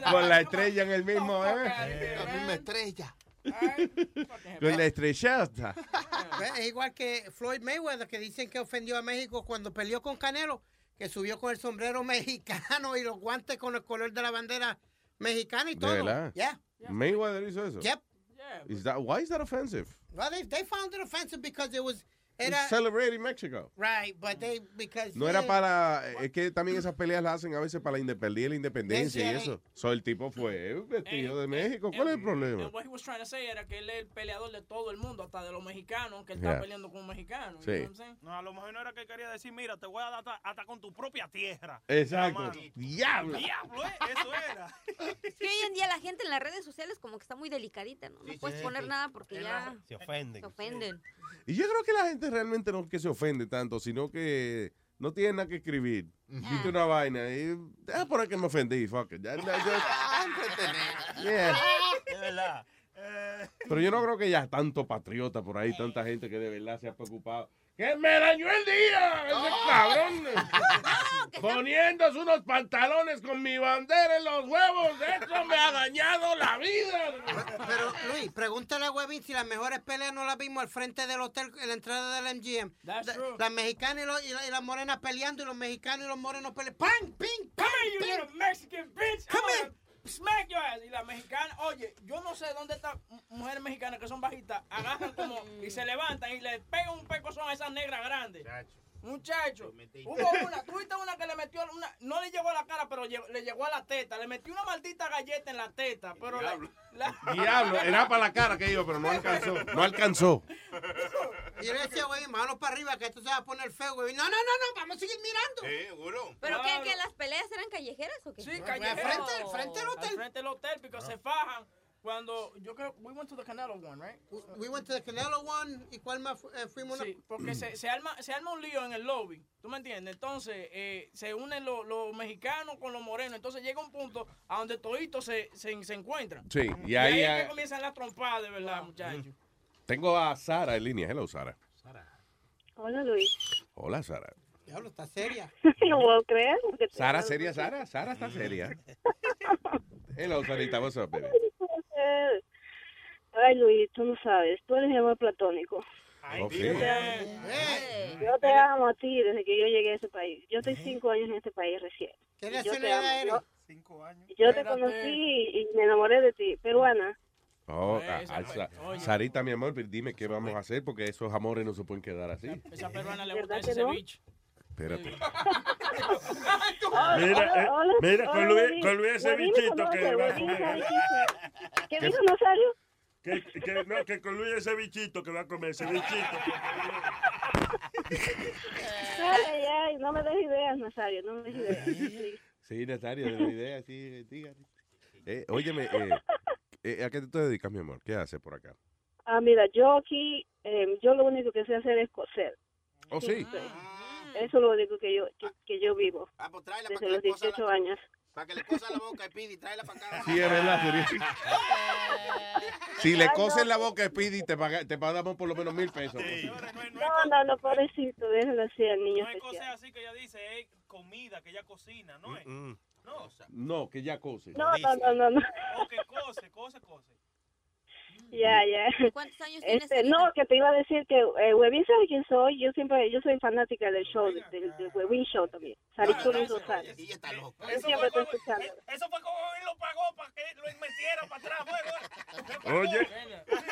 la- Con la estrella en el mismo, ¿eh? La misma estrella. Con la estrellata. Pues, Es igual que Floyd Mayweather, que dicen que ofendió a México cuando peleó con Canelo, que subió con el sombrero mexicano y los guantes con el color de la bandera mexicana y ¿De todo. verdad? Yeah. Mayweather hizo eso. Yep. Is that, why is that offensive? Well, they, they found it offensive because it was... Era, celebrating Mexico. right, but they... Because, No era para. Es que también esas peleas las hacen a veces para la independencia, la independencia y eso. So, el tipo fue vestido de México. ¿Cuál es el problema? What he was trying to say era que él es el peleador de todo el mundo, hasta de los mexicanos, que él está Yeah. peleando con un mexicano. you Sí. No, a lo mejor no era que quería decir, mira, te voy a dar hasta, hasta con tu propia tierra. Exacto. Diablo. Diablo, ¿eh? Eso era. Es que hoy en día la gente en las redes sociales como que está muy delicadita, ¿no? No puedes sí, poner sí. nada porque ya Se ofenden. se ofenden. Y yo creo que la gente realmente no es que se ofende tanto, sino que no tiene nada que escribir. Viste una vaina y. Deja poner que me ofendí, fuck it. Ya, ya, ya. Yeah. De verdad. Pero yo no creo que haya tanto patriota por ahí, tanta gente que de verdad se ha preocupado. ¡Que me dañó el día! ¡Ese cabrón! Poniéndose unos pantalones con mi bandera en los huevos. ¡Eso me ha dañado la vida! Pero, Luis, pregúntale a Webin si las mejores peleas no las vimos al frente del hotel en la entrada del MGM. That's La- true. Las mexicanas y, los- y la- y las morenas peleando y los mexicanos y los morenos peleando. ¡Pam! ¡Ping! Come here, you little Mexican bitch. Come gonna Smack your ass. Y la mexicana, oye, yo no sé dónde están mu- mujeres mexicanas que son bajitas, agarran como y se levantan y le pegan un pecozón a esas negras grandes. Muchacho, hubo una, tuviste una que le metió una, no le llegó a la cara, pero le llegó a la teta, le metió una maldita galleta en la teta, pero la, la- Diablo, era para la cara que iba, pero no alcanzó. No alcanzó. Y yo le decía, güey, manos para arriba, que esto se va a poner feo, güey. No, no, no, no, vamos a seguir mirando. seguro. ¿Pero qué, que las peleas eran callejeras o qué? Sí, Frente- callejero. frente al hotel. Al frente del hotel, porque se fajan. Cuando, yo creo, we went to the Canelo one, right? We went to the Canelo one, ¿y cuál más fu- eh, fuimos? Sí, porque se, se, arma, se arma un lío en el lobby, ¿tú me entiendes? Entonces, eh, se unen los mexicanos con los morenos, entonces llega un punto a donde toditos se, se, se encuentran. Sí, y y ahí, ahí es que comienzan las trompadas, de verdad, muchachos. Tengo a Sara en línea. Hello, Sara. Hola Luis. Hola, Sara. Diablo, está seria. No puedo creer. Sara, seria, Sara. Sara está seria. Hello, Sarita. What's up, baby? Ay Luis, tú no sabes, tú eres mi amor platónico. Ok. Yo te amo. Yo te amo a ti desde que yo llegué a ese país. Yo estoy cinco años en este país recién. ¿Qué yo te amo. Yo- Cinco años. Yo te conocí y me enamoré de ti, peruana. Oh, ah, Sa- oye. Sarita, mi amor, dime qué vamos a hacer porque esos amores no se pueden quedar así. Esa peruana le ¿Verdad gusta ese que no? Espérate. Mira, eh, hola, mira, con Luis, con Luis ese bichito que va a comer. ¿Qué dijo Nazario? Que, que, no, que con Luis ese bichito que va a comer, ese bichito. Ay, ay, no me des ideas, Nazario, no me des ideas. Sí. Sí, Natalia, de la idea, sí, dígale. Eh, óyeme, eh, eh, ¿a qué te dedicas, mi amor? ¿Qué haces por acá? Ah, mira, yo aquí, eh, yo lo único que sé hacer es coser. Oh, sí. Eso es lo único que yo, que, que yo vivo. Ah, pues tráela Desde para los que le cosa 18 la, años. para que le cosa la boca y pide y tráela para acá. Sí, es verdad, sería. Si le cosen la boca a Speedy, te, paga- te pagamos por lo menos mil pesos. No, no, no, pobrecito, déjalo así al niño No cosas especial. así que ella dice, es comida que ella cocina, ¿no es? Mm. No, No, que ya cose. No, no, no, no, no. o que cose, cose, cose. Ya, ya. ¿Cuántos años tienes, Este, no, que te iba a decir que eh, Webin sabe quién soy. Yo siempre, yo soy fanática del show, del, del, del Webin Show también. Sarichuli Rosales. Yo siempre estoy escuchando. Eso fue como él lo pagó para que lo metiera para atrás, Oye,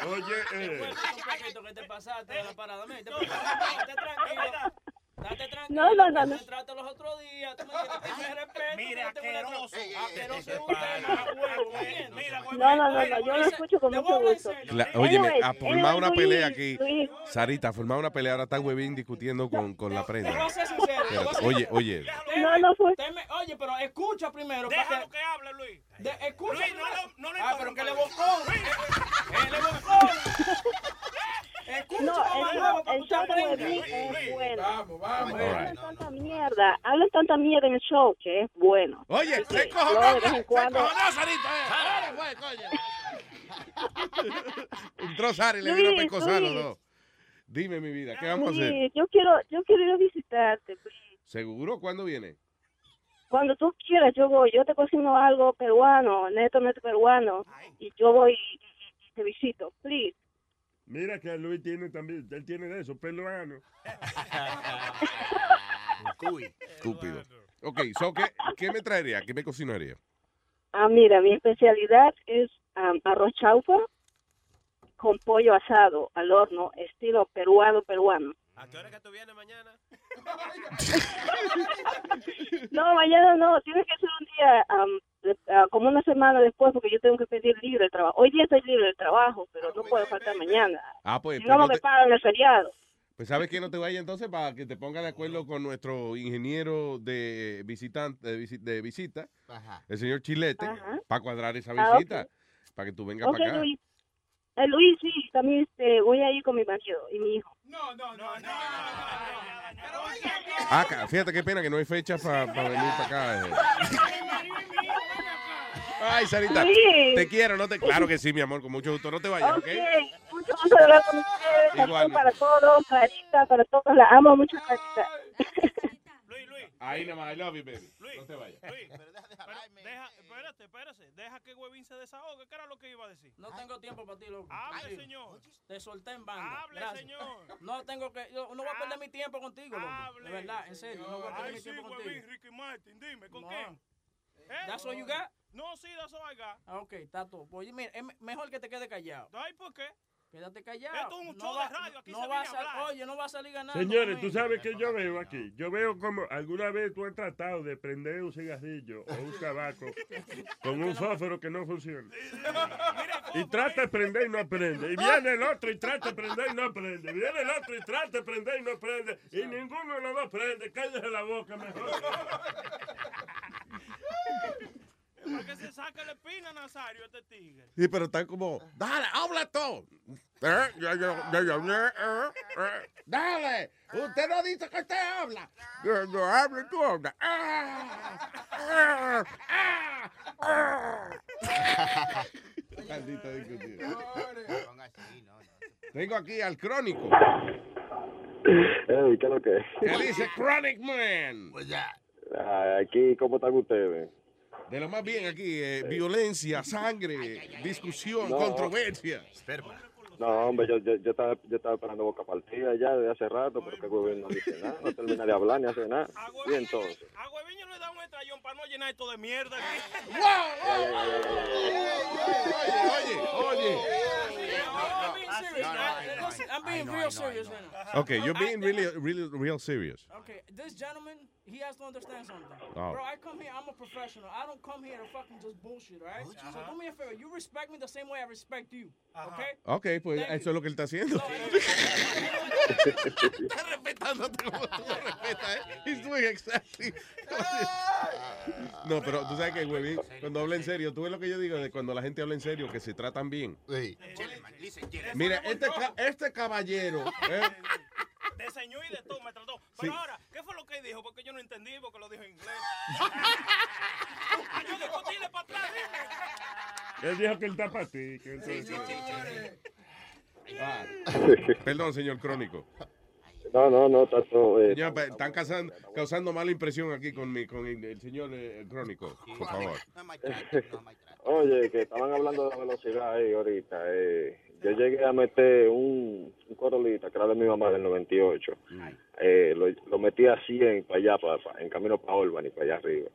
oye, eh, Un poquito que te pasaste de la parada. Mira, te pasaste. Date tranquilo. No, no, no, no. Te trato los otros días. Tú me tienes que tener respeto. Mire, tú no te vuelvas asqueroso. Asqueroso es usted, no. Mira, No, no, no, no, yo lo escucho con mucho gusto. La- óyeme, Anyway, a formar anyway, una pelea aquí. Sarita, a formar una pelea. Ahora está Webin discutiendo con, con la Te prenda. voy a ser sincero. te voy a Espérate, ser- Oye, oye. No, no fue. Oye, pero escucha primero. Déjalo que- hable, Luis. Escucha Luis, no no le Ah, pero que le. Eh, le bocón. Escucha, No, mamá, el, show de es bueno. Vamos, vamos. Hablan tanta mierda, hablan tanta mierda en el show que es bueno. Oye, se cojonó, yo de vez en cuando. Entró Sari le dio una. Dime, mi vida, ¿qué vamos a hacer? Yo quiero, yo quiero ir a visitarte. ¿Seguro? ¿Cuándo viene? Cuando tú quieras, yo voy. Yo te cocino algo peruano, neto, neto peruano. Y yo voy y, y- y te visito. Please. Mira que Luis tiene también, él tiene de eso, peruano. Estúpido. Ok, so, ¿qué, ¿qué me traería? ¿Qué me cocinaría? Ah, mira, mi especialidad es arroz chaufa con pollo asado al horno, estilo peruano, peruano. ¿A qué hora que tú vienes mañana? No, mañana no, tiene que ser un día, de- ah, como una semana después, porque yo tengo que pedir libre el trabajo. Hoy día estoy libre del trabajo, pero no puedo faltar mañana. Ah, pues, Si pues, no, no me pagan el feriado. pues ¿sabes que no te vaya entonces para que te ponga de acuerdo con nuestro ingeniero de, visitante, de, visi- de visita, Ajá. el señor Chilete, Ajá. para cuadrar esa Ah, visita, para que tú vengas para acá. Luis. Eh, Luis, sí, también este, voy a ir con mi marido y mi hijo. No, no, no, no. Ah, fíjate qué pena que no hay fecha para venir para acá. eh. Ay, Sarita, Luis. te quiero, no te... Claro que sí, mi amor, con mucho gusto. No te vayas, ¿ok? Ok, mucho gusto hablar con ustedes. Igual. para todos, Clarita, para todos. La amo mucho, Clarita. Ahí nada más, I love you, baby. No te vayas. Luis, pero deja, espérate, espérate. Deja que Huevín se desahogue. ¿Qué era lo que iba a decir? No tengo tiempo para ti, loco. Hable, señor. Te solté en banda. Hable, Gracias. señor. No tengo que. Yo no voy a perder mi tiempo contigo, loco. De verdad, en serio. No voy a perder Ay, mi sí, tiempo Huevín, contigo. Ricky Martin, dime, ¿con No. quién? ¿Eh? ¿That's all you got? No, sí, that's all I got. Ah, ok, está todo. Pues mira, es me- mejor que te quedes callado. Ay, ¿por qué? Quédate callado. Esto es un show no de radio, aquí no se va a viene a sal- hablar. Oye, no va a salir ganando. Señores, tú sabes que yo veo aquí. Yo veo como alguna vez tú has tratado de prender un cigarrillo o un tabaco con un fósforo que no funciona. Y trata de prender y no prende. Y viene el otro y trata de prender y no prende. Viene el otro y trata de prender y no prende. Y ninguno de los dos prende. Cállese la boca mejor. Para que se saque la espina, Nazario, este tigre. Sí, pero están como, dale, habla todo. Eh, ya, ya, ya, ya, eh, eh. Dale, usted no dice que usted habla. Yo, yo hablo y tú hablas. Ah, ah, ah, ah. Maldito discutido. Tengo aquí al crónico. Ey, ¿qué es lo que es? ¿Qué dice Chronic Man? Ah, Aquí, ¿cómo están ustedes? De lo más bien aquí, eh, violencia, sangre, discusión, No. controversia. No, hombre, yo, yo, yo, estaba, yo estaba esperando boca partida ya desde hace rato, pero que el gobierno no dice nada, no termina de hablar ni hace nada. Y entonces, A Hueviño le da un callón para no llenar esto de mierda. Oye, oye. I'm being real serious right now. Okay, you're being really, really, real serious. Okay, this gentleman, he has to understand something. Oh. Bro, I come here, I'm a professional. I don't come here to fucking just bullshit, all right? So do me a favor, you respect me the same way I respect you, okay? Ok, pues Thank eso es lo que él está haciendo. Está respetándote como tú respetas, ¿eh? He's doing exactly. No, pero tú sabes que, güey, cuando habla en serio, tú ves lo que yo digo de cuando la gente habla en serio, que se tratan bien. Mira, este, ca- este caballero, ¿eh? De señor y de todo me trató. Pero ahora, ¿qué fue lo que dijo? Porque yo no entendí, porque lo dijo en inglés. yo para atrás. Él dijo que él está para ti. Que entonces... Ah, perdón, señor Crónico. No, no, no, está todo. eh, pues, están causando, causando mala impresión aquí con, mi, con el, el señor eh, Crónico, por favor. Oye, que estaban hablando de la velocidad ahí ahorita. Eh, yo llegué a meter un, un Corolita, que era de mi mamá del 98. Eh, lo, lo metí a 100 para allá, para, para- en camino para Albany, para allá arriba.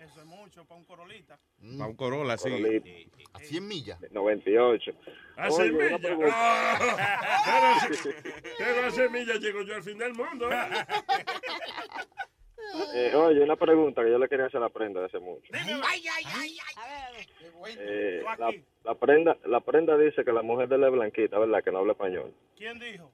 Eso es mucho para un corolita. Para un Corolla, sí. Corolita. A 100 millas. 98. A Oye, una semilla. pregunta. Ah, pero, pero a semilla llego yo al fin del mundo. ¿eh? Oye, una pregunta que yo le quería hacer a la prenda de hace mucho. Ay, ay, ay, Eh, la, la prenda la prenda dice que la mujer de es blanquita, ¿verdad? Que no habla español. ¿Quién dijo?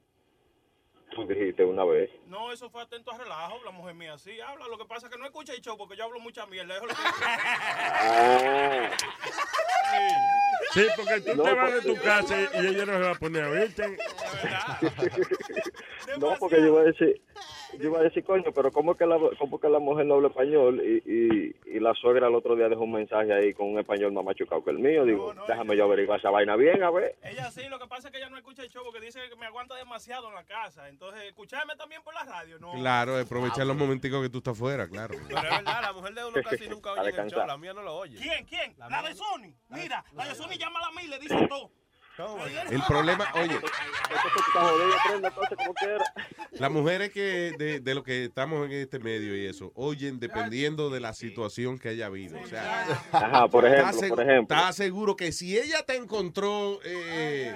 Tú dijiste una vez. No, eso fue atento a relajo. La mujer mía sí habla. Lo que pasa es que no escucha el show porque yo hablo mucha mierda. Eso es lo que- Ah, Sí, porque tú No, te vas de tu casa y ella no se va a poner a verte. no, porque yo iba a decir, yo iba a decir, coño, pero ¿cómo que la, cómo que la mujer no habla español? Y, y, y la suegra el otro día dejó un mensaje ahí con un español más machucado que el mío. Digo, déjame yo averiguar esa vaina bien, a ver. Ella sí, lo que pasa es que ella no escucha el show porque dice que me aguanta demasiado en la casa. Entonces, escucharme también por la radio, ¿no? Claro, aprovechar los momenticos que tú estás fuera, claro. Pero es verdad, la mujer de uno casi nunca oye el show, la mía no lo oye. ¿Quién? ¿Quién? La, de Sony. Mira, la de Sony llama a mí y le dice todo. El problema, oye, las mujeres que de, de lo que estamos en este medio y eso, oyen dependiendo de la situación que haya habido. O sea, Ajá, por ejemplo, ¿estás por segu- ejemplo. ¿Estás seguro que si ella te encontró eh,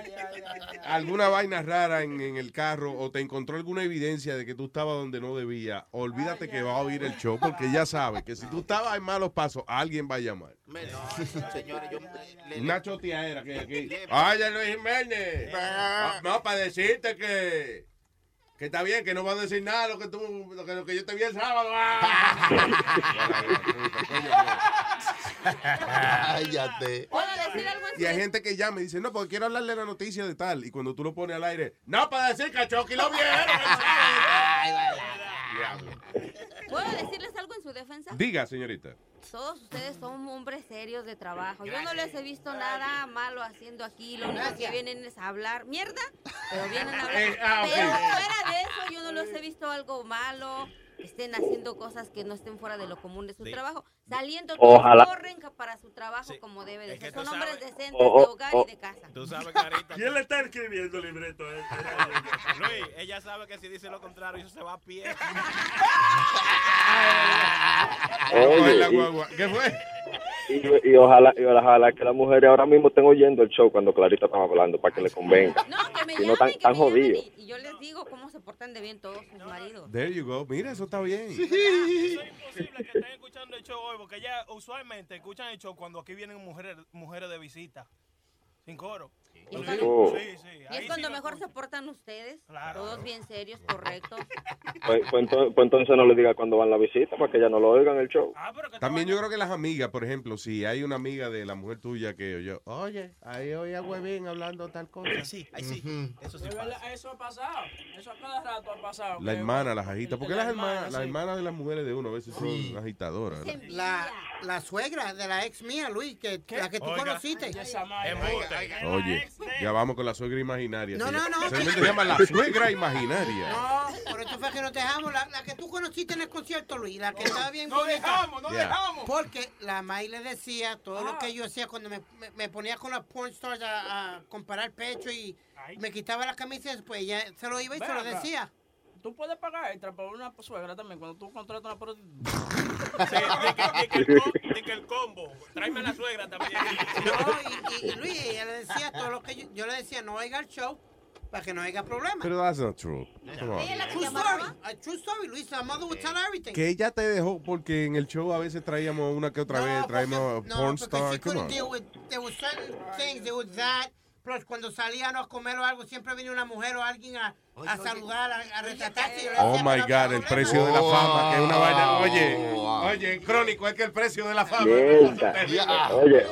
alguna vaina rara en, en el carro o te encontró alguna evidencia de que tú estabas donde no debía, olvídate que va a oír el show porque ella sabe que si tú estabas en malos pasos, alguien va a llamar. Una choteadera que hay aquí. Oye, Luis Jiménez. Ah, No, para decirte que. Que está bien, que no va a decir nada lo que tú, lo que, lo que yo te vi el sábado. Cállate. ¿Puedo decir algo en Y hay gente que llama y dice, no, porque quiero hablarle la noticia de tal. Y cuando tú lo pones al aire, no, para decir que a Chucky lo vieron. Diablo. ¿Puedo decirles algo en su defensa? Diga, señorita. Todos ustedes son hombres serios de trabajo. Yo no les he visto nada malo haciendo aquí. Lo único que vienen es a hablar mierda, pero vienen a hablar. Eh, ah. Pero fuera de eso, yo no les he visto algo malo. que Estén haciendo cosas que no estén fuera de lo común de su Sí. trabajo. Saliendo, Ojalá. corren para su trabajo como debe de Es que ser. Son hombres sabes- decentes O- de o- hogar y de casa. Tú sabes, Carita. ¿Quién le está escribiendo el libreto a él? Luis, ella sabe que si dice lo contrario, eso se va a pie. Oye, la y- guagua. ¿Qué fue? Y, y ojalá, y ojalá que las mujeres ahora mismo estén oyendo el show cuando Clarita estaba hablando para que le convenga. No, que me Si no, tan, jodidos. y, y yo les digo cómo se portan de bien todos sus maridos. There you go. Mira, eso está bien. Eso es imposible que estén escuchando el show hoy porque ya usualmente escuchan el show cuando aquí vienen mujeres, mujeres de visita. Sin coro. Y es Sí, cuando, sí, sí. y Ahí es cuando mejor se portan ustedes, todos bien serios, correctos. Pues, pues entonces, pues entonces no le diga cuando van la visita para que ya no lo oigan el show. También yo creo que las amigas, por ejemplo, si hay una amiga de la mujer tuya que oyó, oye, ahí oí a Huevín hablando tal cosa. Sí, ahí sí. Eso sí Eso ha pasado. Eso a cada rato ha pasado. La hermana, las agitas. Porque La las hermanas, hermana, las hermanas de las mujeres de uno a veces son agitadoras. ¿no? La, la suegra de la ex mía, Luis, que, la que tú Oiga. conociste. Oye, ya vamos con la suegra imaginaria. No, no, no. Se llama la suegra imaginaria. No, por eso fue que nos dejamos. La, la que tú conociste en el concierto, Luis, la que estaba bien bonita. dejamos, Yeah. dejamos. Porque la May le decía todo lo que yo hacía cuando me, me, me ponía con las porn stars a, a comparar pecho y me quitaba la camisa después ella se lo iba y se lo acá. decía. Tú puedes pagar extra por una suegra también cuando tú contratas una prostituta. Sí, di que, di que el, di que el combo. Tráeme a la suegra también. No, y, y- y Luis, ella le decía todo lo que yo, yo le decía, no oiga el show para que no haya problemas. Pero that's not true. Come on. True story, a true story, Luis. My mother would tell everything. Que ella te dejó porque en el show a veces traíamos una que otra vez, traíamos No, porn porque star. she Come couldn't on. deal with, there were certain things, there was that. Plus, cuando salíamos a comer o algo, siempre venía una mujer o alguien a, a saludar, a, a retratarse. Oh my "No había God, el problema". precio de la fama, que es una vaina. Oye, oye, crónico, es que el precio de la fama. Mierda. Oye,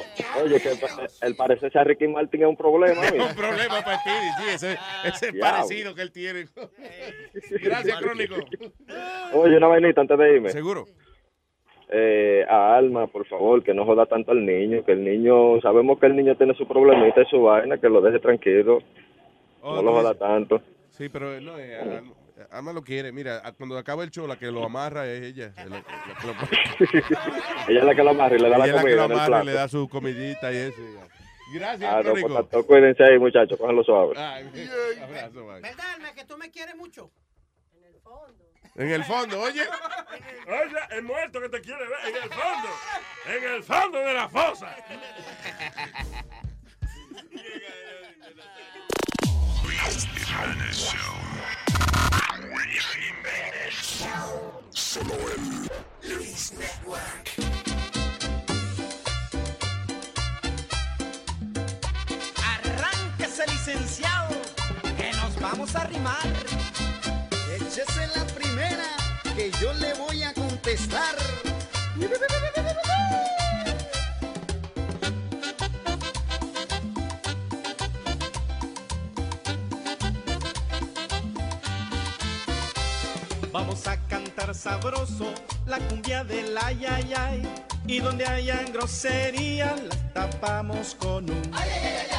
oye, que el, el parecerse a Ricky Martin es un problema. Es un problema para ti, sí, ese, ese parecido que él tiene. Gracias, Crónico. Oye, una vainita antes de irme. Seguro. Eh, a Alma, por favor, que no joda tanto al niño, que el niño, sabemos que el niño tiene su problemita y su vaina, que lo deje tranquilo, Oh, no lo joda tanto. Sí, pero no, eh, Alma- Alma lo quiere. Mira, cuando acaba el show, la que lo amarra es ella. La- la- la que lo- Ella es la que lo amarra y le da Ella la es la que comida lo amarra y le da su comidita y eso. ya. Gracias, Ah, no, pues, tanto, cuídense ahí, muchachos, cógenlo suave. Ay, abrazo, bye. ¿Verdad, Alma, que tú me quieres mucho? En el fondo, oye. Oye, el muerto que te quiere ver en el fondo. En el fondo de la fosa. Solo en Luis Network. Licenciado, que nos vamos a rimar. Échese la que yo le voy a contestar. Vamos a cantar sabroso la cumbia del ay, ay, ay. Y donde hayan groserías, las tapamos con un ay, ay, ay,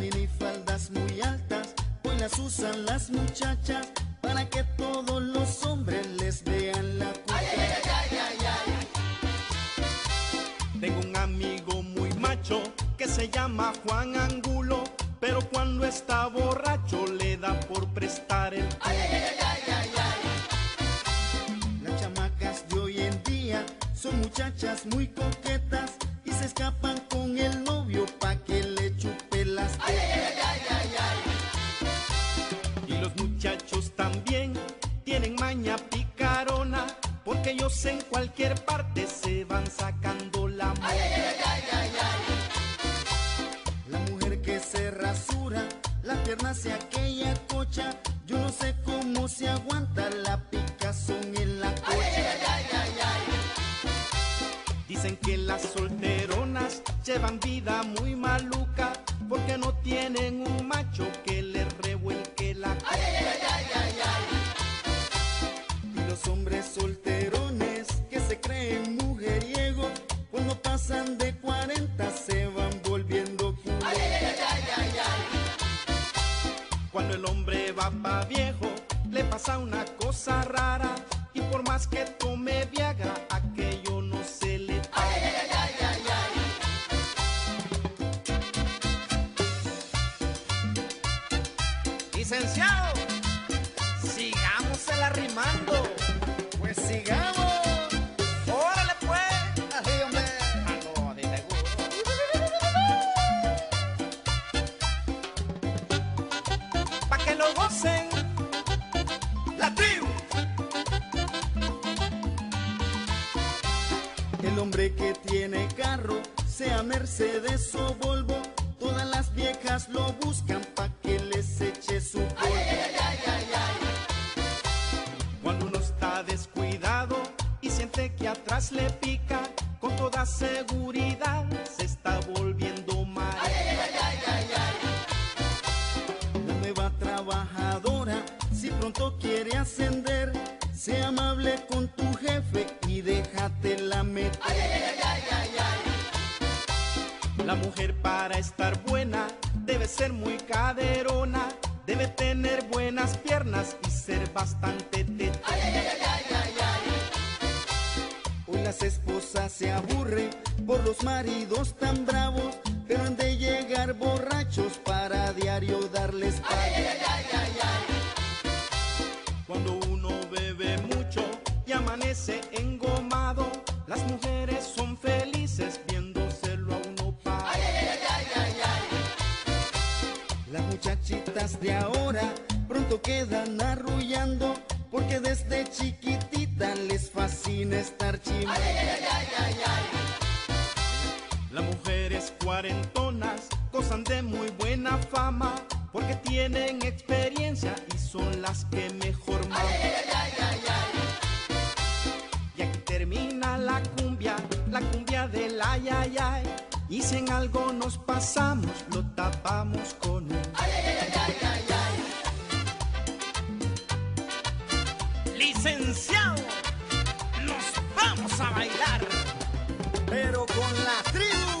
minifaldas muy altas, hoy las usan las muchachas para que todos los hombres les vean la cuca. Tengo un amigo muy macho que se llama Juan Angulo, pero cuando está borracho le da por prestar el Las chamacas de hoy en día son muchachas muy coquetas y se escapan con el novio pa' que le chupe las tetas. Porque ellos en cualquier parte se van sacando la mano. La mujer que se rasura, las piernas y aquella cocha, yo no sé cómo se aguanta la picazón en la cocha. Dicen que las solteronas llevan vida muy maluca, porque no tienen un macho que les revuelque la Y los hombres solterones pasan de 40 se van volviendo culos. Cuando el hombre va pa' viejo, le pasa una cosa rara. Y por más que tome Viagra, sea Mercedes o Volvo, todas las viejas lo buscan pa' que les eche su polvo. Cuando uno está descuidado y siente que atrás le pica, con toda seguridad se está volviendo mal. La nueva trabajadora, si pronto quiere ascender, sea amable con tu jefe y déjate la meter. Mujer para estar buena debe ser muy caderona, debe tener buenas piernas y ser bastante teta. Hoy las esposas se aburren por los maridos tan bravos, pero han de llegar borrachos para diario darles. De ahora pronto quedan arrullando porque desde chiquitita les fascina estar chimando. Las mujeres cuarentonas gozan de muy buena fama porque tienen experiencia y son las que mejor maman. Y aquí termina la cumbia, la cumbia del ay ay ay. Y si en algo nos pasamos, lo tapamos con un Nos vamos a bailar, pero con la tribu.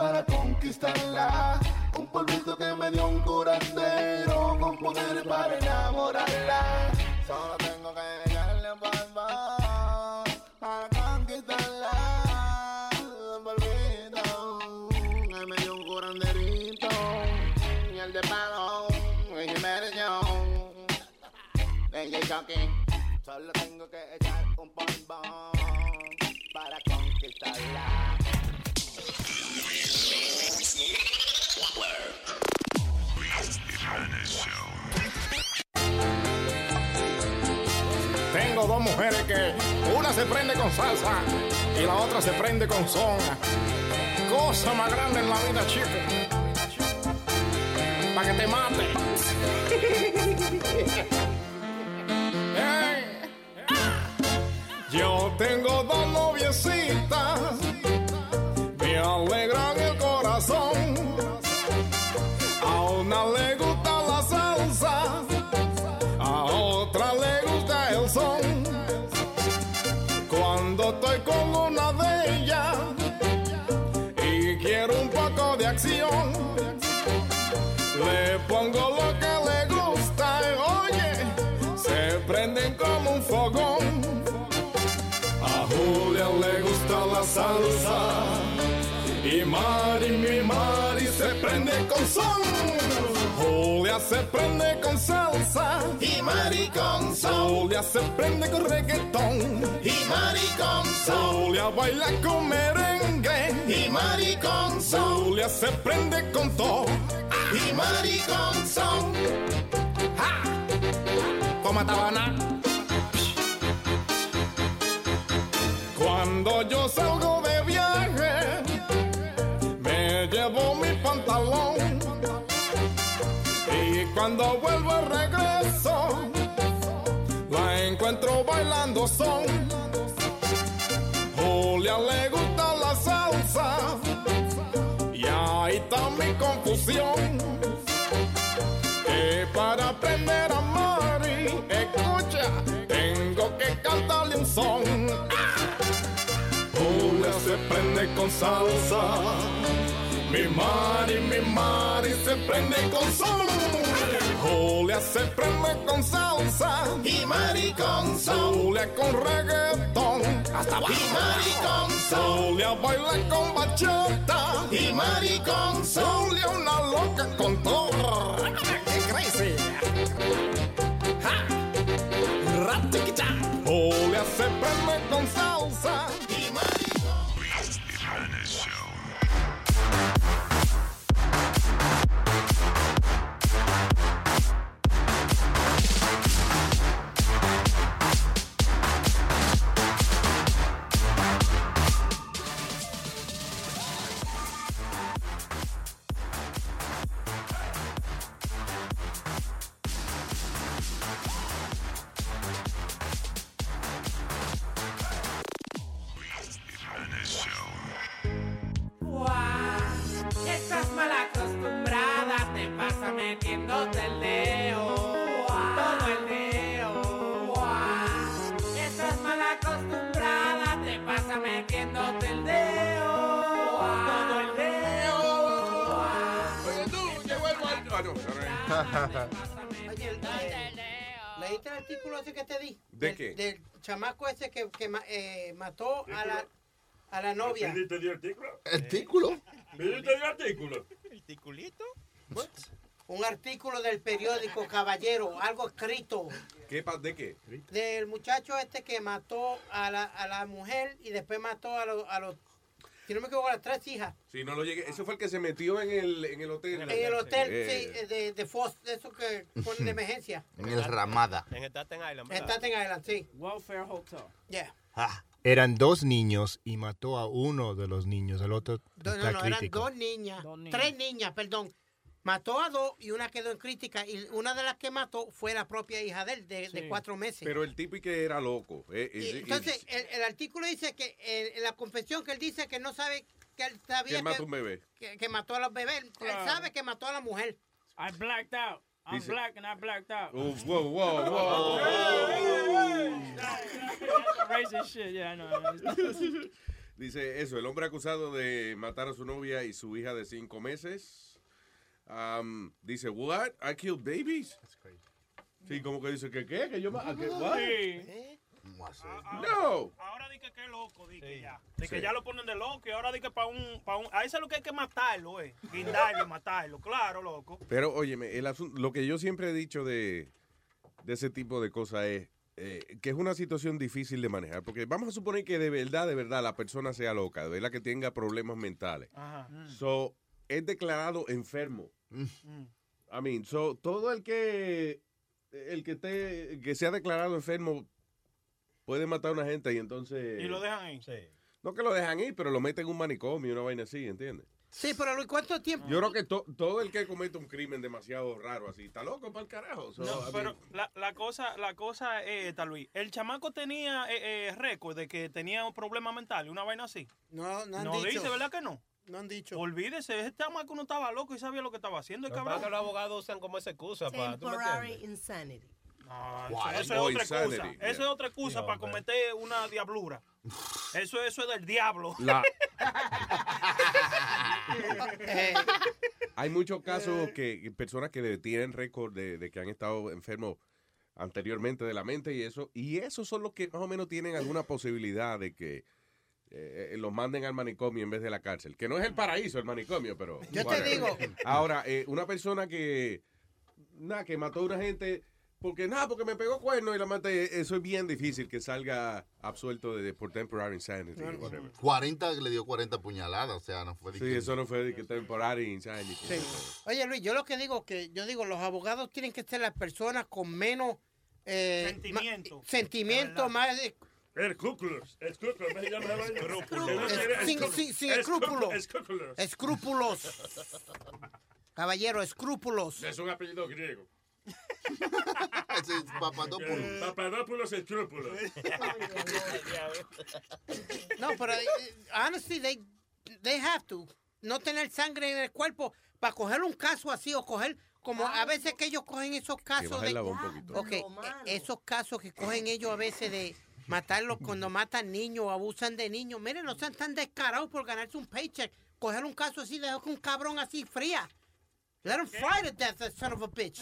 para conquistarla. Un polvito que me dio un curandero con poderes para enamorarla. Solo tengo que echarle un polvo para conquistarla. Un polvito que me dio un curanderito. Y el de palo, y Show. DJ Chucky. Solo tengo que echar un polvo para conquistarla. Tengo dos mujeres que una se prende con salsa y la otra se prende con son. Cosa más grande en la vida, chico. Para que te mate. Yo tengo dos noviecitas, me alegran el corazón una le gusta la salsa, a otra le gusta el son. Cuando estoy con una de ellas y quiero un poco de acción, le pongo lo que le gusta oye, se prenden como un fogón. A Julia le gusta la salsa y Mari, mi Mari se prende con son. Julia se prende con salsa y Mari con son. Julia se prende con reggaetón y Mari con son. Julia baila con merengue y Mari con son. Julia se prende con todo y Mari con son. ¡Ja! Toma tabana. Cuando yo salgo de viaje, me llevo mi pantalón. Cuando vuelvo regreso, la encuentro bailando son. Julia le gusta la salsa, y ahí está mi confusión. Que para aprender a Mari, escucha, tengo que cantarle un son. Julia se prende con salsa. Mi Mari, mi Mari se prende con son. Julia se prende con salsa. Y Mari con son. Julia con reggaetón. Hasta abajo. Y Mari con son. Julia baila con bachata. Y Mari con son. Julia una loca con todo. Que te di? ¿De Del- qué? Del chamaco ese que, que eh, mató a la, a la novia. ¿Te dio artículo? ¿Artículo? ¿Me diste el artículo? ¿Articulito? Un artículo del periódico Caballero, algo escrito ¿Qué, ¿De qué? del muchacho este que mató a la, a la mujer y después mató a los, a los, si no me equivoco, a las tres hijas. Si no lo llegué. Ese fue el que se metió en el, en el hotel. En el hotel, Eh, sí, de, de FOS, de eso que ponen de emergencia. En el Ramada. En Staten Island, En Staten Island, sí. Welfare Hotel. Yeah. Eran dos niños y mató a uno de los niños. El otro Do- está no, no, eran crítico. dos niñas, tres niñas, perdón. Mató a dos y una quedó en crítica. Y una de las que mató fue la propia hija de él, de, de Sí. cuatro meses. Pero el tipo y que era loco. eh, Y eh, entonces, el, el artículo dice que en la confesión que él dice que no sabe que él que sabía que, mata un bebé. que- que mató a los bebés. Él Claro. sabe que mató a la mujer. I blacked out. I'm Dice- black and I blacked out. Oh, wow, wow, wow. Racist shit, yeah, I know. Dice eso, el hombre acusado de matar a su novia y su hija de cinco meses. Um, dice, what? I killed babies? Sí, como que dice que qué, que yo ma- que what? No. Ahora di que qué loco, di que ya. Di que Sí. ya lo ponen de loco y ahora di que para un, pa un... A ese es lo que hay que matarlo, eh. Guindarlo, matarlo, claro, loco. Pero, óyeme, el asunto, lo que yo siempre he dicho de, de ese tipo de cosas es eh, que es una situación difícil de manejar. Porque vamos a suponer que de verdad, de verdad, la persona sea loca, de verdad que tenga problemas mentales. Ajá. So, es declarado enfermo. I mean, so, todo el que el que esté que sea declarado enfermo puede matar a una gente y entonces Y lo dejan ahí. no que lo dejan ir, pero lo meten en un manicomio, una vaina así, ¿entiendes? Sí, pero Luis, ¿cuánto tiempo? Yo creo que to- todo el que comete un crimen demasiado raro así, está loco para el carajo. So, No, pero la, la cosa la cosa es esta, Luis. El chamaco tenía eh, eh, récord de que tenía un problema mental, una vaina así. No, no han No dicho. dice, ¿verdad que no? No han dicho. Olvídese, ese chamaco no estaba loco y sabía lo que estaba haciendo, el cabrón. es que los abogados usan como esa excusa para. ¿tú me Temporary insanity. Ah, Wow, eso, eso no, es otra excusa. insanity, Eso es otra excusa para cometer una diablura. Eso, eso es del diablo. La- Hay muchos casos que que personas que tienen récord de, de que han estado enfermos anteriormente de la mente y eso, y esos son los que más o menos tienen alguna posibilidad de que eh, los manden al manicomio en vez de la cárcel. Que no es el paraíso el manicomio, pero... Yo te digo. Ahora, eh, una persona que... Nada, que mató a una gente... Porque nada, porque me pegó cuerno y la maté. Eso es bien difícil que salga absuelto de, por temporary insanity. whatever. 40 le dio 40 puñaladas, o sea, no fue Sí, que- eso no fue de que temporary insanity. Oye, Luis, yo lo que digo que yo digo, los abogados tienen que ser las personas con menos eh, Sentimiento. ma- sentimiento, más Escrúpulos, escrúpulos. Escrúpulos. Escrúpulos. Caballero, escrúpulos. Es un apellido griego. Ese es Papadopoulos. Papadopoulos escrúpulos. No, pero eh, honestly, they, they have to. No tener sangre en el cuerpo para coger un caso así o coger como a veces que ellos cogen esos casos de la voz un poquito. Ok, eh, esos casos que cogen ellos a veces de matarlos cuando matan niños o abusan de niños. Miren, no sean tan descarados por ganarse un paycheck. Coger un caso así, dejar que un cabrón así fría. Let him fry to death, that son of a bitch.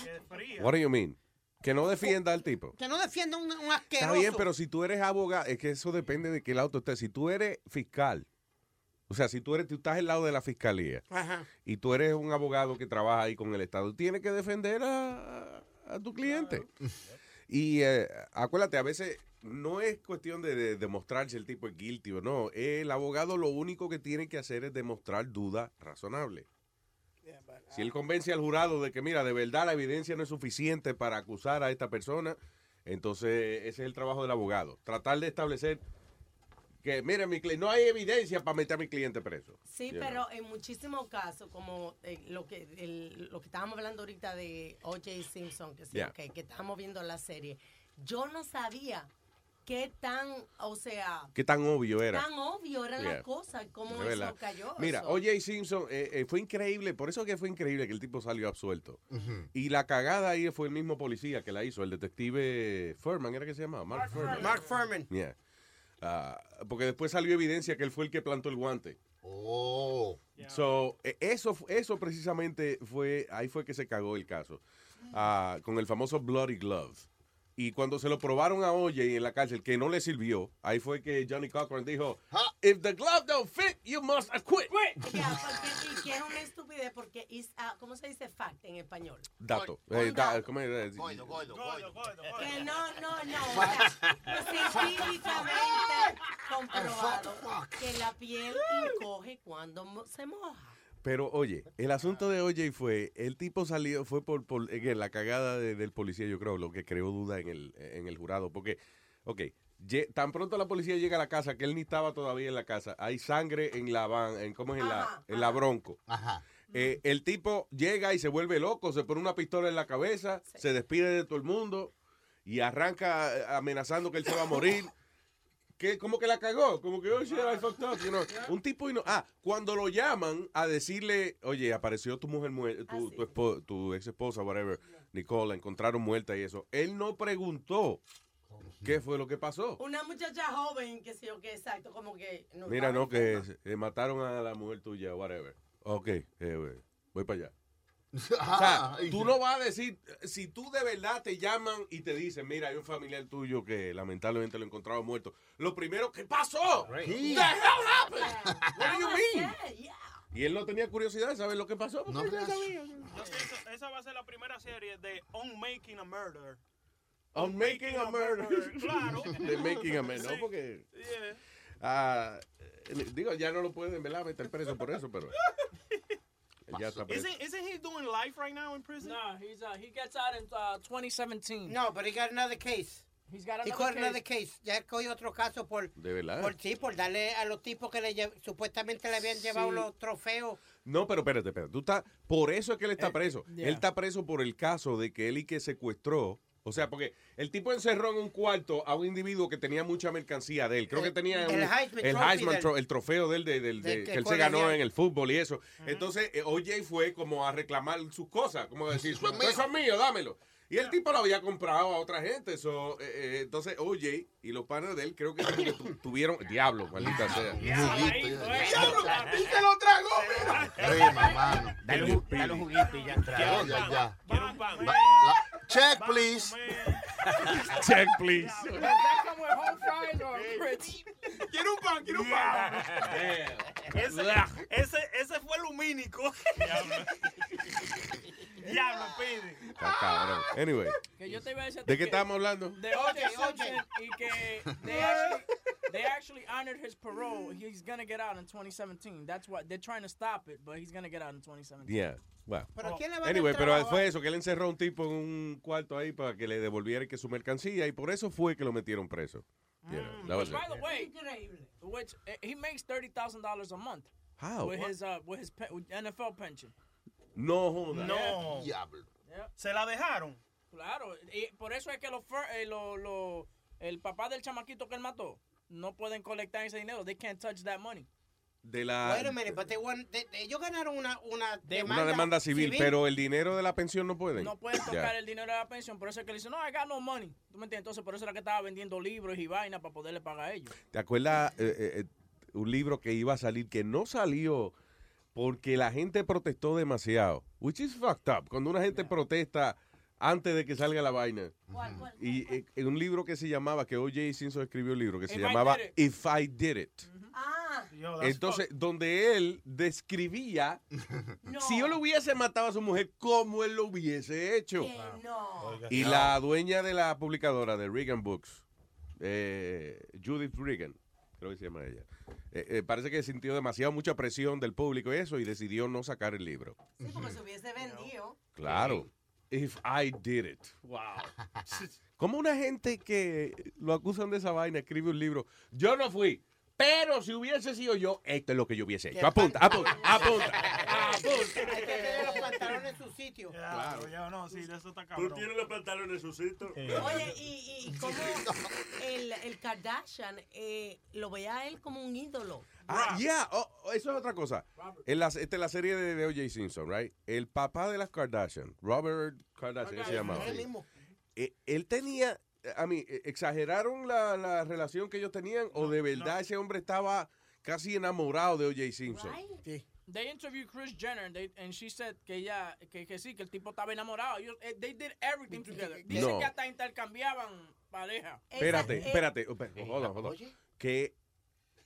What do you mean? Que no defienda al tipo. Que no defienda un, un Está asqueroso. bien, pero si tú eres abogado, es que eso depende de qué lado tú estés. Si tú eres fiscal, o sea, si tú eres, tú estás al lado de la fiscalía Ajá. y tú eres un abogado que trabaja ahí con el Estado, tienes que defender a, a tu cliente. Y eh, acuérdate, a veces no es cuestión de, de demostrar si el tipo es guilty o no. El abogado lo único que tiene que hacer es demostrar duda razonable. Si él convence al jurado de que, mira, de verdad la evidencia no es suficiente para acusar a esta persona, entonces ese es el trabajo del abogado. Tratar de establecer que, mira, mi no hay evidencia para meter a mi cliente preso. Sí, You know. pero en muchísimos casos, como eh, lo que el- lo que estábamos hablando ahorita de O.J. Simpson, que, sí, Yeah. que estábamos viendo la serie, yo no sabía qué tan, o sea, Qué tan obvio era. tan obvio era Yeah. la cosa, cómo eso verdad. cayó. Mira, eso. O.J. Simpson eh, eh, fue increíble, por eso que fue increíble que el tipo salió absuelto. Y la cagada ahí fue el mismo policía que la hizo, el detective Furman, ¿era que se llamaba? Mark, Furman. Mark Furman. Yeah. Ah, porque después salió evidencia que él fue el que plantó el guante. Oh. So, eh, eso, eso precisamente fue, ahí fue que se cagó el caso, Ah, con el famoso Bloody Glove. Y cuando se lo probaron a Oye en la cárcel, que no le sirvió, ahí fue que Johnny Cochran dijo, if the glove don't fit, you must acquit. Ya, porque, y que es una estupidez porque, is, ah, ¿cómo se dice fact en español? Dato. Eh, da- ¿cómo es? Que no, no, no. o sea, científicamente comprobado que la piel encoge cuando mo- se moja. Pero oye, el asunto de OJ fue, el tipo salió, fue por, por en la cagada de- del policía, yo creo, lo que creó duda en el, en el jurado. Porque, ok, tan pronto la policía llega a la casa, que él ni estaba todavía en la casa, hay sangre en la van, en, ¿cómo es? En la, en la bronco. Ajá. Eh, el tipo llega y se vuelve loco, se pone una pistola en la cabeza, se despide de todo el mundo y arranca eh, amenazando que él se va a morir. Que como que la cagó, como que, oh, shit, I fucked up, you know. Un tipo, y no, ah, cuando lo llaman a decirle, oye, apareció tu mujer muerta, tu, tu, espo- tu ex esposa, whatever, Nicole, la encontraron muerta y eso. Él no preguntó qué fue lo que pasó. Una muchacha joven, que sé yo, que exacto, como que... no Mira, no, que eh, mataron a la mujer tuya, whatever. Ok, eh, voy para allá. O sea, tú no vas a decir, si tú de verdad te llaman y te dicen, mira, hay un familiar tuyo que lamentablemente lo encontraron muerto, lo primero, ¿qué pasó? What the hell happened? What do you mean? Y él no tenía curiosidad de saber lo que pasó. porque él sabía. Esa, esa va a ser la primera serie de On Making a Murder. On making a murder. Claro. De making a murder, no porque... Yeah. ah, eh, digo, ya no lo pueden, ¿verdad? Meter preso por eso, pero... él ya está preso. Isn't, isn't he doing life right now in prison? No, he's uh, he gets out in uh, 2017. No, but he got another case. He's got He another got case. another case. Ya cogió otro caso por, De verdad. por sí, por darle a los tipos que le lle- supuestamente le habían llevado los trofeos. No, pero espérate, espérate. Tú estás, por eso es que él está preso. yeah. Él está preso por el caso de que él y que secuestró. O sea, porque el tipo encerró en un cuarto a un individuo que tenía mucha mercancía de él. Creo que tenía el un- Heisman el, Heisman del- Tro- el trofeo de él, de, del- de- del que, que él se ganó en el fútbol y eso. Entonces, eh, OJ fue como a reclamar sus cosas, como a decir, eso es mío, dámelo. Y el tipo lo había comprado a otra gente. So, eh, eh, entonces, OJ y los panes de él creo que tuvieron. Diablo, maldita sea. ¡Diablo! ¡Y se lo tragó! Mano. Dale un, dale un juguito y ya. Ya, ya, ya. Quiero un pan. La- la- check, please. Check, please. That come with home fries or grits? Quiero un pan, quiero un pan. Ese, ese, ese fue lumínico. Diablo, pide. Está cabrón. Anyway. Que yo te iba a decir ¿De qué que- estamos hablando? De O.J. Simpson y que they actually, they actually honored his parole. He's gonna get out in 2017. That's what they're trying to stop it, but he's gonna get out in 2017. Yeah. Well. ¿Pero quién le va a dar Anyway, pero fue eso, que él encerró a un tipo en un cuarto ahí para que le devolviera que su mercancía y por eso fue que lo metieron preso. You know, that was Which, by the way, which uh, he makes thirty thousand dollars a month. How? With What? his uh, with his pe- with NFL pension. No joda. No. Diablo. Se la dejaron. Claro, y por eso es que los eh, lo- lo- el papá del chamaquito que él mató no pueden colectar ese dinero. They can't touch that money. De la Wait a minute, but they won- they- ellos ganaron una, una demanda, una demanda civil, pero el dinero de la pensión no pueden. No pueden tocar el dinero de la pensión. Por eso es que le dicen, no, I got no money. ¿Tú me entiendes? Entonces, por eso era que estaba vendiendo libros y vainas para poderle pagar a ellos. ¿Te acuerdas eh, eh, eh, un libro que iba a salir que no salió porque la gente protestó demasiado? Which is fucked up. Cuando una gente protesta antes de que salga la vaina. Y eh, en un libro que se llamaba, que O.J. Simpson escribió un libro que se If llamaba. If I Did It. Ah, Entonces, donde él describía si yo le hubiese matado a su mujer, cómo él lo hubiese hecho. no. Y la dueña de la publicadora de Reagan Books, eh, Judith Reagan, creo que se llama ella, eh, eh, parece que sintió demasiado mucha presión del público y eso y decidió no sacar el libro. Sí, porque se hubiese vendido. Claro. If I did it. Wow. Como una gente que lo acusan de esa vaina escribe un libro. Yo no fui. Pero si hubiese sido yo, esto es lo que yo hubiese hecho. Apunta, apunta, apunta. Hay que tener los pantalones en su sitio. Claro, yo no, sí, de eso está Tú cabrón. tienes los pantalones en su sitio. Oye, y, y cómo el, el Kardashian eh, lo veía a él como un ídolo. Ah, yeah, oh, oh, eso es otra cosa. En la, esta es la serie de, de O.J. Simpson, right? El papá de las Kardashian, Robert Kardashian se llamaba. Él mismo. Eh, él tenía, a mí, eh, ¿exageraron la, la relación que ellos tenían o de verdad ese hombre estaba casi enamorado de O.J. Simpson? They interviewed Chris Jenner and, they, and she said que ella, que, que sí, que el tipo estaba enamorado. Ellos, eh, they did everything together. Dicen No. que hasta intercambiaban pareja. Espérate, espérate. oh, hold on, hold on. Que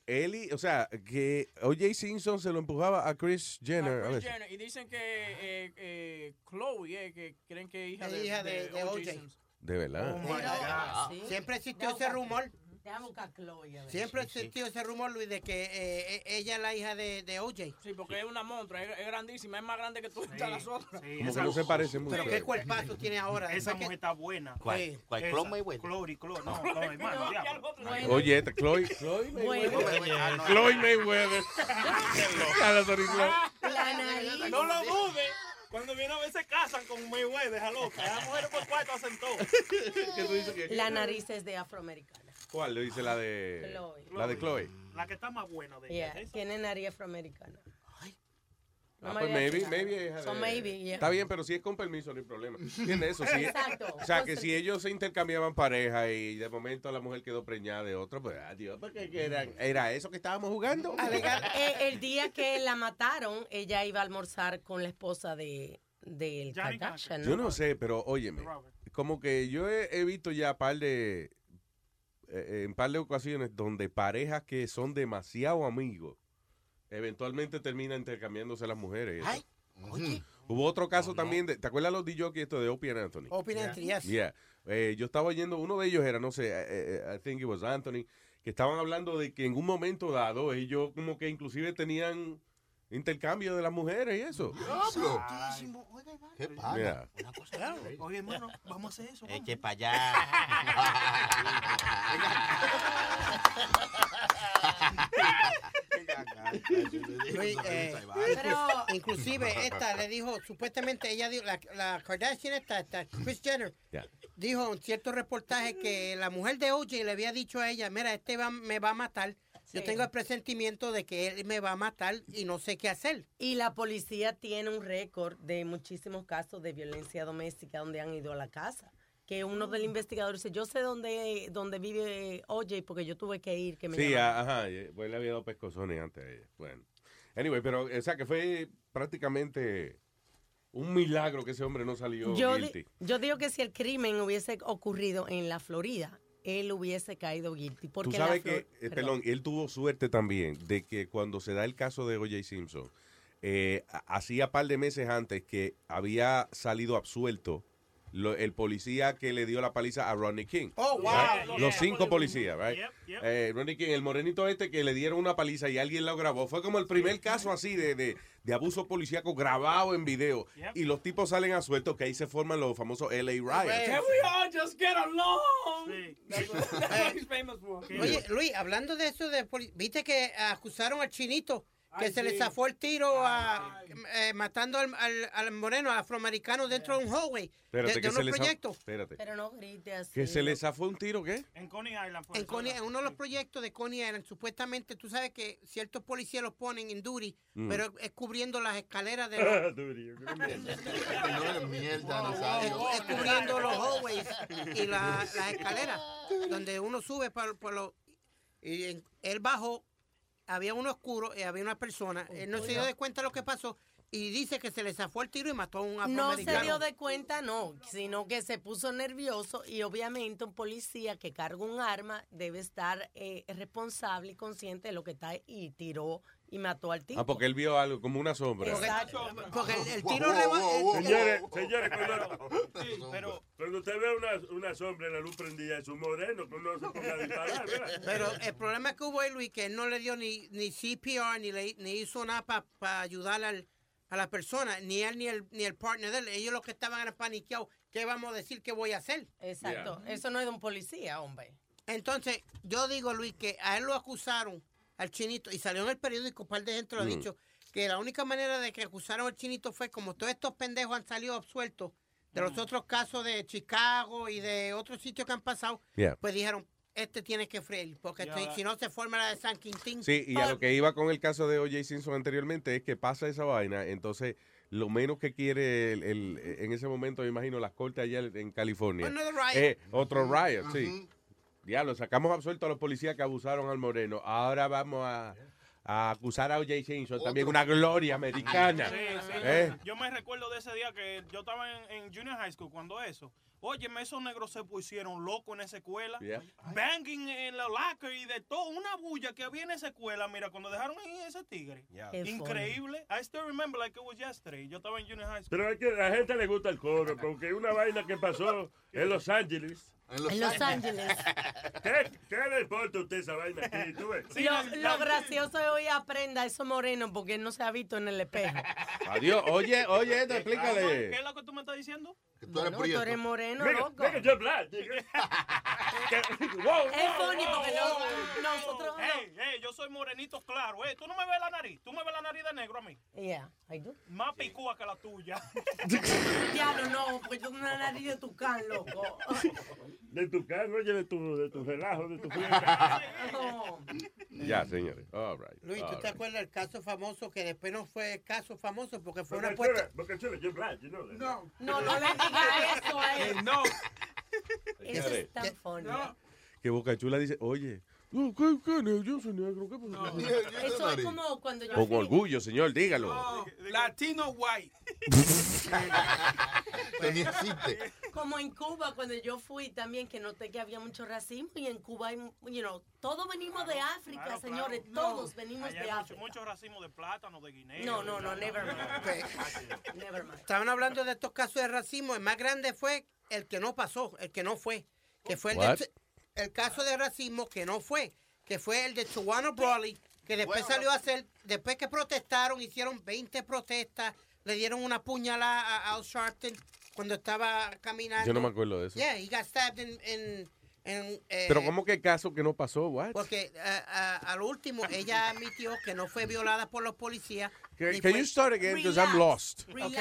y- o sea, que O.J. Simpson se lo empujaba a Chris Jenner. A a Kris veces. Jenner. Y dicen que eh, eh, Chloe, eh, que creen que es hija de, hija de- de O.J. O.J. Simpson. De verdad. Ah, Sí. Siempre existió ese rumor. Déjame buscar a Chloe. a ver. Siempre existió ese rumor, Luis, de que eh, eh, ella es la hija de, de OJ. Sí, porque es una monstrua, es, es grandísima, es más grande que todas las otras. Como que no se parece mucho. Pero qué cuerpazo tiene ahora. Esa que- mujer está buena. ¿Cuál? ¿Cuál? Chloe Mayweather. Chloe, Chloe, no, Chloe, mano, diablo. Oye, esta Chloe, Chloe. Mayweather. Chloe Mayweather. No lo dudes. Cuando viene a ver se casan con Mayweather, deja loca. Las mujeres por cuarto hacen todo. ¿Qué tú dices que- La nariz es de afroamericana. ¿Cuál? Le dice la de. Chloe. La de Chloe. La que está más buena de Yeah, ella. tiene nariz afroamericana. No Ah, pues maybe, maybe So de- maybe, yeah. Está bien, pero si es con permiso, no hay problema. ¿Entiendes eso? Sí. Exacto. O sea, que si ellos se intercambiaban pareja y de momento la mujer quedó preñada de otro, pues adiós, porque ¿qué era, era eso que estábamos jugando. Eh, el día que la mataron, ella iba a almorzar con la esposa de del Kardashian. Yo no sé, pero óyeme, como que yo he, he visto ya par de, eh, en par de ocasiones donde parejas que son demasiado amigos, eventualmente terminan intercambiándose las mujeres. y eso. Oye. Hubo otro caso también, de, ¿te acuerdas los DJ esto de Opie and Anthony? Opie and Anthony, yes. Yeah. Eh, yo estaba oyendo, uno de ellos era, no sé, eh, eh, I think it was Anthony, que estaban hablando de que en un momento dado ellos como que inclusive tenían intercambio de las mujeres y eso. ¿Qué Mira. Oye, hermano, vamos a hacer eso. Eche para allá. Luis, eh, Pero- inclusive esta le dijo, supuestamente ella dijo, la, la Kardashian esta, esta, Kris Jenner, Ya. dijo en cierto reportaje que la mujer de OJ le había dicho a ella, mira, este va, me va a matar Yo tengo el presentimiento de que él me va a matar y no sé qué hacer. Y la policía tiene un récord de muchísimos casos de violencia doméstica donde han ido a la casa. Que uno del investigador dice, yo sé dónde, dónde vive OJ porque yo tuve que ir. Que me Sí, llamaron". a- ajá, pues le había dado pescozones antes a ella. Bueno. Anyway, pero, o sea, que fue prácticamente un milagro que ese hombre no salió yo, di- guilty. yo digo que si el crimen hubiese ocurrido en la Florida, él hubiese caído guilty. Porque Tú sabes Flor- que, eh, perdón, él tuvo suerte también de que cuando se da el caso de O.J. Simpson, eh, ha- hacía par de meses antes que había salido absuelto lo- el policía que le dio la paliza a Rodney King. Oh, wow. Right? Yeah, Los yeah. cinco policías, right? Yep, yep. Eh, Rodney King, el morenito este que le dieron una paliza y alguien lo grabó. Fue como el primer caso así de, de, de abuso policíaco grabado en video. Y los tipos salen a suelto que ahí se forman los famosos LA riots. Can we all just get along? That's what, that's what he's famous for. Oye, Luis, hablando de eso, de poli- viste que acusaron al chinito que Ay, se le zafó el tiro a, eh, matando al, al- al moreno, al afroamericano dentro de un hallway Espérate, de, de que se unos proyectos. Espérate. Pero no grite así. ¿Que se le zafó un tiro qué? En Coney Island fue En, en uno de los proyectos de Coney Island, supuestamente, tú sabes que ciertos policías los ponen en duty, Mm. pero es cubriendo las escaleras de los... No es mierda, Nazario. es, es cubriendo los hallways y la- las escaleras donde uno sube por, por los y en- él bajó había uno oscuro y había una persona él no se dio de cuenta de lo que pasó y dice que se le zafó el tiro y mató a un No afroamericano se dio de cuenta, no, sino que se puso nervioso y obviamente un policía que carga un arma debe estar eh, responsable y consciente de lo que está y tiró y mató al tipo. Ah, porque él vio algo como una sombra. Exacto. porque el, el tiro wow. Señores, señores, cuando, pero cuando usted ve una, una sombra en la luz prendida, es un moreno, que uno se ponga a disparar, ¿verdad? pero el problema que hubo ahí Luis que él no le dio ni, ni CPR ni, le, ni hizo nada para ayudar al, a la persona ni él ni el, ni el partner de él ellos los que estaban eran paniqueados ¿qué vamos a decir que voy a hacer? Exacto, eso no es de un policía, hombre. Entonces, yo digo, Luis, que a él lo acusaron, al chinito, y salió en el periódico, un par de gente lo ha Mm. dicho, que la única manera de que acusaron al chinito fue como todos estos pendejos han salido absueltos de los otros casos de Chicago y de otros sitios que han pasado, Yeah. pues dijeron, este tiene que freír, porque si- no se forma la de San Quintín. Sí, y a lo que iba con el caso de O.J. Simpson anteriormente es que pasa esa vaina, entonces lo menos que quiere el, el- en ese momento, me imagino, las cortes allá en California. Riot. Eh, otro riot, sí. Ya, lo sacamos absuelto a los policías que abusaron al moreno. Ahora vamos a, a acusar a O.J. Simpson, también una gloria americana. Sí, sí. ¿Eh? Yo me recuerdo de ese día que yo estaba en, en Junior High School cuando eso. Oye, esos negros se pusieron locos en esa escuela. Yeah. Banging en la locker y de todo. Una bulla que había en esa escuela. Mira, cuando dejaron ahí ese tigre. Increíble. I still remember like it was yesterday. Yo estaba en Junior High School. Pero es que a la gente le gusta el coro, porque una vaina que pasó en Los Ángeles. En En Los Ángeles. ¿Qué, qué le importa a usted esa vaina aquí? ¿Tú ves? lo, lo gracioso es hoy aprenda eso moreno porque no se ha visto en el espejo. Adiós. Oye, oye, ¿Qué explícale. es lo que tú me estás diciendo? Que tú No, tú eres moreno, Nigga, loco. nigga, black. Wow, Es funny wow, porque wow. no- nosotros no. Hey, hey, yo soy morenito claro. Hey, tú no me ves la nariz. Tú me ves la nariz de negro a mí. Yeah, I do. Más picúa que la tuya. Diablo, no, porque yo tengo una nariz de tucán, loco. De tu carro, oye, de tu, de tu relajo, de tu fiesta. Ya, señores. All right. Luis, ¿tú all te right. acuerdas del caso famoso que después no fue caso famoso porque fue una Porque apuesta? chula, porque chula, you're black, you know that. No. No, no le digas eso a él. No. Eso es tan funny. Que Boca Chula dice, oye, no, ¿qué, qué, ne- yo soy negro, ¿qué pasó? Eso es como cuando yo Con orgullo, señor, dígalo. Latino white. como en Cuba cuando yo fui también que noté que había mucho racismo y en Cuba hay, you know, todos venimos de África, Claro, señores, claro. todos venimos Allá de hay mucho, África. mucho racismo de plátano, de guineo. No, no, no, never mind. Never mind. Estaban hablando de estos casos de racismo. El más grande fue el que no pasó, el que no fue. Que fue el, What? de- el caso de racismo que no fue. Que fue el de Tawana Brawley. Que después salió a hacer, después que protestaron, hicieron 20 protestas. Le dieron una puñalada a Al Sharpton cuando estaba caminando. Yo no me acuerdo de eso. Yeah, he got stabbed in, in, En, eh, Pero ¿cómo que caso que no pasó? What? Porque eh, a, a lo último ella admitió que no fue violada por los policías. Can- can you start again? 'Cause I'm lost. Ok.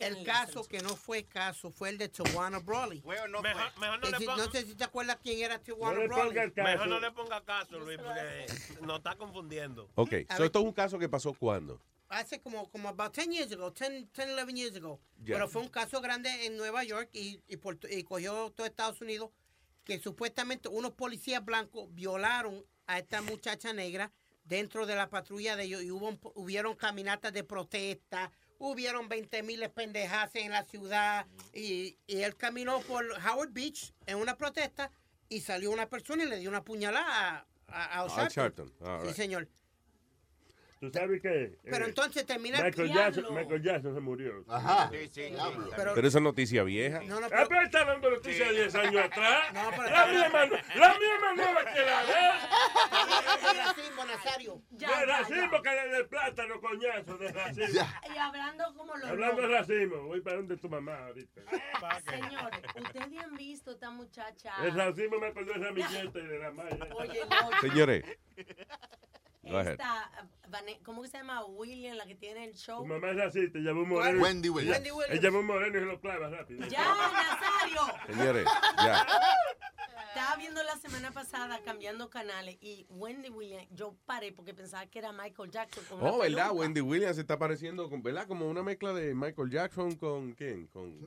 El caso que no fue caso fue el de Tawana Brawley. Mejor, mejor no, si- no sé si te acuerdas quién era No Tawana caso. mejor no le ponga caso, Luis, porque nos está confundiendo. Ok, A so ver. esto es un caso que pasó cuando? Hace como, como about 10 years ago, 10, 10 11 years ago. Ya. Pero fue un caso grande en Nueva York y, y, Puerto- y cogió todo Estados Unidos que supuestamente unos policías blancos violaron a esta muchacha negra dentro de la patrulla de ellos y hubo, hubieron caminatas de protesta, hubieron 20 mil pendejas en la ciudad y, y él caminó por Howard Beach en una protesta y salió una persona y le dio una puñalada a, a, a Sharpton. Sharpton. All Sí, señor. ¿Tú sabes qué? Pero Eh, entonces termina el Michael diablo. Jackson, Michael Jackson se murió. Ajá. Sí, sí, Diablo. Pero- Pero esa noticia vieja. No, no, Ah, pero está dando noticias de 10 años atrás. No, pero- la misma, la misma nueva que la de Es racismo, Nazario. de racismo que de, de plátano, coñazo, de racismo. Y hablando como los Hablando de racismo, voy para donde tu mamá ahorita. Señores, ustedes han visto esta muchacha. El racismo me acordó de ramillete y de la malla. Oye, no. Señores. Go. Esta, ¿cómo que se llama? William, la que tiene el show. Tu mamá es racista, llama un moreno. Wendy Williams. Wendy Williams. Ella llama un moreno y se lo clava rápido. Ya, Nazario. Señores, ya. Estaba viendo la semana pasada cambiando canales y Wendy Williams, yo paré porque pensaba que era Michael Jackson. Con Oh, ¿verdad? peluca. Wendy Williams está pareciendo, con- ¿verdad? Como una mezcla de Michael Jackson con quién? Con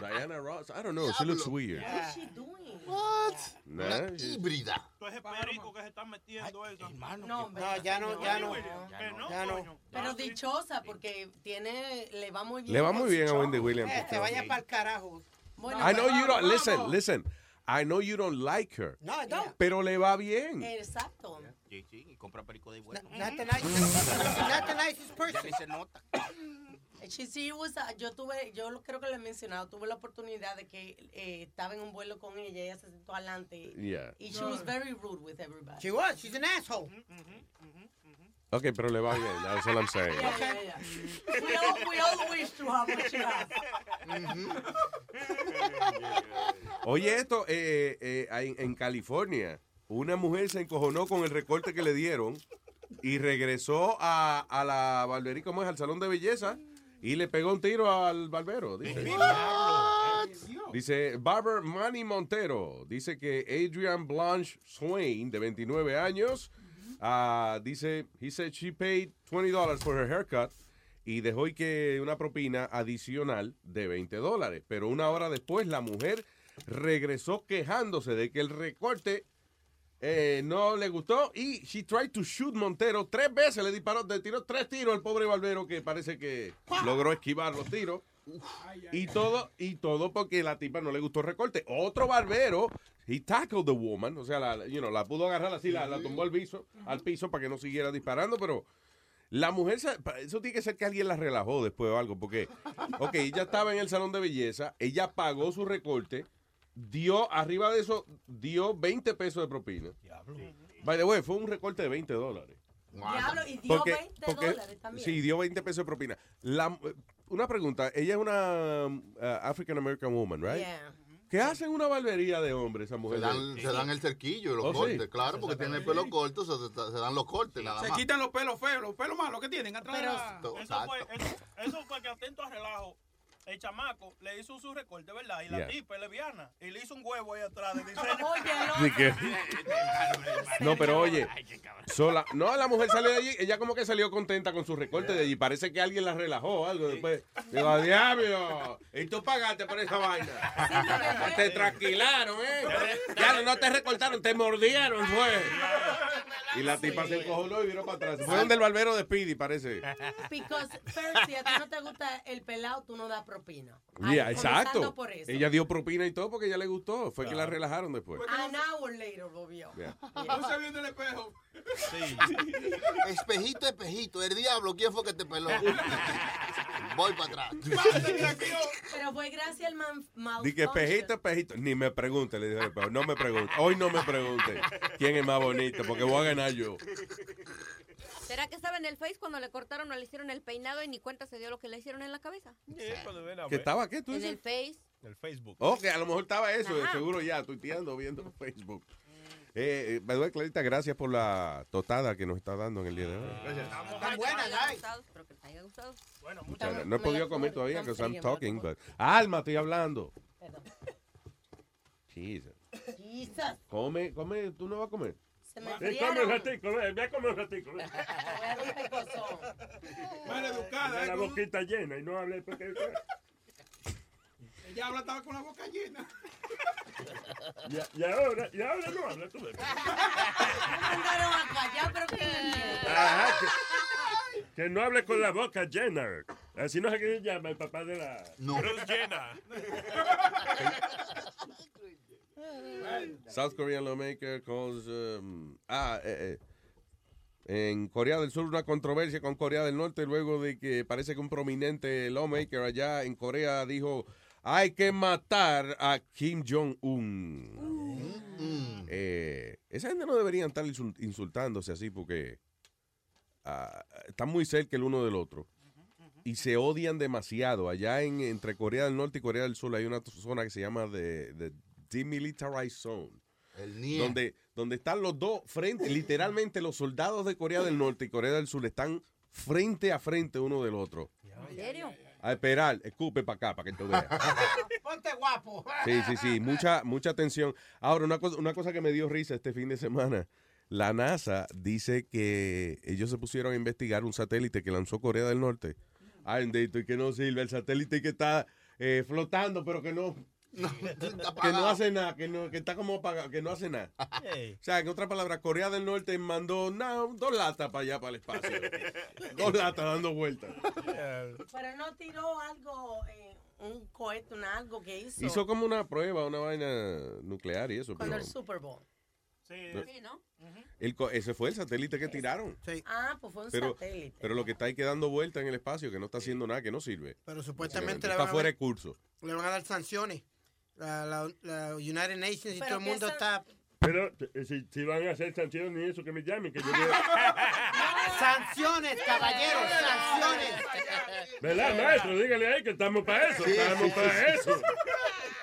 Diana Ross. I don't know. She looks weird. What is she doing? What? Nah, híbrida. Todo ese perico que se está metiendo eso. No, hombre, No, ya no, ya no. Que no, Ya no. Pero dichosa porque tiene, le va muy bien. Le va muy bien a. Wendy Williams. Eh, se vaya para el carajo. Bueno, I know you don't, listen, listen. I know you don't like her. No, no. Pero le va bien. Exacto. Sí, sí, y compra perico de bueno. Not the nice- not the nicest person. Ya ni se nota. She, she was, uh, yo tuve, yo creo que lo he mencionado, tuve la oportunidad de que eh, estaba en un vuelo con ella, ella se sentó adelante Yeah. y she was very rude with everybody. She was. She's an asshole. Ok, pero le va bien. That's all I'm saying. Yeah, yeah, yeah. We all, we all wish to have what she has. Oye, esto, eh, eh, en, en California, una mujer se encojonó con el recorte que le dieron y regresó a, a la barbería, ¿cómo es? Al salón de belleza y le pegó un tiro al barbero. Dice, dice Barber Manny Montero. Dice que Adrian Blanche Swain, de 29 años, ah, dice, he said she paid $20 for her haircut y dejó y que una propina adicional de 20 dólares. Pero una hora después la mujer regresó quejándose de que el recorte eh, no le gustó y she tried to shoot Montero tres veces, le disparó, le tiró tres tiros al pobre barbero que parece que logró esquivar los tiros. Y todo, y todo porque la tipa no le gustó el recorte. Otro barbero, he tackled the woman, o sea, la, you know, la pudo agarrar así, la, la tumbó al piso, al piso para que no siguiera disparando, pero la mujer, eso tiene que ser que alguien la relajó después o algo, porque, ok, ella estaba en el salón de belleza, ella pagó su recorte, dio, arriba de eso, dio 20 pesos de propina. By the way, fue un recorte de 20 dólares. Diablo, y dio 20 dólares también. Sí, dio 20 pesos de propina. La- una pregunta, ella es una uh, African American woman, right? Yeah. ¿Qué hacen en una barbería de hombre esa Se mujer? dan, se dan el cerquillo, los Oh, sí. cortes, claro, porque tiene el pelo corto, se, dan los cortes nada Se quitan los pelos feos, los pelos malos que tienen atrás de la... Eso fue, eso, eso fue que atento a relajo. El chamaco le hizo su recorte, ¿verdad? Y la Yeah. tipa es lesbiana. Y le hizo un huevo ahí atrás de diseño. Sí que- No, pero oye, sola, no, la mujer salió de allí, ella como que salió contenta con su recorte de allí, parece que alguien la relajó o algo después. Digo, diablo, y tú pagaste por esa vaina. Te tranquilaron, ¿eh? Ya no te recortaron, te mordieron, fue. Y la tipa se encojonó y vino para atrás. Fue donde el barbero de Speedy, parece. Because first, si a ti no te gusta el pelado, tú no das propina. Yeah, exacto. por eso. Ella dio propina y todo porque ella le gustó. Fue que la relajaron después. An hour later lo vio. Yeah. No se vio en el espejo. Espejito, espejito, el diablo, ¿quién fue que te peló? Voy para atrás. Pero fue gracias al man, Di que espejito, espejito. Ni me pregunte, le dije. No me pregunte. Hoy no me pregunte quién es más bonito, porque voy a ganar yo. ¿Será que estaba en el Face cuando le cortaron o le hicieron el peinado y ni cuenta se dio lo que le hicieron en la cabeza? ¿Que estaba qué? ¿Tú En dices? el Face, El Facebook. Ok, a lo mejor estaba eso, Ajá. seguro ya, tuiteando, viendo Facebook. Eh, eh, the way, Clarita, gracias por la totada que nos está dando en el día de hoy. Están buenas, guys. Espero que te haya gustado. Bueno, O sea, no he podido comer todavía, because I'm talking, but... Alma, estoy hablando. Jesus. Jesus. Come, come, ¿tú no vas a comer? Se me Sí, come un ratico, ve, ve a comer un ratico. ve. Mal educada, ¿eh? La boquita llena y no hable porque... Ella habla, estaba con la boca llena. Y, y ahora, y ahora no habla, tú ves. Me mandaron a callar, pero que... Ajá, que, que no hable con la boca llena. Así no sé qué se llama el papá de la... No. Cruz llena. South Korean lawmaker calls... um, ah, eh, eh, en Corea del Sur una controversia con Corea del Norte luego de que parece que un prominente lawmaker allá en Corea dijo hay que matar a Kim Jong-un. Eh, esa gente no deberían estar insul- insultándose así porque ah, están muy cerca el uno del otro y se odian demasiado. Allá en, entre Corea del Norte y Corea del Sur hay una zona que se llama the, the Demilitarized Zone. El NIE. Donde, donde están los dos frente, literalmente los soldados de Corea del Norte y Corea del Sur están frente a frente uno del otro. ¿En serio? A esperar, escupe para acá, para que tú veas. Ponte guapo. Sí, sí, sí, mucha, mucha atención. Ahora, una cosa, una cosa que me dio risa este fin de semana. La NASA dice que ellos se pusieron a investigar un satélite que lanzó Corea del Norte. Ay, y que no sirve el satélite que está eh, flotando, pero que no, que no hace nada, que, no, que está como apagado, que no hace nada. O sea, en otras palabras, Corea del Norte mandó no, dos latas para allá, para el espacio. dos latas dando vueltas. Pero no tiró algo, eh, un cohete, un algo que hizo. Hizo como una prueba, una vaina nuclear y eso. Cuando Pero el Super Bowl. Sí, Sí, ¿no? el ese fue el satélite que tiraron. Ah, pues fue un Pero, satélite. pero lo que está ahí quedando vuelta en el espacio, que no está haciendo nada, que no sirve. Pero supuestamente le está van, a fuera de curso. le van a dar sanciones. La, la, la United Nations y todo el mundo está... Pero eh, si, si van a hacer sanciones y eso, que me llamen, que yo voy Sanciones, caballeros, sanciones. ¿Verdad, maestro? Dígale ahí que estamos para eso, Sí, estamos sí, para sí. eso.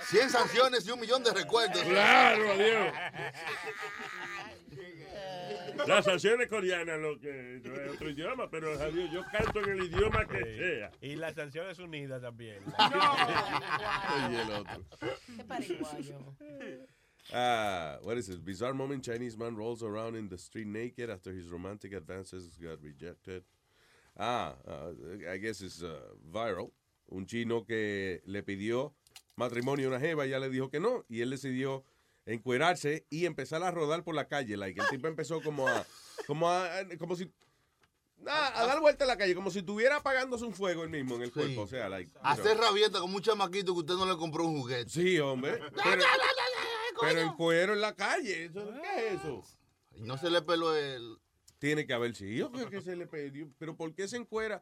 100 sanciones y un millón de recuerdos. Claro, adiós. Las sanciones coreanas, lo que no es otro idioma, pero adiós, yo canto en el idioma que sea. Y las Naciones Unidas también. Y el otro. Qué. Ah, what is this? Bizarre moment Chinese man rolls around in the street naked after his romantic advances got rejected. Ah, uh, I guess it's uh, viral. Un chino que le pidió matrimonio a una jeva, ella le dijo que no, y él decidió encuerarse y empezar a rodar por la calle. Like, el tipo empezó como a, como a, como si, a, a dar vuelta a la calle, como si estuviera apagándose un fuego él mismo en el cuerpo. O sea, like. Hacer rabieta con un chamaquito que usted no le compró un juguete. Sí, hombre. Pero, pero en cuero en la calle. ¿eso, ¿Qué es eso? Y no se le peló el... Tiene que haber sido que, que se le pidió. Pero ¿por qué se encuera?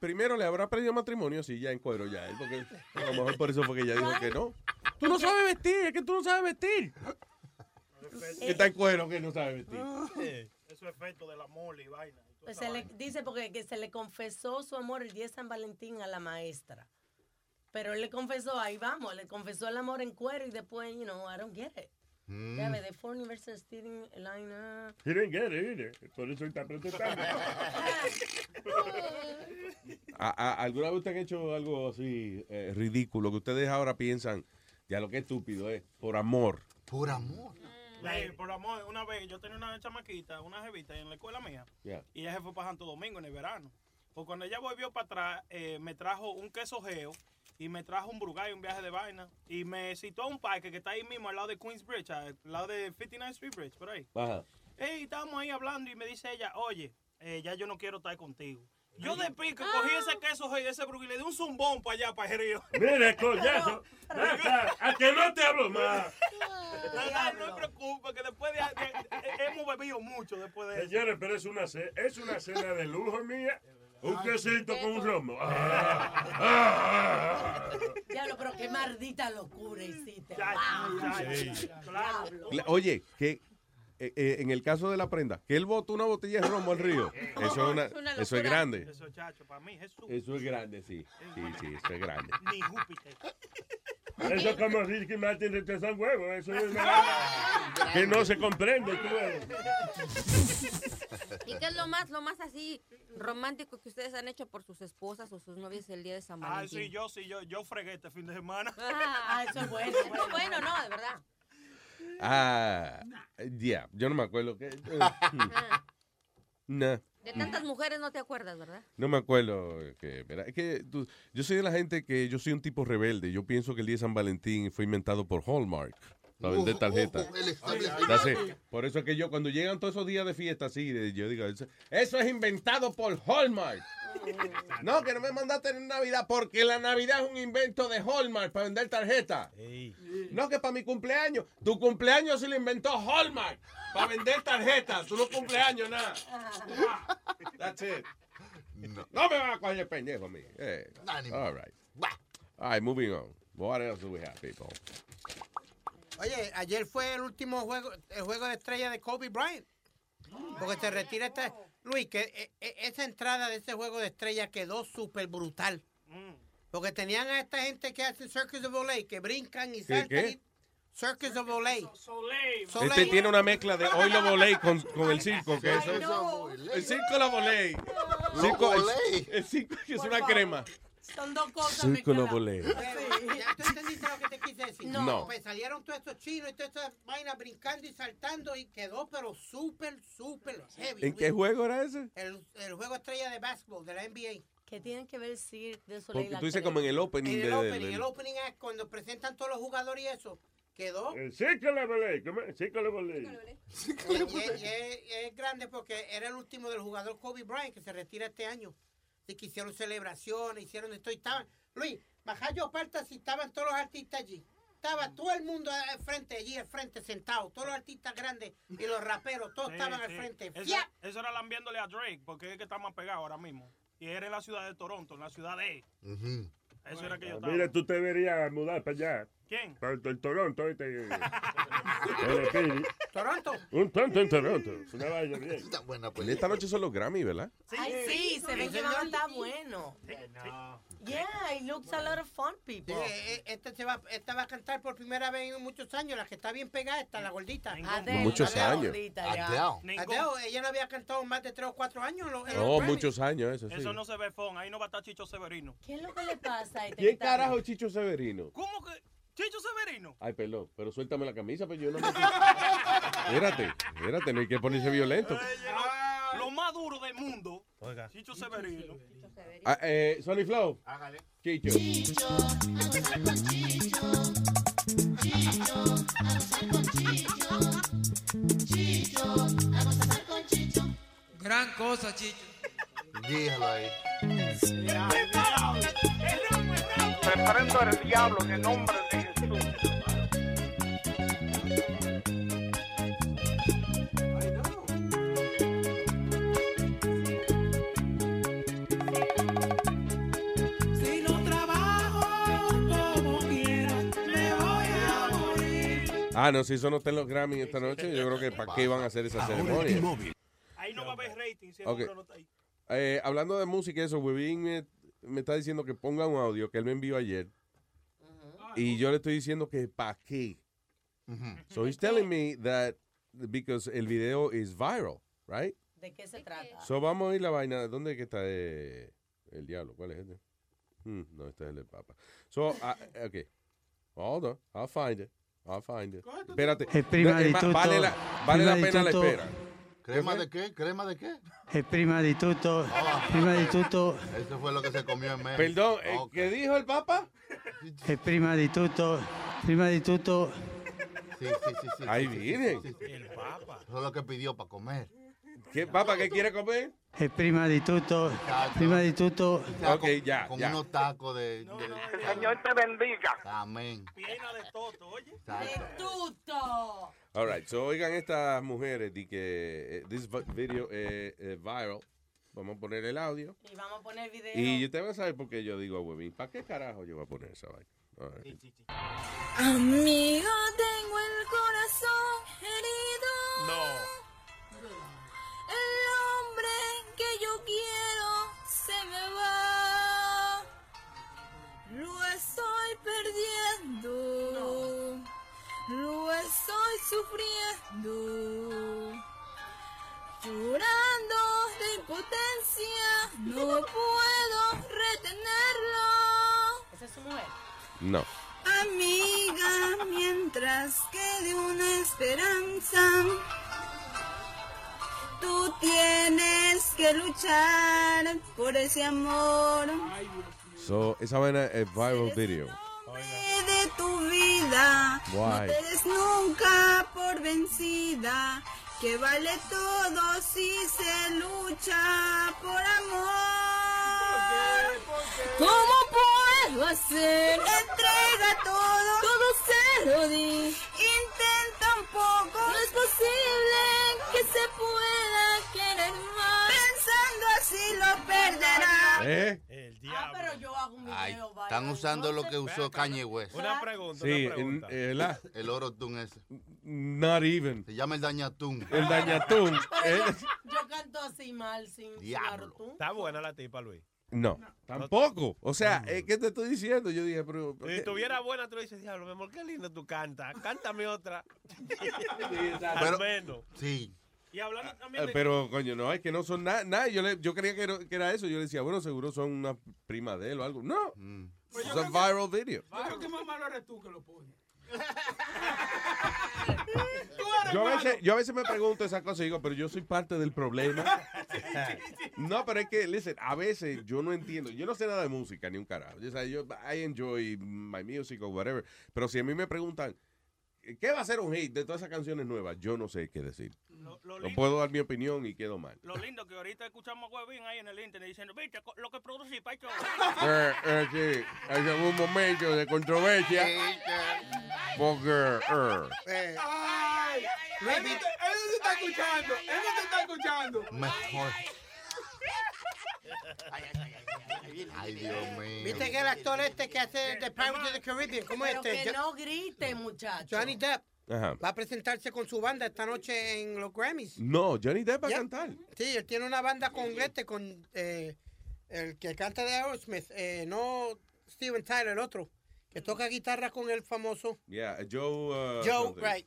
Primero le habrá pedido matrimonio, sí, ya en cuero ya él, porque a lo mejor por eso fue que ella dijo que no. Tú no sabes vestir, es que tú no sabes vestir. Que está en cuero, que no sabe vestir. Eso es efecto de la mole y vaina. y Pues se le, dice porque que se le confesó su amor el día de San Valentín a la maestra. Pero él le confesó, ahí vamos, le confesó el amor en cuero y después, you know, I don't get it. Mm. Ya ve, the four university student line. He didn't get it either. Por eso está protestando. ¿A- a- ¿Alguna vez ustedes han hecho algo así eh, ridículo que ustedes ahora piensan, ya lo que estúpido es, por amor? Por amor. Sí, por amor, una vez yo tenía una chamaquita, una jevita en la escuela mía, y ella se fue para Santo Domingo en el verano. Pues cuando ella volvió para atrás, eh, me trajo un queso geo y me trajo un brugay, un viaje de vaina, y me citó a un parque que está ahí mismo al lado de Queens Bridge, al lado de 59 Street Bridge, por ahí. Ajá. Ey, estábamos ahí hablando y me dice ella, oye, eh, ya yo no quiero estar contigo. Yo de pico cogí ese queso geo y ese brugay y le di un zumbón para allá, para el río. Mire, coñazo. A que no te hablo más. No, te preocupes, que después de, hemos bebido mucho después de eso. Señores, pero es una, es una cena de lujo mía. Un quesito con un romo. Ah, ah, ah. Diablo, pero qué maldita locura hiciste. Diablo. Oye, que eh, eh, en el caso de la prenda, que él botó una botella de romo al río, eso es, una- eso es grande. Eso, chacho, para mí, Jesús. Eso es grande, sí. Sí, sí, eso es grande. Ni Júpiter. Eso es como Ricky Martin rechazan huevo. Eso es una que no se comprende. ¿Y qué es lo más, lo más así romántico que ustedes han hecho por sus esposas o sus novias el día de San Ah, Valentín? sí, yo sí, yo, yo fregué este fin de semana. Ah, eso es bueno. Eso es bueno, no, de verdad. Ah, ya, yo no me acuerdo. que No, De tantas mujeres no te acuerdas, ¿verdad? no me acuerdo. Que, que tú- yo soy de la gente que yo soy un tipo rebelde. Yo pienso que el día de San Valentín fue inventado por Hallmark. Para vender el. That's it. Por eso es que yo, cuando llegan todos esos días de fiesta así, yo digo, eso, eso es inventado por Hallmark. No, que no me mandaste en Navidad, porque la Navidad es un invento de Hallmark para vender tarjetas. No, que para mi cumpleaños. Tu cumpleaños se lo inventó Hallmark para vender tarjetas. Tú no cumpleaños, nada. That's it. No, me van a coger pendejo a mí. Eh, all right. All right, moving on. What else do we have, people? Oye, ayer fue el último juego, el juego de estrella de Kobe Bryant. Porque se retira esta. Luis, que eh, eh, esa entrada de ese juego de estrella quedó súper brutal. Porque tenían a esta gente que hacen Circus of Olay, que brincan y ¿Qué, saltan. qué? y- Circus of Olay. Este tiene una mezcla de hoy lo volé con, con el circo. que no. El circo. Lo Circo, el, circo es una crema. Son dos cosas. Circo lo mezcladas. volé. ¿Ya tú entendiste lo que te quise decir? No. No. Pues salieron todos estos chinos y todas estas vainas brincando y saltando y quedó pero súper, súper heavy. ¿En qué juego era ese? El, el juego estrella de básquetbol de la NBA. ¿Qué tienen que ver el Cirque de Soleil? Porque tú dices como en el opening En de, el del- opening, del- el opening es cuando presentan todos los jugadores y eso. Quedó. El circo le volé. ¿cómo es? Circo le volé. Y es grande porque era el último del jugador Kobe Bryant que se retira este año. Así que hicieron celebraciones, hicieron esto y estaban. Luis, Majayo Parta si estaban todos los artistas allí. Estaba todo el mundo al frente, allí al frente, sentado. Todos los artistas grandes y los raperos, todos Sí, estaban al frente. Eso, eso era lambiéndole a Drake, porque es que está más pegado ahora mismo. Y era en la ciudad de Toronto, en la ciudad de... Eso era que yo estaba. Mira, tú te deberías mudar para allá. ¿Quién? El Toronto. Este. ¿Toronto? Un tonto en Toronto. Una vaina bien. Y esta noche son los Grammy, ¿verdad? Ay, sí, se ve que van a estar buenos. Yeah, it looks a lot of fun, people. Sí, eh, eh, esta, se va, esta va a cantar por primera vez en muchos años. La que está bien pegada está la gordita. Adele, Muchos Adele, años. ya. Adele, ella no había cantado más de tres o cuatro años. en en los Oh, muchos años, eso sí. Eso no se ve fon, ahí no va a estar Chicho Severino. ¿Qué es lo que le pasa a este ¿Quién está- carajo es Chicho Severino? ¿Cómo que? ¿Chicho Severino? Ay, perdón, pero suéltame la camisa, pues yo no me... Espérate, espérate, no hay que ponerse violento. Lo más duro del mundo. Chicho Severino. Ah, eh, Sonny Flow. Hágale. Chicho. Gran cosa, Chicho. Dígalo ahí. Reprendo al diablo en el nombre de Jesús. Si no trabajo como quiera, me voy a morir. Ah, no, si eso no está en los Grammy esta noche, yo creo que para qué van a hacer esa ceremonia. Ahí no va a haber rating si el no está ahí. Eh, hablando de música eso, Webin me, me está diciendo que ponga un audio que él me envió ayer. Y yo le estoy diciendo que para qué. So he's telling me that because el video is viral, right? ¿De qué se trata? So vamos a ir la vaina. ¿Dónde que está eh, el diablo? ¿Cuál es este? Hmm, no, este es el del Papa. So, ah, okay. Hold on. I'll find it. I'll find it. Espérate. Eh, prima Eh, vale la, vale la pena la espera. ¿Crema de qué? ¿Crema de qué? E prima di tutto, prima di tutto, Eso fue lo que se comió en México. Perdón, eh. ¿qué dijo el Papa? e prima di tutto, prima di tutto, Sí, sí, sí, sí. Ahí sí, sí, viene. sí, sí. Eso es lo que pidió para comer. ¿Qué, Papa, qué quiere comer? e prima di tutto, prima di tutto, O sea, Ok, con, ya, Con ya. unos tacos de... de- El Señor te bendiga. Amén. Piena de toto, oye. Exacto. ¡Tuto! All right, so oigan estas mujeres de que eh, this vi- video es eh, viral. Vamos a poner el audio. Y vamos a poner video. Y usted va a saber por qué yo digo a Webin. ¿Para qué carajo yo voy a poner esa vaina? Amigo, tengo el corazón herido. No. El hombre que yo quiero No. Amiga, mientras quede una esperanza, tú tienes que luchar por ese amor So, esa vaina es viral video. de tu vida. No Why? te des nunca por vencida, que vale todo si se lucha por amor. ¿Cómo puedo hacer? Entrega todo, todo se lo di. Intenta un poco, no es posible que se pueda querer más. Pensando así lo perderá. ¿Eh? Ah, pero yo hago un Ay, video. vaya. están usando lo que usó Kanye West. Una pregunta, Sí, una pregunta. en- eh, la- El oro tun ese. not even. Se llama el dañatún. El dañatún. Eh, yo, canto así mal, sin, sin Diablo. Está buena la tipa, Luis. No, tampoco. O sea, eh, ¿qué te estoy diciendo? Yo dije, pero. Si estuviera buena, tú le dices, diablo, mi amor, qué lindo tú cantas. Cántame otra. Pero- Al menos. Sí. Y hablando también Eh, de... Pero, coño, no, es que no son nada. nada. Yo, le- yo creía que era, que era eso. Yo le decía, bueno, seguro son una prima de él o algo. No. Pues yo Es un creo que- viral video. Yo creo que más malo eres tú que lo pones. Yo a, veces, yo a veces me pregunto esa cosa y digo, pero yo soy parte del problema. No, pero es que, listen, a veces yo no entiendo. Yo no sé nada de música, ni un carajo. O sea, yo, I enjoy my music or whatever. Pero si a mí me preguntan, ¿qué va a ser un hit de todas esas canciones nuevas? Yo no sé qué decir. Lo, lo No lindo, puedo dar mi opinión y quedo mal. lo lindo que ahorita escuchamos a Webin ahí en el internet diciendo, viste, lo que produce Pacho. Eh, eh, sí, hay algún momento de controversia. Porque, eh, Eh, Ay, él no te, él no te está escuchando. Él no te está escuchando. Mejor. Ay, Dios mío. ¿Viste que el actor este que hace The Pirates of the Caribbean? ¿Cómo Pero este? que no grite, muchacho. Johnny Depp Ajá. va a presentarse con su banda esta noche en los Grammys. No, Johnny Depp va a cantar. Sí, él tiene una banda con este, con eh, el que canta de Aerosmith, eh, no Steven Tyler, el otro, que toca guitarra con el famoso Yeah, Joe. uh, Joe, something. right.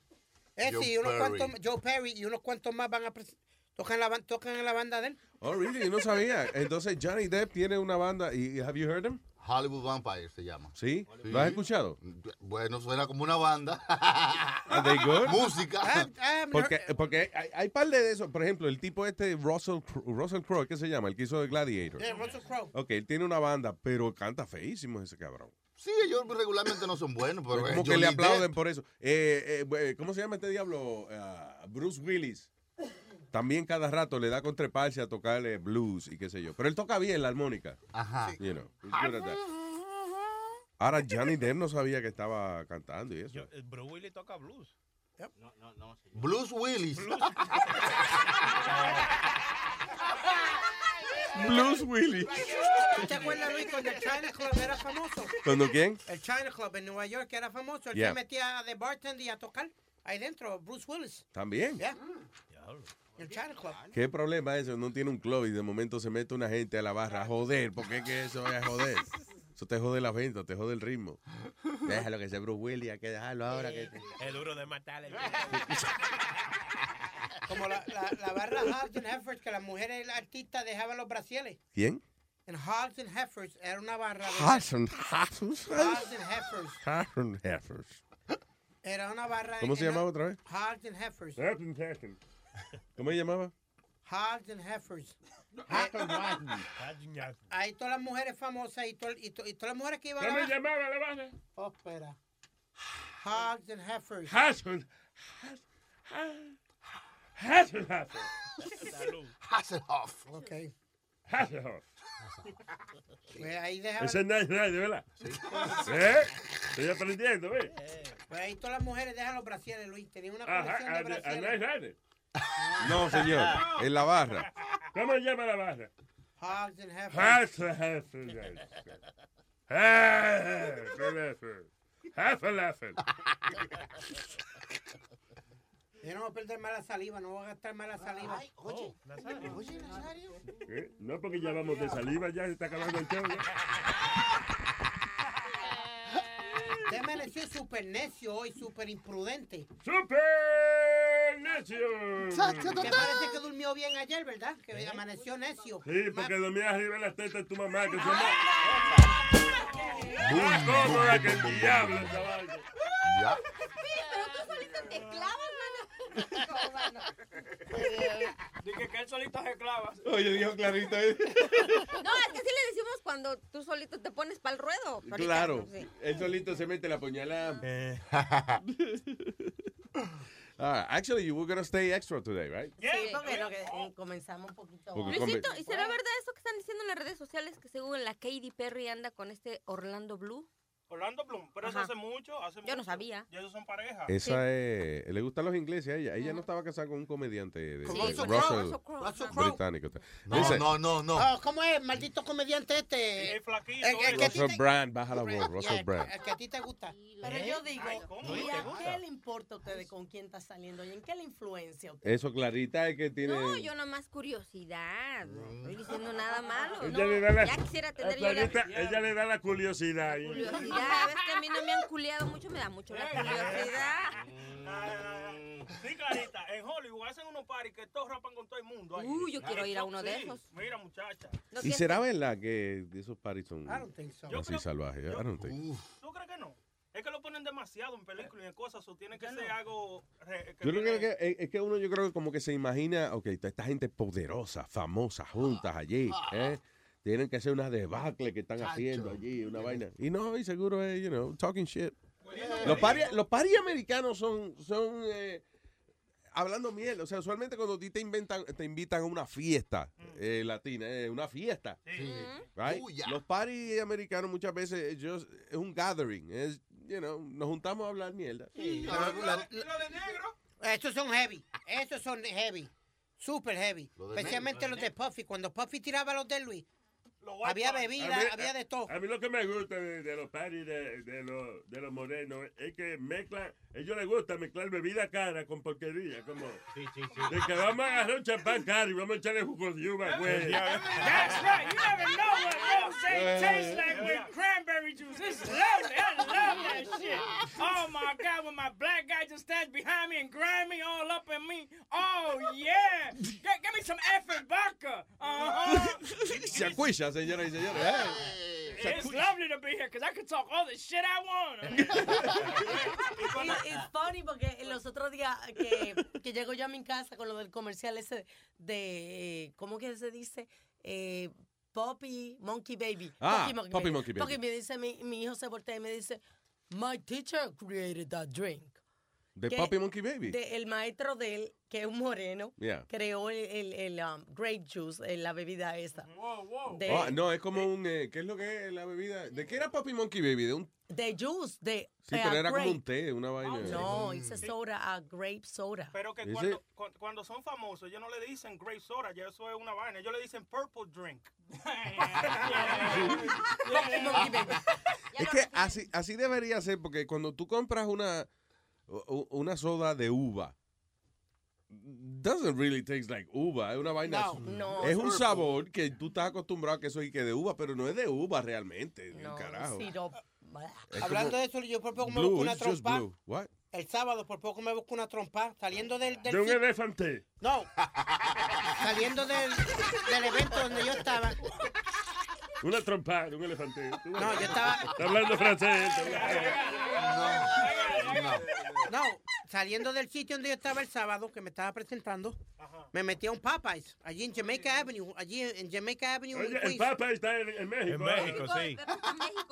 Ese Joe y unos Perry. cuantos, Joe Perry y unos cuantos más van a pres- tocan, la, tocan en la banda de él. Oh, really? Yo no sabía. Entonces, Johnny Depp tiene una banda. ¿Y have you heard him? Hollywood Vampire se llama. ¿Sí? Sí. ¿Lo has escuchado? Bueno, suena como una banda. Are they good? Música. Ah, ah, Porque, porque hay, hay par de eso. Por ejemplo, el tipo este, Russell, Russell Crowe, ¿qué se llama? El que hizo de Gladiator. eh, Russell Crowe. Ok, él tiene una banda, pero canta feísimo ese cabrón. Sí, ellos regularmente no son buenos, pero Como eh, que le aplauden Depp. por eso. Eh, eh, ¿Cómo se llama este diablo? Ah, Bruce Willis. También cada rato le da con treparse a tocarle blues y qué sé yo. Pero él toca bien la armónica. Ajá. You know, he's good at that. Ahora Johnny Depp no sabía que estaba cantando y eso. Yo, el Bruce Willis toca blues. No, no, no. Blues Willis. Blues Willis. ¿Tú te acuerdas, Luis, cuando el China Club era famoso? ¿Cuándo quién? El China Club en Nueva York era famoso. Él Yeah. se metía de bartender y a tocar ahí dentro, Bruce Willis. También. Yeah. El. ¿Qué problema es eso? No tiene un club y de momento se mete una gente a la barra a joder. ¿Por qué que eso es joder? Eso te jode la venta, te jode el ritmo. Déjalo que sea Bruce Willis, hay que dejarlo ahora. Que... Es duro de matar el Como la, la, la barra Hogs and Heifers, que las mujeres artistas dejaban los brasieles. ¿Quién? En Hogs and Heifers era una barra. de- and Heifers. Hassan Heifers. Era una barra. ¿Cómo se en- llamaba otra vez? Hogs and Heifers. ¿Cómo se llamaba? Hogs and Heifers. Ahí todas las mujeres famosas y, to- y, to- y todas las mujeres que iban a ¿Cómo la se llamaba la banda? Oh, espera. Hogs and Heifers. Hassan. Hasselhoff. Hasselhoff. Ok. Hasselhoff. Pues ahí dejaban. Ese es Nice Rider, ¿verdad? ¿Eh? Estoy aprendiendo, ¿ves? Pues ahí todas las mujeres dejan los brasieles, Luis. Tenían una Ajá, colección a, de a brasieles. Nice Rider. No, señor. En la barra. ¿Cómo se llama la barra? Hogs and Heifers. Hasselhoff. Hasselhoff. Yo no voy a perder más la saliva, no voy a gastar más la saliva. oye, oye, Nazario. ¿Eh? No, porque ya vamos de saliva, ya se está acabando el show. ya. Usted amaneció súper necio hoy, súper imprudente. ¡Super necio. Que parece que durmió bien ayer, ¿verdad? Que amaneció necio. Sí, porque dormía arriba de las tetas de tu mamá, que son más, más cómodas que el diablo vaina. Ya. Pero tú solito te clavas, mano. Dije que él solito se clava. Oye, dijo clarito. ¿eh? No, es que sí le decimos cuando tú solito te pones para el ruedo. Claro. sí. Él solito se mete la puñalada. Ah, actually, you were going to stay extra today, right? Sí, porque lo que, eh, comenzamos un poquito. Porque Luisito, ¿y será verdad eso que están diciendo en las redes sociales que según la Katy Perry anda con este Orlando Blue? Orlando Bloom, pero eso hace mucho, hace Yo no sabía. Y ellos son pareja. Esa es, le gustan los ingleses a ella. Ella no estaba casada con un comediante de, Con de Russell Russell, Crowe, Russell Crowe, Russell Crowe. británico. No, Dice, no, no, no. Oh, ¿Cómo es, maldito comediante este? El flaquito. El, el que a ti Russell te- Brand, baja la voz, Russell el- Brand. El que a ti te gusta. Pero yo digo, ¿cómo? ¿y ¿Te a qué le importa a ustedes con quién está saliendo y en qué le influencia a usted? Eso, Clarita, es que tiene... No, yo nomás curiosidad. No estoy diciendo nada malo. Ella No, le da la, ya quisiera a tener yo la Clarita, ella le da la curiosidad. Curiosidad. Ves que a mí no me han culeado mucho, me da mucho la curiosidad. Sí, Clarita, en Hollywood hacen unos parties que todos rapan con todo el mundo. ahí. Uy, yo quiero ir a uno de esos. Mira, muchacha. ¿Y será verdad que esos parties son so. Yo así creo- salvajes? I don't think. ¿Tú crees que no? Es que lo ponen demasiado en películas y en cosas, o tiene que ser algo... re- que Yo creo viene- que, es- es que uno yo creo que como que se imagina, ok, esta gente poderosa, famosa, juntas allí, ¿eh? Tienen que ser una debacle que están haciendo allí, una vaina. Y no, y seguro es, you know, talking shit. Los paris los party americanos son, son eh, hablando mierda. O sea, usualmente cuando a ti te inventan, te invitan a una fiesta eh, latina, eh, una fiesta. Right? Los parties americanos muchas veces ellos, es un gathering, es, you know, nos juntamos a hablar mierda. Estos son heavy. Estos son heavy. Super heavy. Lo de Especialmente negro. los de Puffy. Cuando Puffy tiraba los de Luis, había bebida, mí- había de todo. A mí lo que me gusta de, de los parties de, de los, de los morenos es que mezclan, a ellos les gusta mezclar bebida cara con porquería, como de que vamos a agarrar un champán caro y vamos a echarle jugo de uva, güey. That's right. You never know what tastes like with cranberry juice. It's lovely. I love that shit. Oh my God, when my black guy just stands behind me and grind me all up in me. Oh yeah. Get, give me some effing vodka. Uh-huh. Se acuilla, señoras y señores. Se It's lovely to be here because I can talk all the shit I want. Es funny porque los otros días que, que llego yo a mi casa con lo del comercial ese de, ¿cómo que se dice? Eh, Poppy Monkey Baby. Ah, Poppy Monkey Baby. Porque me dice, mi, mi hijo se voltea y me dice, my teacher created that drink. ¿De Poppy Monkey Baby? de- el maestro de él, que es un moreno, Yeah. creó el, el, el, um, grape juice, eh, la bebida esa. De, Ah, no, es como un. eh, ¿Qué es lo que es la bebida? ¿De qué era Poppy Monkey Baby? De un, de juice, de sí, eh, pero era como un té, una vaina. No, hice soda a grape soda. Pero que cuando, it? cu- cuando son famosos, ellos no le dicen grape soda, ya eso es una vaina. Ellos le dicen purple drink. Es que así, así debería ser, porque cuando tú compras una, una soda de uva, doesn't really taste like uva, es una vaina. No, no. es un sabor que tú estás acostumbrado a que eso es que de uva, pero no es de uva realmente, un carajo. Hablando como de eso, yo por poco me blue, busco una trompa. What? El sábado por poco me busco una trompa saliendo del... del De un elefante. No, saliendo del, del evento donde yo estaba. Una trompa de un elefante. No, yo estaba- Está hablando francés. No, saliendo del sitio donde yo estaba el sábado, que me estaba presentando, me metí a un Popeyes, allí en Jamaica Avenue, allí en Jamaica Avenue. en Oye, el Queens. Papa está en, en México. En México, sí.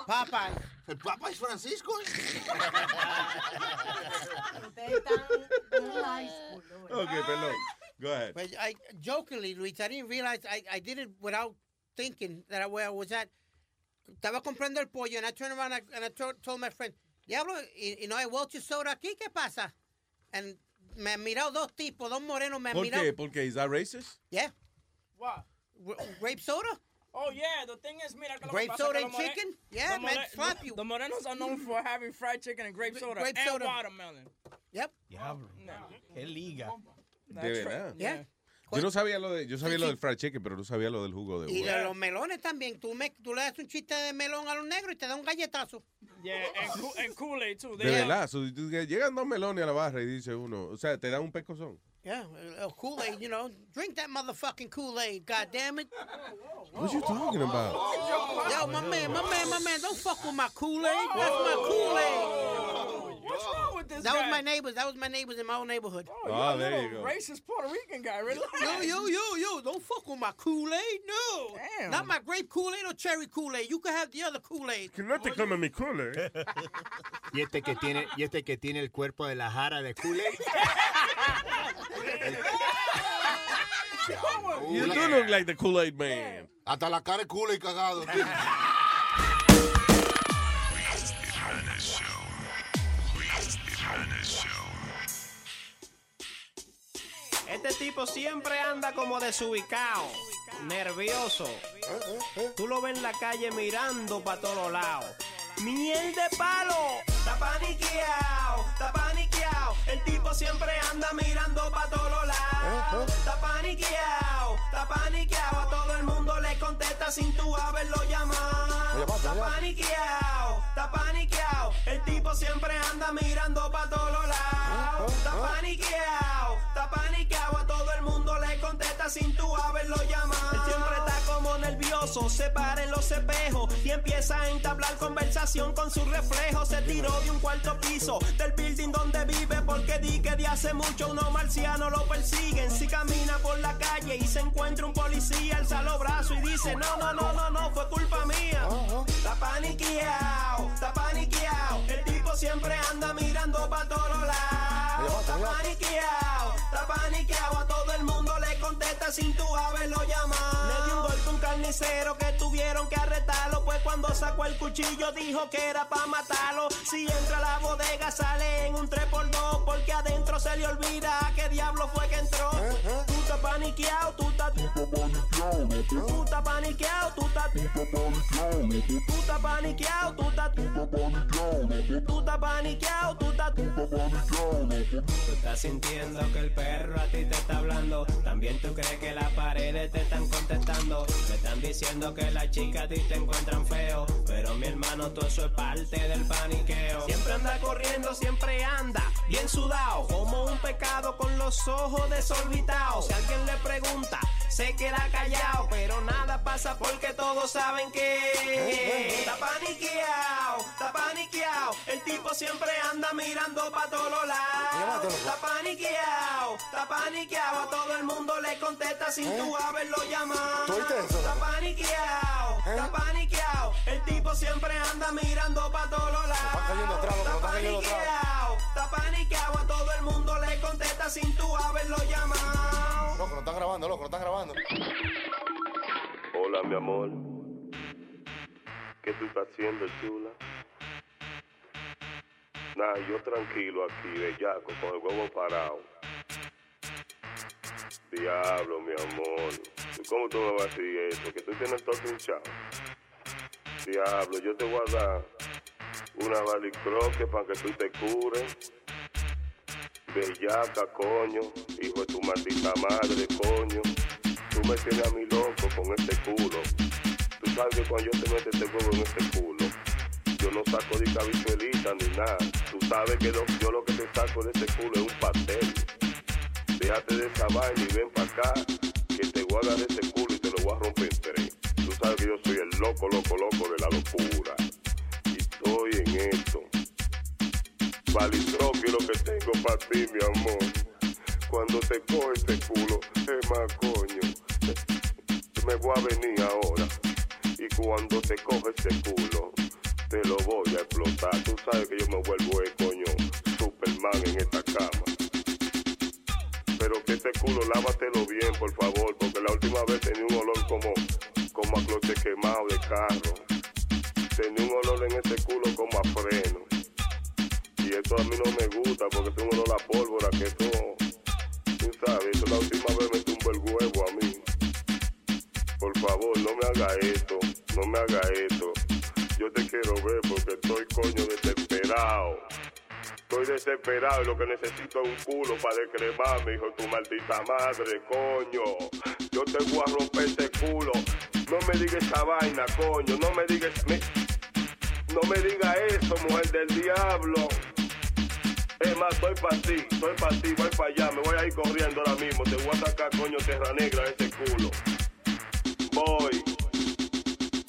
Popeyes. ¿El Papa es Francisco? Okay, perdón. Go ahead. But I jokingly, Luis, I didn't realize I, I did it without thinking that I, where I was at. Estaba comprando el pollo, and I turned around and I told, told my friend, Diablo, y, y no hay Welch's soda aquí, ¿qué pasa? And me han mirado dos tipos, dos morenos, me han ¿Por mirado. qué? ¿Por qué? ¿Is that racist? Yeah. What? Grape soda? Oh yeah, the thing is, mira, que lo Grape que pasa soda que and los more- chicken? Yeah, the man, more- slap the- you. The morenos are known for having fried chicken and grape soda Grape and soda. watermelon. Yep. Diablo. Qué liga. De verdad. Yeah. Yo no sabía lo de, yo sabía lo del fried chicken, pero no sabía lo del jugo de Y uva. de los melones también. Tú, me, tú le das un chiste de melón a los negros y te da un galletazo. Yeah, and Kool-Aid too. De verdad, so, llegan dos melones a la barra y dice uno, o sea, te dan un pescozón. Yeah, uh, Kool-Aid, you know. Drink that motherfucking Kool-Aid, God damn it. What you talking about? Yo, my man, my man, my man, don't fuck with my Kool-Aid. That's my Kool-Aid. What's wrong with this That guy? was my neighbors. That was my neighbors in my own neighborhood. Oh, you're a little racist Puerto Rican guy, really? Yo, yo, yo, yo, don't fuck with my Kool-Aid, no. Damn. Not my grape Kool-Aid or cherry Kool-Aid. You can have the other Kool-Aid. Que no te come mi eh. Y este que tiene, y este que tiene el cuerpo de la jara de Kool-Aid. You do look like the Kool-Aid man. Hasta la cara culo y cagado. Este tipo siempre anda como desubicado, nervioso. Tú lo ves en la calle mirando para todos lados. ¡Miel de palo! Está paniqueado, está paniqueado. El tipo siempre anda mirando para todos lados. Está paniqueado, está paniqueado. A todo el mundo le contesta sin tú haberlo llamado. Está paniqueado, está paniqueado. El tipo siempre anda mirando para todos lados. Está paniqueado, está paniqueado. A todo el mundo le contesta sin tú haberlo llamado. Él siempre está como nervioso, se para en los espejos y empieza a entablar conversación con su reflejo. Se tiró de un cuarto piso del building donde vive porque di que de hace mucho unos marcianos lo persiguen. Si camina por la calle y se encuentra un policía, alza los brazos y dice, no, no, no, no, no, fue culpa mía. Está paniqueado, está paniqueado. Siempre anda mirando para todos lados. Está paniqueado, está paniqueado. A todo el mundo le contesta sin tú haberlo llamado. Le dio un golpe a un carnicero que tuvieron que arrestarlo. Pues cuando sacó el cuchillo dijo que era para matarlo. Si entra a la bodega sale en un 3x2 porque adentro se le olvida qué diablo fue que entró. Tú estás paniqueado, tú estás Tú estás paniqueado, tú estás Tú estás paniqueado, tú estás Tú estás paniqueado, tú estás Tú estás sintiendo que el perro a ti te está hablando. También tú crees que las paredes te están contestando. Te están diciendo que las chicas a ti te encuentran feo. Pero mi hermano, todo eso es parte del paniqueo. Siempre anda corriendo, siempre anda bien sudado. Como un pecado con los ojos desorbitados. Si alguien le pregunta, se queda callado. Pero nada pasa porque todos saben que está paniqueado, está paniqueado. El tipo siempre anda mirando para todos lados. Está paniqueado, está paniqueado. A todo el mundo le contesta sin tú haberlo llamado. Está paniqueado, está paniqueado. El tipo siempre anda mirando para todos lados. Está paniqueado, está paniqueado. A todo el mundo le contesta sin tú haberlo llamado. Están grabando, loco, no están grabando. Hola, mi amor. ¿Qué tú estás haciendo, chula? Nah, yo tranquilo aquí, bellaco, con el huevo parado. Diablo, mi amor. ¿Y ¿Cómo tú me vas a decir eso? Que tú tienes todo hinchado. Diablo, yo te voy a dar una balicroque para que tú te cures. Bellaca, coño. Hijo de tu maldita madre, coño. Tú me tienes a mí loco con este culo. Tú sabes que cuando yo te meto este huevo en este culo, yo no saco de cabichuelita ni nada. Tú sabes que yo lo que te saco de este culo es un pastel. Déjate de esa vaina y ven para acá, que te voy a dar ese culo y te lo voy a romper en tres. Tú sabes que yo soy el loco, loco, loco de la locura. Y estoy en esto. Valitroque lo que tengo para ti, mi amor. Cuando te coge ese culo, es más coño. Me voy a venir ahora. Y cuando te coge ese culo, te lo voy a explotar. Tú sabes que yo me vuelvo el coño Superman en esta cama. Pero que este culo lávatelo bien, por favor, porque la última vez tenía un olor como, como a cloche quemado de carro. Tenía un olor en este culo como a freno esto a mí no me gusta porque tengo un olor pólvora que esto, tú sabes, esto la última vez me tumbó el huevo a mí. Por favor, no me haga esto, no me haga esto. Yo te quiero ver porque estoy coño desesperado. Estoy desesperado y lo que necesito es un culo para decremarme, hijo tu maldita madre, coño. Yo te voy a romper este culo. No me digas esa vaina, coño. No me digas. No me diga eso, mujer del diablo. Es más, soy para ti, soy para ti, voy para allá, me voy a ir corriendo ahora mismo. Te voy a sacar, coño, tierra negra ese culo. Voy.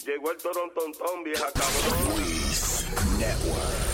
Llegó el torontontón, vieja cabrón. Network.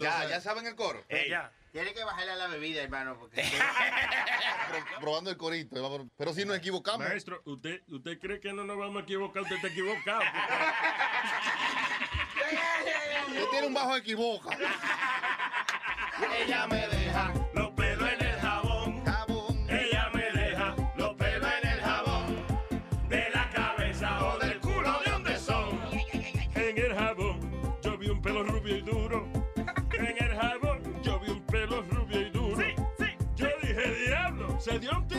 Ya, ya saben el coro. Tiene que bajarle a la bebida, hermano, porque... probando el corito. Pero si nos equivocamos. Maestro, ¿usted, ¿usted cree que no nos vamos a equivocar? Usted está equivocado. Usted tiene un bajo equivoca. Ella me deja los pelos en el jabón. jabón. Ella me deja los pelos en el jabón. De la cabeza o del culo de donde son. En el jabón yo vi un pelo rubio y duro. William.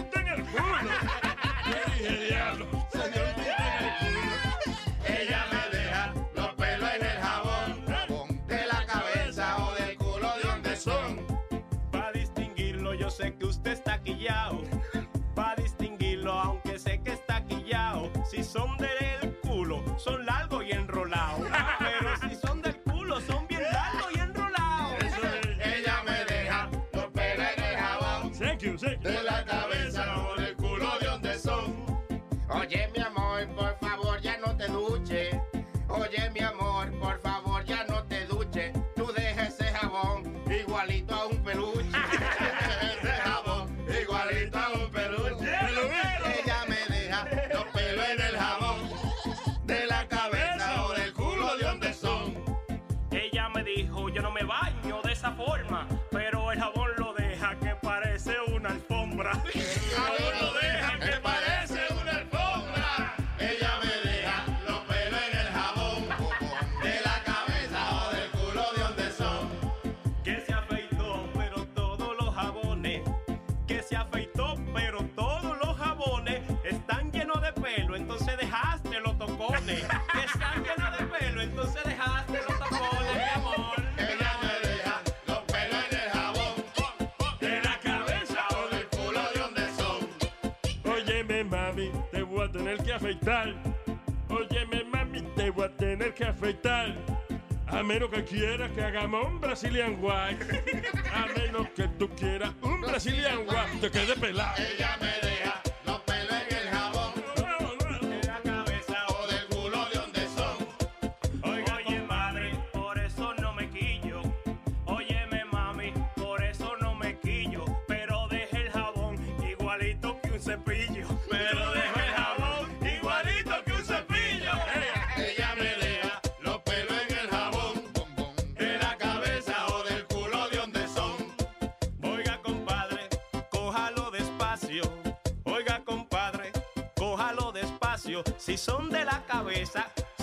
mami, te voy a tener que afeitar. Óyeme, mami, te voy a tener que afeitar. A menos que quieras que hagamos un Brazilian White. A menos que tú quieras un Brazilian White. Te quede pelado. Ella me deja.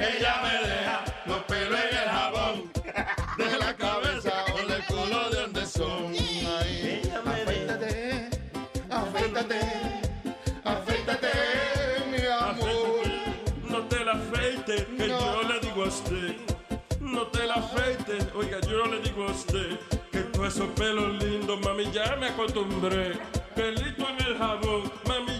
Ella me deja los pelos en el jabón de la cabeza o del culo de donde son. Ay, afeítate, afeítate, afeítate, mi amor. No te la afeites, que yo le digo a usted. No te la afeites, oiga, yo le digo a usted que todos esos pelos lindos, mami, ya me acostumbré. Pelito en el jabón, mami,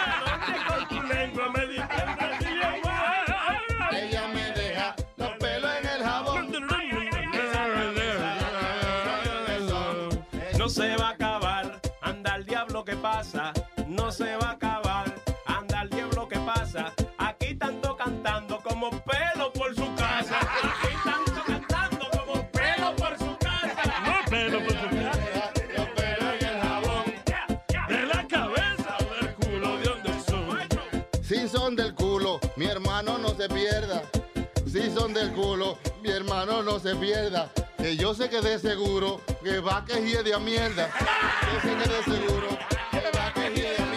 se pierda. Si son del culo, mi hermano no se pierda. Que yo sé que de seguro que va a mierda. Yo sé que de seguro que va que hiede a mierda.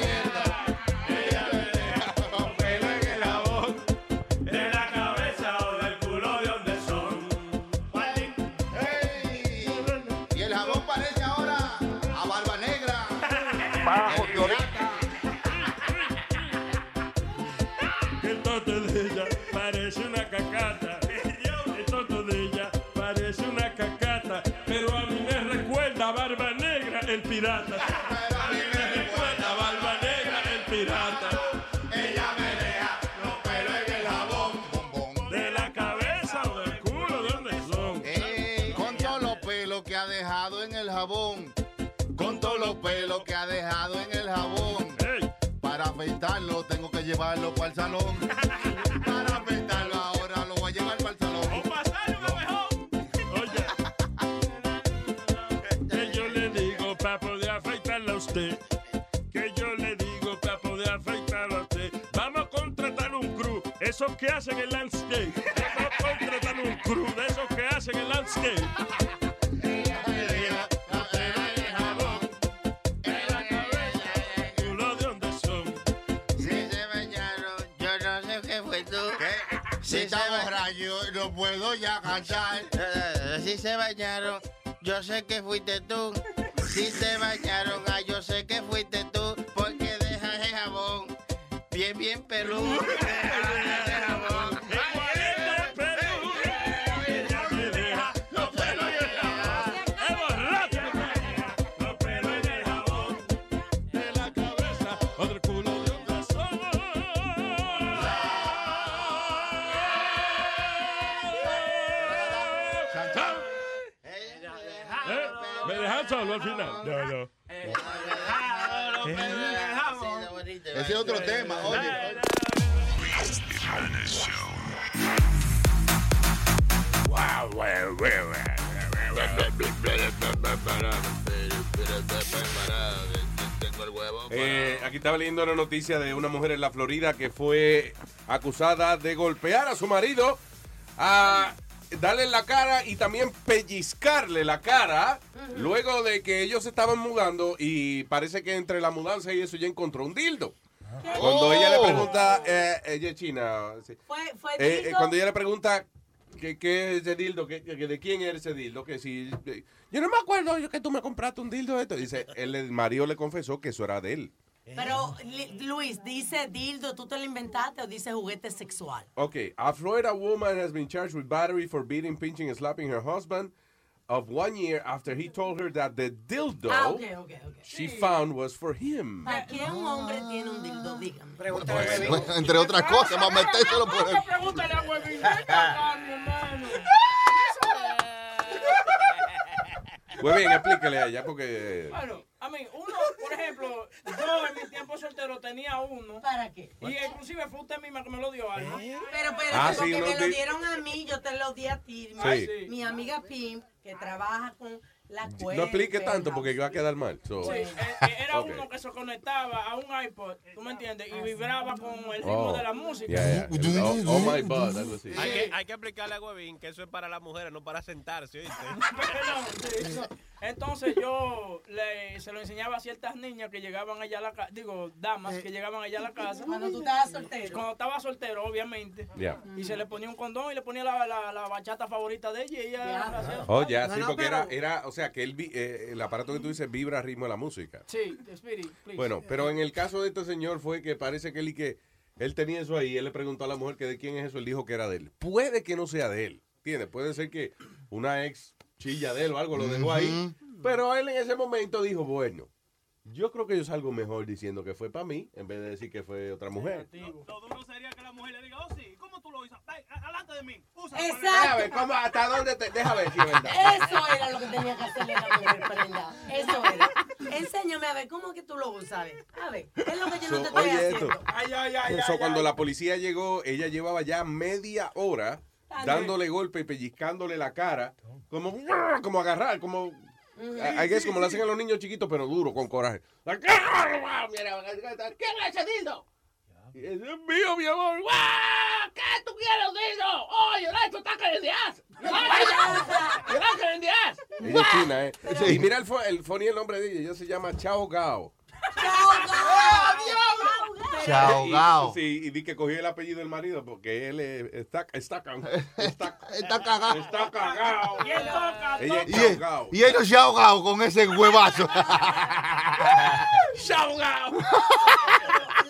El pirata. Pero a mí me recuerda a Barba Negra, el pirata. Ella me deja los pelos en el jabón De la cabeza o del culo, ¿de dónde son? Ey, con todos los pelos que ha dejado en el jabón. Con todos los pelos que ha dejado en el jabón. Para afeitarlo tengo que llevarlo para el salón. esos que hacen el landscape. Vamos a contratar un crew de esos que hacen el landscape. Si se bañaron, yo no sé qué fue tú. Si está borracho, no puedo ya cantar. Si se bañaron, yo sé que fuiste tú. Si se bañaron, ah, yo sé que fuiste tú. Porque dejas el bien, bien peludo. Eh, aquí estaba leyendo una noticia de una mujer en la Florida que fue acusada de golpear a su marido, a darle la cara y también pellizcarle la cara luego de que ellos se estaban mudando y parece que entre la mudanza y eso ya encontró un dildo. Cuando ella le pregunta, eh, ella es china, sí. Fue, fue Eh, eh, cuando ella le pregunta que, qué es ese dildo, que de quién es ese dildo, que si yo no me acuerdo yo que tú me compraste un dildo de esto, dice, el, el marido le confesó que eso era de él. Pero, Luis, ¿dice dildo, tú te lo inventaste o dice juguete sexual? Okay, a Florida woman has been charged with battery for beating, pinching, and slapping her husband of one year after he told her that the dildo Ah, ok, ok, ok. she found was for him. ¿Para qué un hombre tiene un dildo? Dígame. Bueno, entre otras cosas, va a metérselo por el... Pregúntale a Huevín. ¿qué está dando, hermano? Pues bien, explíquele a ella porque... Bueno, a mí, uno, por ejemplo, yo en mi tiempo soltero tenía uno. ¿Para qué? Y inclusive fue usted misma que me lo dio, Alma. Pero, pero, Ah, porque sí, me no, lo di- dieron a mí, yo te lo di a ti. Mi, Sí. mi amiga Pim, que trabaja con la No cuenta. explique tanto porque va a quedar mal. so- Sí, eh, eh, era uno que se conectaba a un iPod, ¿tú me entiendes? Y vibraba con el ritmo Oh, de la música. yeah, yeah. Oh, oh my God, algo así. Hay que, hay que explicarle a Huevín que eso es para las mujeres, no para sentarse, ¿oíste? Sí, eso. Entonces yo le, se lo enseñaba a ciertas niñas que llegaban allá a la casa, digo, damas que llegaban allá a la casa. Cuando tú estabas soltero. Cuando estaba soltero, obviamente. Yeah. Y se le ponía un condón y le ponía la, la, la bachata favorita de ella y ella hacía- Oh, ya, sí, No, no, porque pero- era, era, o sea, que él, vi- eh, el aparato que tú dices vibra al ritmo de la música. Sí, Spirit, please. Bueno, pero en el caso de este señor fue que parece que él y que él tenía eso ahí, él le preguntó a la mujer que de quién es eso, él dijo que era de él. Puede que no sea de él, ¿entiendes? Puede ser que una ex chilla de él o algo lo dejó ahí, pero él en ese momento dijo, bueno, yo creo que yo salgo mejor diciendo que fue para mí en vez de decir que fue otra mujer. Lo duro sería que la mujer le diga, oh sí, ¿cómo tú lo hizo? Adelante de mí. Usa Exacto. Déjame ver, ¿cómo- ¿hasta dónde te, déjame ver si es verdad. Eso era lo que tenía que hacerle la mujer, prenda. Eso era. Enséñame a ver, ¿cómo que tú lo usas? A ver, a ver, ¿qué es lo que yo no te estoy oye haciendo? esto. Ay, ay, ay, So, ay, cuando ay. la policía llegó, ella llevaba ya media hora. Dándole golpe y pellizcándole la cara, como, como agarrar, como, I guess como lo hacen a los niños chiquitos, pero duro, con coraje. Like, "Ah, mira, ¿Quién es ese dildo? "Es mío, mi amor. "Ah, ¿Qué tú quieres, dildo? Oh, you like to tackle in the ass. You like you like it in the ass. Ella es china, ¿eh? Y mira el, el funny el nombre de ella, ella se llama Chao Gao. Chao, Y- gao. Sí, y di que cogió el apellido del marido porque él eh, está, está, está, Está cagado. está cagado. Y él toca, Ella es Chao y ellos se ha ahogado con ese huevazo. Chao.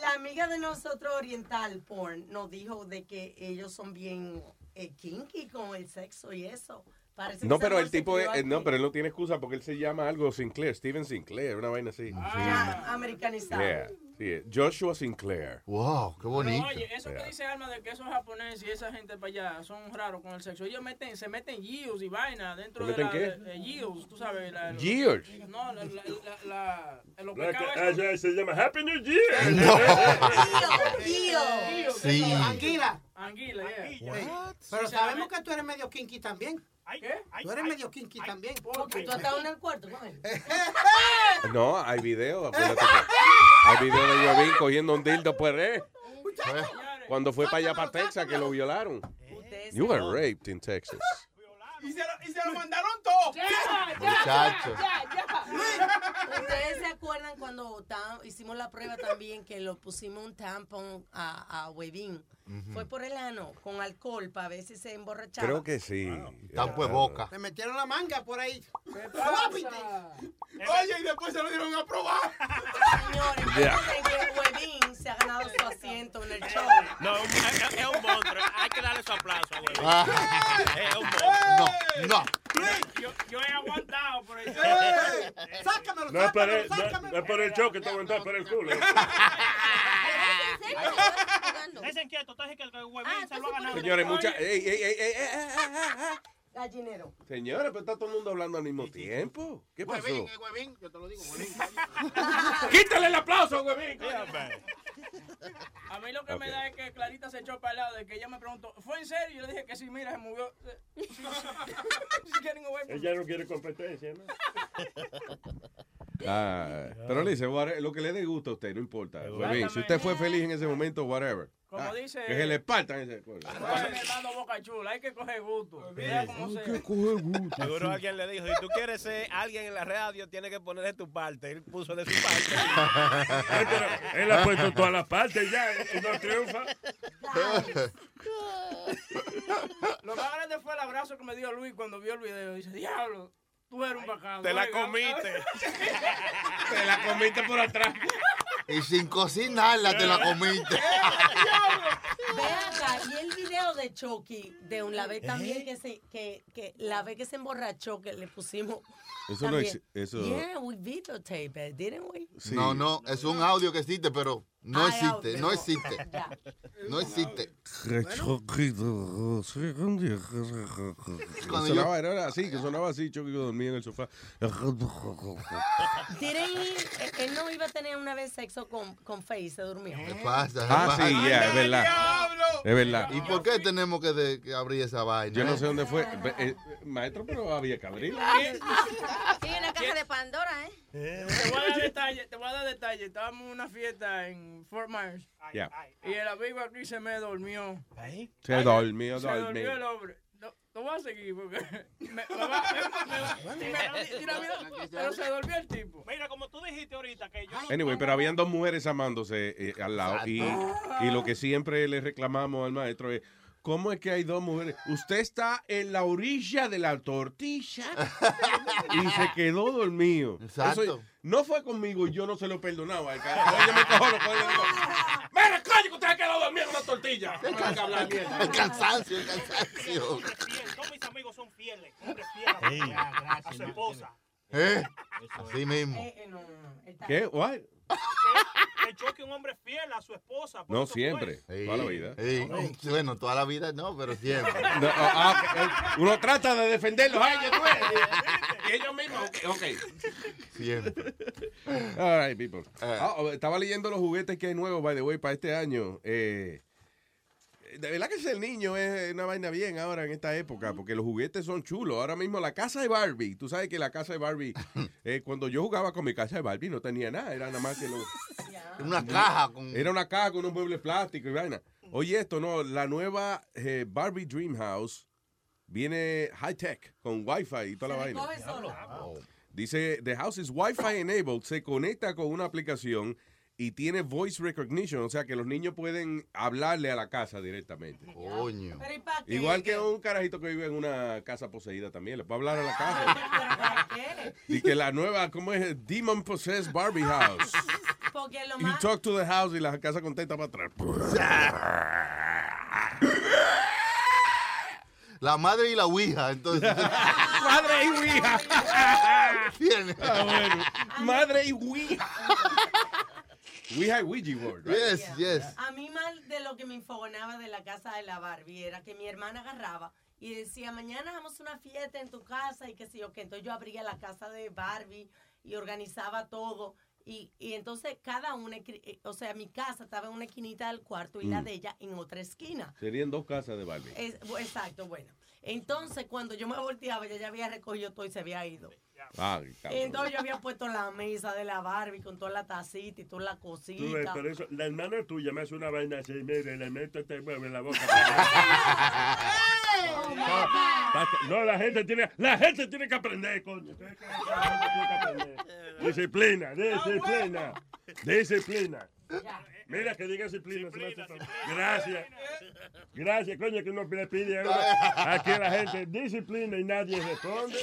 La amiga de nosotros, Oriental Porn, nos dijo de que ellos son bien eh, kinky con el sexo y eso. Parece No, pero el tipo, es- aquí. no, pero él no tiene excusa porque él se llama algo Sinclair, Steven Sinclair, una vaina así. Ya, americanizado. Yeah, sí, Joshua Sinclair. Wow, qué Pero, bonito. oye, eso Yeah. que dice Alma de que esos japoneses y esa gente para allá son raros con el sexo. Ellos meten, se meten yields y vaina dentro ¿Se de meten la... qué? yields, tú sabes. La. No, la, la, la, la- los que- ah, ya, se llama Happy New Year. Yields, Sí. eso, Anguila. Anguila, yeah. Sí. Pero Sí, sabemos sabe. que tú eres medio kinky también. ¿Qué? Tú eres medio kinky también. Porque tú has estado en el cuarto con él. No, hay video, acuérdate que hay video de Huevín cogiendo un dildo pues eh, cuando fue para allá para Texas que lo violaron. You were raped in Texas. Y se, lo, y se lo mandaron todo. Muchacho. Ustedes se acuerdan cuando hicimos la prueba también que lo pusimos un tampón a, a Webin. Fue por el ano, con alcohol, para ver si se emborrachaba. Creo que sí. Tampo de boca. Te metieron la manga por ahí. Oye, y después se lo dieron a probar. Señores, Yeah. que Webin se ha ganado su asiento No, es, es- es un monstruo. Hay que darle su aplauso, güey. Ah. Es un monstruo. No, no. Yo, yo he aguantado por eso. ¡Sácamelo, No es por sácamelo, el, no, sácamelo! no es por el choque, te aguantas por el culo. Dicen quieto, entonces que el Ah, huevín se lo ha ganado. Señores, mucha. Ey, ey, ey, ey. Gallinero. Señores, pero está todo el mundo hablando al mismo tiempo. ¿Qué pasó? Huevín, eh, huevín, yo te lo digo, huevín. Quítale el aplauso, huevín. A mí lo que me da es que Clarita se echó para el lado de que ella me preguntó, ¿fue en serio? Y yo le dije que sí, mira, se movió. She's getting away from. Ella no quiere competencia, ¿no? Ah, pero le dice, lo que le dé gusto a usted, no importa. Si usted fue feliz en ese momento, whatever. Como Ah, dice- Que se le partan ese dice mi hermano Boca Chula, hay que coger gusto. Mira cómo se... Seguro alguien le dijo, si tú quieres ser alguien en la radio, tienes que poner de tu parte. Él puso de su parte. Él ha puesto todas las partes ya y no triunfa. Lo más grande fue el abrazo que me dio Luis cuando vio el video. Dice, diablo, tú eres un bacano. Te la oiga". comiste. Te la comiste por atrás. Y sin cocinarla te la comiste. Ve acá, y el video de Chucky, de un la vez también que se, que, que la vez que se emborrachó, que le pusimos. Eso no exi- eso- Yeah, we videotape it, didn't we? No, no, es un audio que existe, pero no existe, no existe. No existe. Cuando yo- sonaba, era así, que sonaba así, Chucky que dormía en el sofá. Didn't he- eh, él no iba a tener una vez sexo con, con Faye, se durmió. ¿Qué pasa? Ah, sí, ya, es verdad. Es verdad. ¿Y por qué tenemos que, de- que abrir esa vaina? Yo no eh? sé dónde fue. Eh, maestro, pero había que abrirla. Sí, en la caja de Pandora, ¿eh? Te voy a dar detalle, te voy a dar detalle. Estábamos en una fiesta en Fort Myers. Ya. Y el amigo aquí se me durmió. Se durmió, Se durmió. durmió el hombre. No, no voy a seguir porque me, me va, me- me- me- tira miedo, pero se durmió el tipo. Mira, como tú dijiste ahorita que yo no Anyway, pero habían dos mujeres amándose eh, al lado. Y, y lo que siempre le reclamamos al maestro es. ¿Cómo es que hay dos mujeres? Usted está en la orilla de la tortilla y se quedó dormido. Exacto. Eso no fue conmigo, yo no se lo perdonaba. El carajo. Yo me cojo, lo cojo y le digo, Mira, coño, que usted se quedó dormido en una tortilla. No me venga a hablar mierda. El cansancio, el cansancio. Todos mis amigos son fieles. Hombres fieles a su esposa. ¿Eh? Así mismo. Eh, ¿Qué? What? Que choque un hombre fiel a su esposa. No, siempre. Sí, Toda la vida. sí. Bueno, toda la vida no, pero siempre. No, ah, ah, uno trata de defenderlos a ellos, tú y ellos mismos. Ok. Siempre. All right, people. Ah, oh, estaba leyendo los juguetes que hay nuevos, by the way, para este año. Eh, de verdad que ser niño es una vaina bien ahora en esta época, porque los juguetes son chulos. Ahora mismo la casa de Barbie, tú sabes que la casa de Barbie, eh, cuando yo jugaba con mi casa de Barbie no tenía nada, era nada más que lo... Una caja con... Era una caja con unos muebles plásticos y vaina. Oye, esto no, la nueva eh, Barbie Dream House viene high tech, con Wi-Fi y toda la vaina. Dice, the house is Wi-Fi enabled, se conecta con una aplicación y tiene voice recognition, o sea que los niños pueden hablarle a la casa directamente. Coño. Igual que un carajito que vive en una casa poseída también, le puede hablar a la casa. Y que la nueva, ¿cómo es? Demon Possessed Barbie House. Porque lo You más... talk to the house y la casa contenta para atrás. La madre y la ouija, entonces. Madre y ouija. Tiene. Ah, bueno. Madre y ouija. Ouija y Ouija board, right? Yes, yes. A mí mal de lo que me infogonaba de la casa de la Barbie era que mi hermana agarraba y decía, mañana vamos a una fiesta en tu casa y qué sé yo, que entonces yo abría la casa de Barbie y organizaba todo. Y, y entonces cada una, eh, o sea, mi casa estaba en una esquinita del cuarto y la Mm. de ella en otra esquina. Serían dos casas de Barbie. Es- exacto, bueno. Entonces cuando yo me volteaba, ella ya había recogido todo y se había ido. Ah. Entonces yo había puesto la mesa de la Barbie con toda la tacita y toda la Tú ves, cosita. pero eso, la hermana tuya me hace una vaina así, mire, le meto este huevo en la boca. No, la gente tiene, la gente tiene que aprender, coño. Disciplina, disciplina, disciplina. Mira que diga disciplina. Gracias. Gracias, coño, que uno le pide a uno- aquí a la gente disciplina y nadie responde.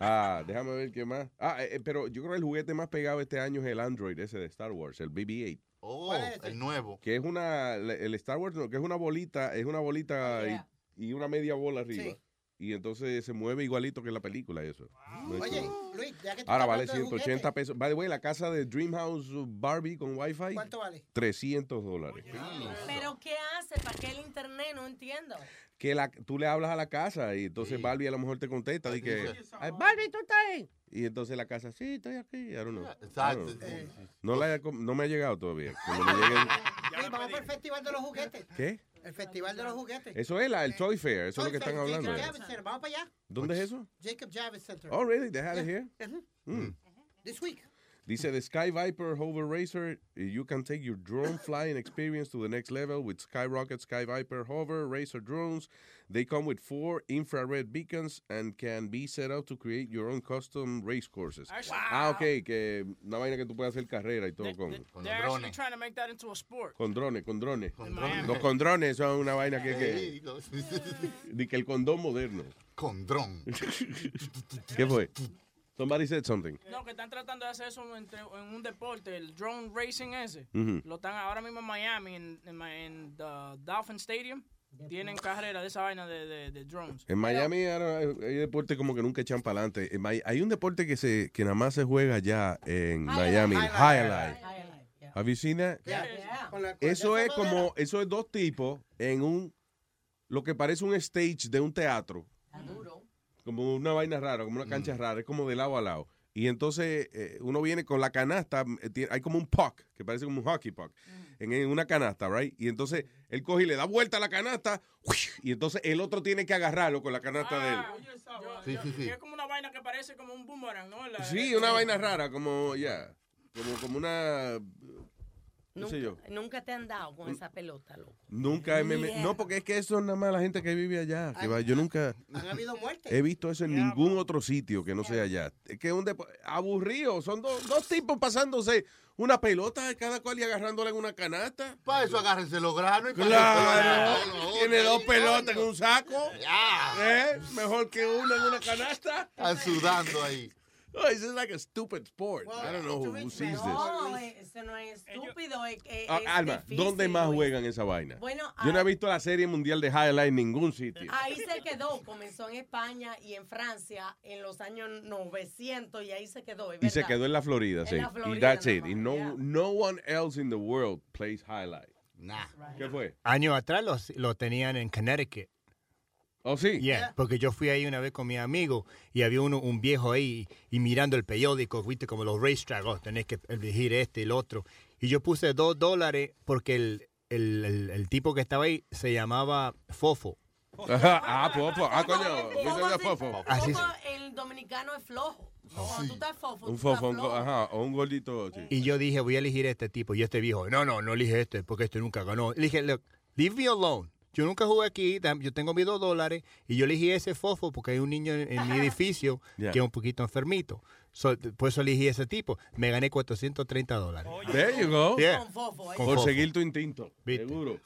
Ah, déjame ver qué más. Ah, eh, eh, pero yo creo que el juguete más pegado este año es el Android ese de Star Wars, el BB-8. Oh, el nuevo. Que es una, el Star Wars, no, que es una bolita, es una bolita Oh, y- yeah. y, una media bola arriba. Sí. Y entonces se mueve igualito que en la película eso. Oye. Luis, ya que tú Ahora vale hablando de 180 juguetes, pesos. By the way, la casa de Dreamhouse Barbie con Wi-Fi, ¿Cuánto vale? 300 dólares. Pero ¿qué hace? ¿Para qué el internet? No entiendo. Que la, tú le hablas a la casa y entonces Barbie a lo mejor te contesta y que, Ay, Barbie, ¿tú estás ahí? y entonces la casa, sí, estoy aquí. I don't know. Exacto. I don't know. No, la no me ha llegado todavía. Cuando me lleguen- Sí, vamos para el Festival de los Juguetes. ¿Qué? El Festival de los Juguetes. Eso es la, el Toy Fair, eso es lo que Toy están Fair, hablando. Jacob Javits Center. Vamos para allá. ¿Dónde es eso? Jacob Javits Center. Oh, really? They had it here? Ujú. Mm. This week. Dice the Sky Viper Hover Racer. You can take your drone flying experience to the next level with Skyrocket Sky Viper Hover Racer drones. They come with four infrared beacons and can be set up to create your own custom race courses. Actually- Ah, ok, que una vaina que tú puedes hacer carrera y todo con, They're actually trying to make that into a sport. con drones, con drones. drones. Los con drones son una vaina que... Ey, que los- di que el condón moderno. Con dron. ¿Qué fue? Somebody said something. No, que están tratando de hacer eso entre- en un deporte, el drone racing ese. Lo están ahora mismo en Miami, en, en, Ma- en the Dolphin Stadium. Tienen carrera de esa vaina de, de, de drones. En Miami ahora hay hay deportes como que nunca echan para adelante. Hay un deporte que se que nada más se juega allá en Miami, el Highlight. Have you seen that? Con la- con Eso es como, eso es dos tipos en un, lo que parece un stage de un teatro. Como una vaina rara, como una cancha rara, es como de lado a lado. Y entonces eh, uno viene con la canasta, eh, tiene- hay como un puck, que parece como un hockey puck, en, en una canasta, right? Y entonces él coge y le da vuelta a la canasta, y entonces el otro tiene que agarrarlo con la canasta de él. Sí, sí, sí. Es como una vaina que parece como un boomerang, ¿no? La- Sí, una vaina rara, como, ya, como, como una, no sé yo. Nunca, nunca te han dado con esa pelota, loco. Nunca me, no, porque es que eso es nada más la gente que vive allá. Que va, yo nunca Han habido muertes. he visto eso en ningún otro sitio que no sea allá. Es que es un depo- aburrido. Son dos, dos tipos pasándose una pelota cada cual y agarrándola en una canasta. Para eso agárrense los granos y para Claro. eso- Tiene dos pelotas en un saco. Ya. ¿Eh? Mejor que una en una canasta. Están sudando ahí. Oh, it's just like a stupid sport. I don't know who, who sees this. No, eso no es estúpido. Es, es- Ah, es Alma, difícil, ¿dónde más Luis. juegan esa vaina? Bueno, Yo no he ah, visto la serie mundial de Highlight en ningún sitio. Ahí se quedó, comenzó en España y en Francia en los años 900 y ahí se quedó. Y se quedó en la Florida, En sí. la y Florida that's it. Y no, yeah. no one else in the world plays Highlight. Nah. ¿Qué fue? Años atrás los, lo tenían en Connecticut. ¿Oh, sí? Yeah, porque yo fui ahí una vez con mi amigo y había uno, un viejo ahí y mirando el periódico, viste, como los racetrack, oh, tenés que elegir este y el otro. Y yo puse dos dólares porque el, el, el- el tipo que estaba ahí se llamaba Fofo. Ah, Fofo. Ah, coño. Fofo, sí, Fofo. Así Fofo, el dominicano es flojo. No, cuando tú estás fofo, Un tú estás fofo, un, go- ajá, o un gordito. sí. Y yo dije, voy a elegir este tipo. Y este viejo, no, no, no elige este porque este nunca ganó. Le dije, look, leave me alone. Yo nunca jugué aquí, yo tengo mis dos dólares y yo elegí ese fofo porque hay un niño en, en mi edificio Yeah. que es un poquito enfermito. So, por eso elegí ese tipo. Me gané 430 dólares. There you go. Yeah. Con fofo, ¿eh? Con Por fofo. seguir tu instinto. Viste. Seguro.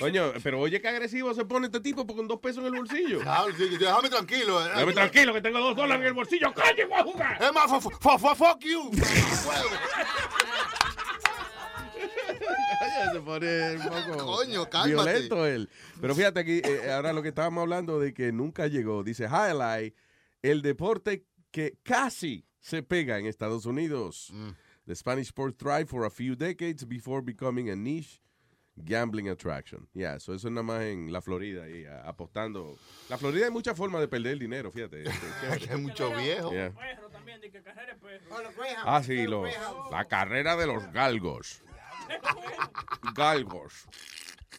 Coño, pero oye qué agresivo se pone este tipo con dos pesos en el bolsillo. Ah, sí, Déjame tranquilo. eh. Dame tranquilo que tengo dos dólares en el bolsillo. ¡Calle, voy a jugar! Es más, fuck you. se pone un poco Coño, cálmate. violento él. Pero fíjate aquí, eh, ahora lo que estábamos hablando de que nunca llegó. Dice Highlight, el deporte que casi se pega en Estados Unidos. The Spanish sport thrived for a few decades before becoming a niche gambling attraction. Yeah, so eso es nada más en la Florida y apostando. La Florida hay muchas formas de perder el dinero, fíjate. Aquí hay mucho viejo. Yeah. Perro también, de que carrera de perro. Oh, Ah, sí, los la carrera de los galgos. Galgos.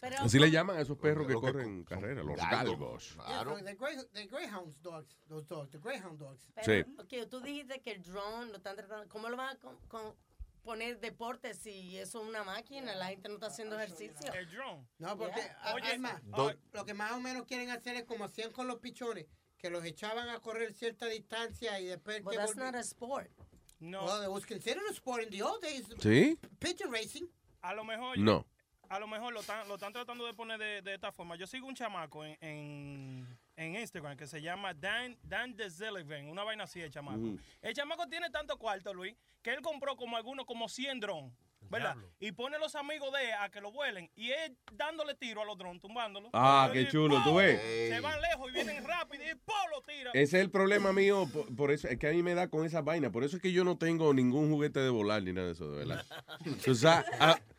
Pero, Así le llaman a esos perros que que- corren carrera, los galgos. galgos. Yeah, Claro. the, Grey- the Greyhounds dogs, those dogs, the Greyhound dogs. pero, Sí. ok, tú dijiste que el drone lo están tratando. ¿Cómo lo van a con- con- poner deporte si eso es una máquina? La gente no está haciendo ejercicio. El drone. No, porque Yeah. Oye, Do- lo que más o menos quieren hacer es como hacían con los pichones, que los echaban a correr cierta distancia y después But que that's volvi- not a sport. No, Well, it was considered a sport in the old days. ¿Sí? Pigeon racing. a lo mejor. No. A lo mejor lo están, lo están tratando de poner de, de esta forma. Yo sigo un chamaco en, en, en Instagram que se llama Dan, Dan de Zelivan, una vaina así de chamaco. Ujú. El chamaco tiene tanto cuarto, Luis, que él compró como algunos, como 100 drones. ¿Verdad? Y pone los amigos de él a que lo vuelen y él dándole tiro a los drones, tumbándolos. Ah, qué chulo, tú ves. Se van lejos y vienen rápido y ¡pum! lo tira. Ese es el problema mío, por, por eso es que a mí me da con esa vaina. Por eso es que yo no tengo ningún juguete de volar ni nada de eso, de verdad. o sea,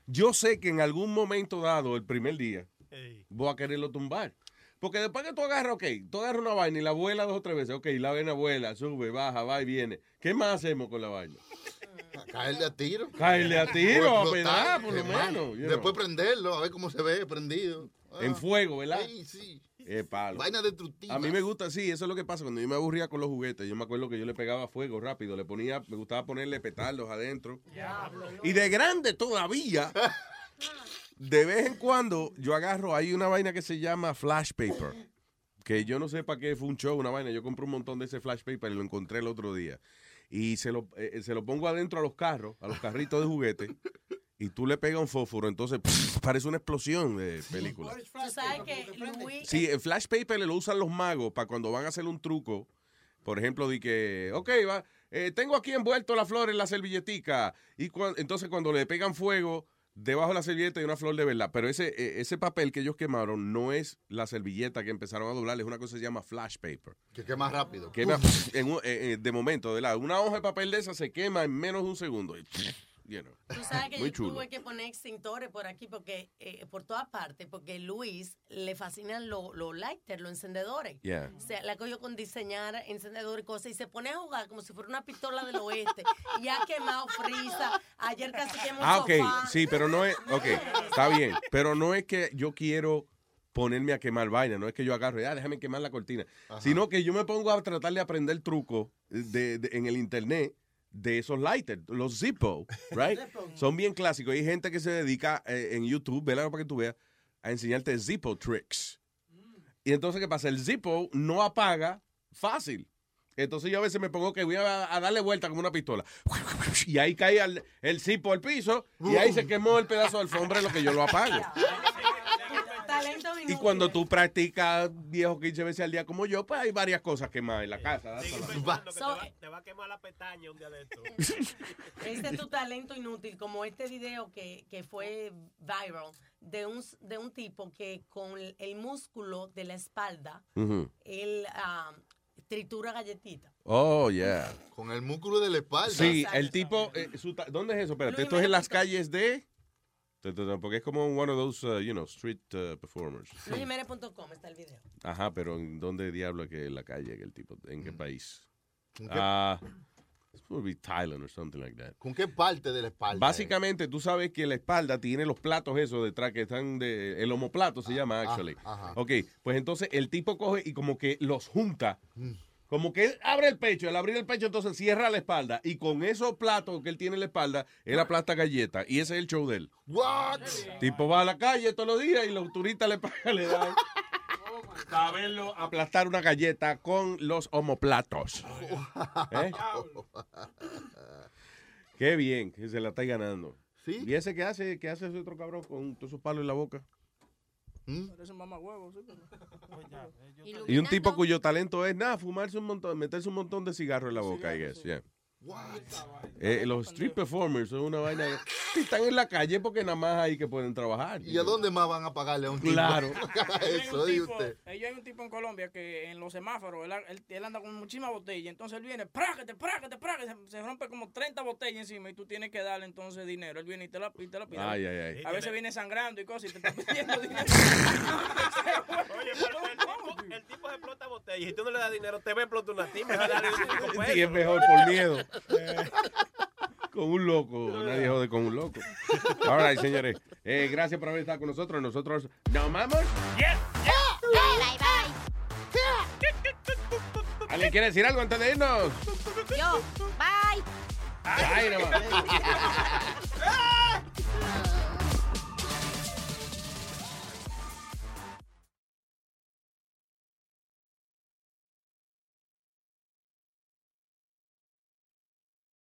yo sé que en algún momento dado, el primer día, voy a quererlo tumbar. Porque después que tú agarras, ok, tú agarras una vaina y la vuela dos o tres veces, ok, la vaina vuela, sube, baja, va y viene. ¿Qué más hacemos con la vaina? Caerle a tiro. Caerle a tiro, a pedar, por lo menos, you Después prenderlo, a ver cómo se ve prendido. En Ah. fuego, ¿verdad? Sí, sí. Eh, palo. Vaina destructiva. A mí me gusta, sí, eso es lo que pasa cuando yo me aburría con los juguetes. Yo me acuerdo que yo le pegaba fuego rápido, le ponía, me gustaba ponerle petardos adentro. Y de grande todavía, de vez en cuando, yo agarro, hay una vaina que se llama flash paper. Que yo no sé para qué fue un show, una vaina. Yo compré un montón de ese flash paper y lo encontré el otro día. Y se lo, eh, se lo pongo adentro a los carros, a los carritos de juguete. Y tú le pegas un fósforo, entonces parece una explosión de película. Tú sabes que Luis... Sí, el flash paper lo usan los magos para cuando van a hacer un truco. Por ejemplo, de que, ok, va, eh, tengo aquí envuelto la flor en la servilletica. Y cuan- entonces cuando le pegan fuego, debajo de la servilleta hay una flor de verdad. Pero ese, eh, ese papel que ellos quemaron no es la servilleta que empezaron a doblar, es una cosa que se llama flash paper. Que quema rápido. Quema en un- eh, de momento, de lado. Una hoja de papel de esa se quema en menos de un segundo. You know. Tú sabes que Muy yo chulo. tuve que poner extintores por aquí, porque eh, por todas partes, porque Luis le fascinan los los lighters, los encendedores. Yeah. O sea, la cogió con diseñar encendedores y cosas y se pone a jugar como si fuera una pistola del oeste. y ha quemado frisa. Ayer casi quemó Ah, ok, sofá. sí, pero no es, ok, está bien, pero no es que yo quiero ponerme a quemar vaina, no es que yo agarre, ah, déjame quemar la cortina, sino que yo me pongo a tratar de aprender trucos de, de- en el internet de esos lighters, los Zippo, right? Son bien clásicos. Hay gente que se dedica eh, en YouTube, vela para que tú veas, a enseñarte Zippo tricks. Y entonces, ¿qué pasa? El Zippo no apaga fácil. Entonces yo a veces me pongo que voy a, a darle vuelta como una pistola. Y ahí cae el, el Zippo al piso y ahí se quemó el pedazo de alfombra en lo que yo lo apago. Talento Y cuando tú practicas viejo 15 veces al día como yo, pues hay varias cosas quemadas en la casa. that's all. Que te, va, te va a quemar la pestaña un día de esto. Ese es tu talento inútil, como este video que, que fue viral de un, de un tipo que con el, el músculo de la espalda, Ujú. él ah, tritura galletitas. Oh, yeah. Con el músculo de la espalda. Sí, el tipo, eh, su ¿dónde es eso? Espérate, esto es en las calles de... Porque es como one of those, uh, you know, street uh, performers. LuisJimenez.com está el video. Ajá, pero ¿en dónde diablo es que la calle que el tipo? ¿En qué país? ¿Con qué? Ah, it's probably Thailand or something like that. ¿Con qué parte de la espalda? Básicamente, tú sabes que la espalda tiene los platos esos detrás que están de... El homoplato se llama, actually. ajá. Ok, pues entonces el tipo coge y como que los junta. Mm. Como que él abre el pecho, al abrir el pecho entonces cierra la espalda y con esos platos que él tiene en la espalda, él aplasta galletas y ese es el show de él. What? Tipo va a la calle todos los días y los turistas le pagan, le dan a verlo aplastar una galleta con los homoplatos. ¿Eh? Qué bien, que se la está ganando. ¿Sí? ¿Y ese que hace, que hace ese otro cabrón con todos esos palos en la boca? Parece un mamagüevo, sí. Y un tipo cuyo talento es nada, fumarse un montón, meterse un montón de cigarros en la boca, I guess, yeah. Eh, los street performers son una vaina que están en la calle porque nada más ahí que pueden trabajar. ¿Y a dónde más van a pagarle a un tipo? Claro. Eso, Hay un tipo- usted. hay un tipo en Colombia que en los semáforos, él, él- él anda con muchísimas botellas, entonces él viene, prágate, prágate, prágate, se, se rompe como 30 botellas encima y tú tienes que darle entonces dinero. Él viene y te la, y te la pide. Ay, ay, ay. A veces viene sangrando y cosas y te está pidiendo dinero. Oye, pero el tipo, el tipo explota botellas y tú no le das dinero, te va a explotar una ti, mejor dale cinco pesos. Sí, es mejor por miedo. Con un loco, nadie jode con un loco. All right, señores. Eh, gracias por haber estado con nosotros. Nosotros nos vamos. Bye, bye, ¿Alguien quiere decir algo antes de irnos? bye. Yo, bye. Ay, no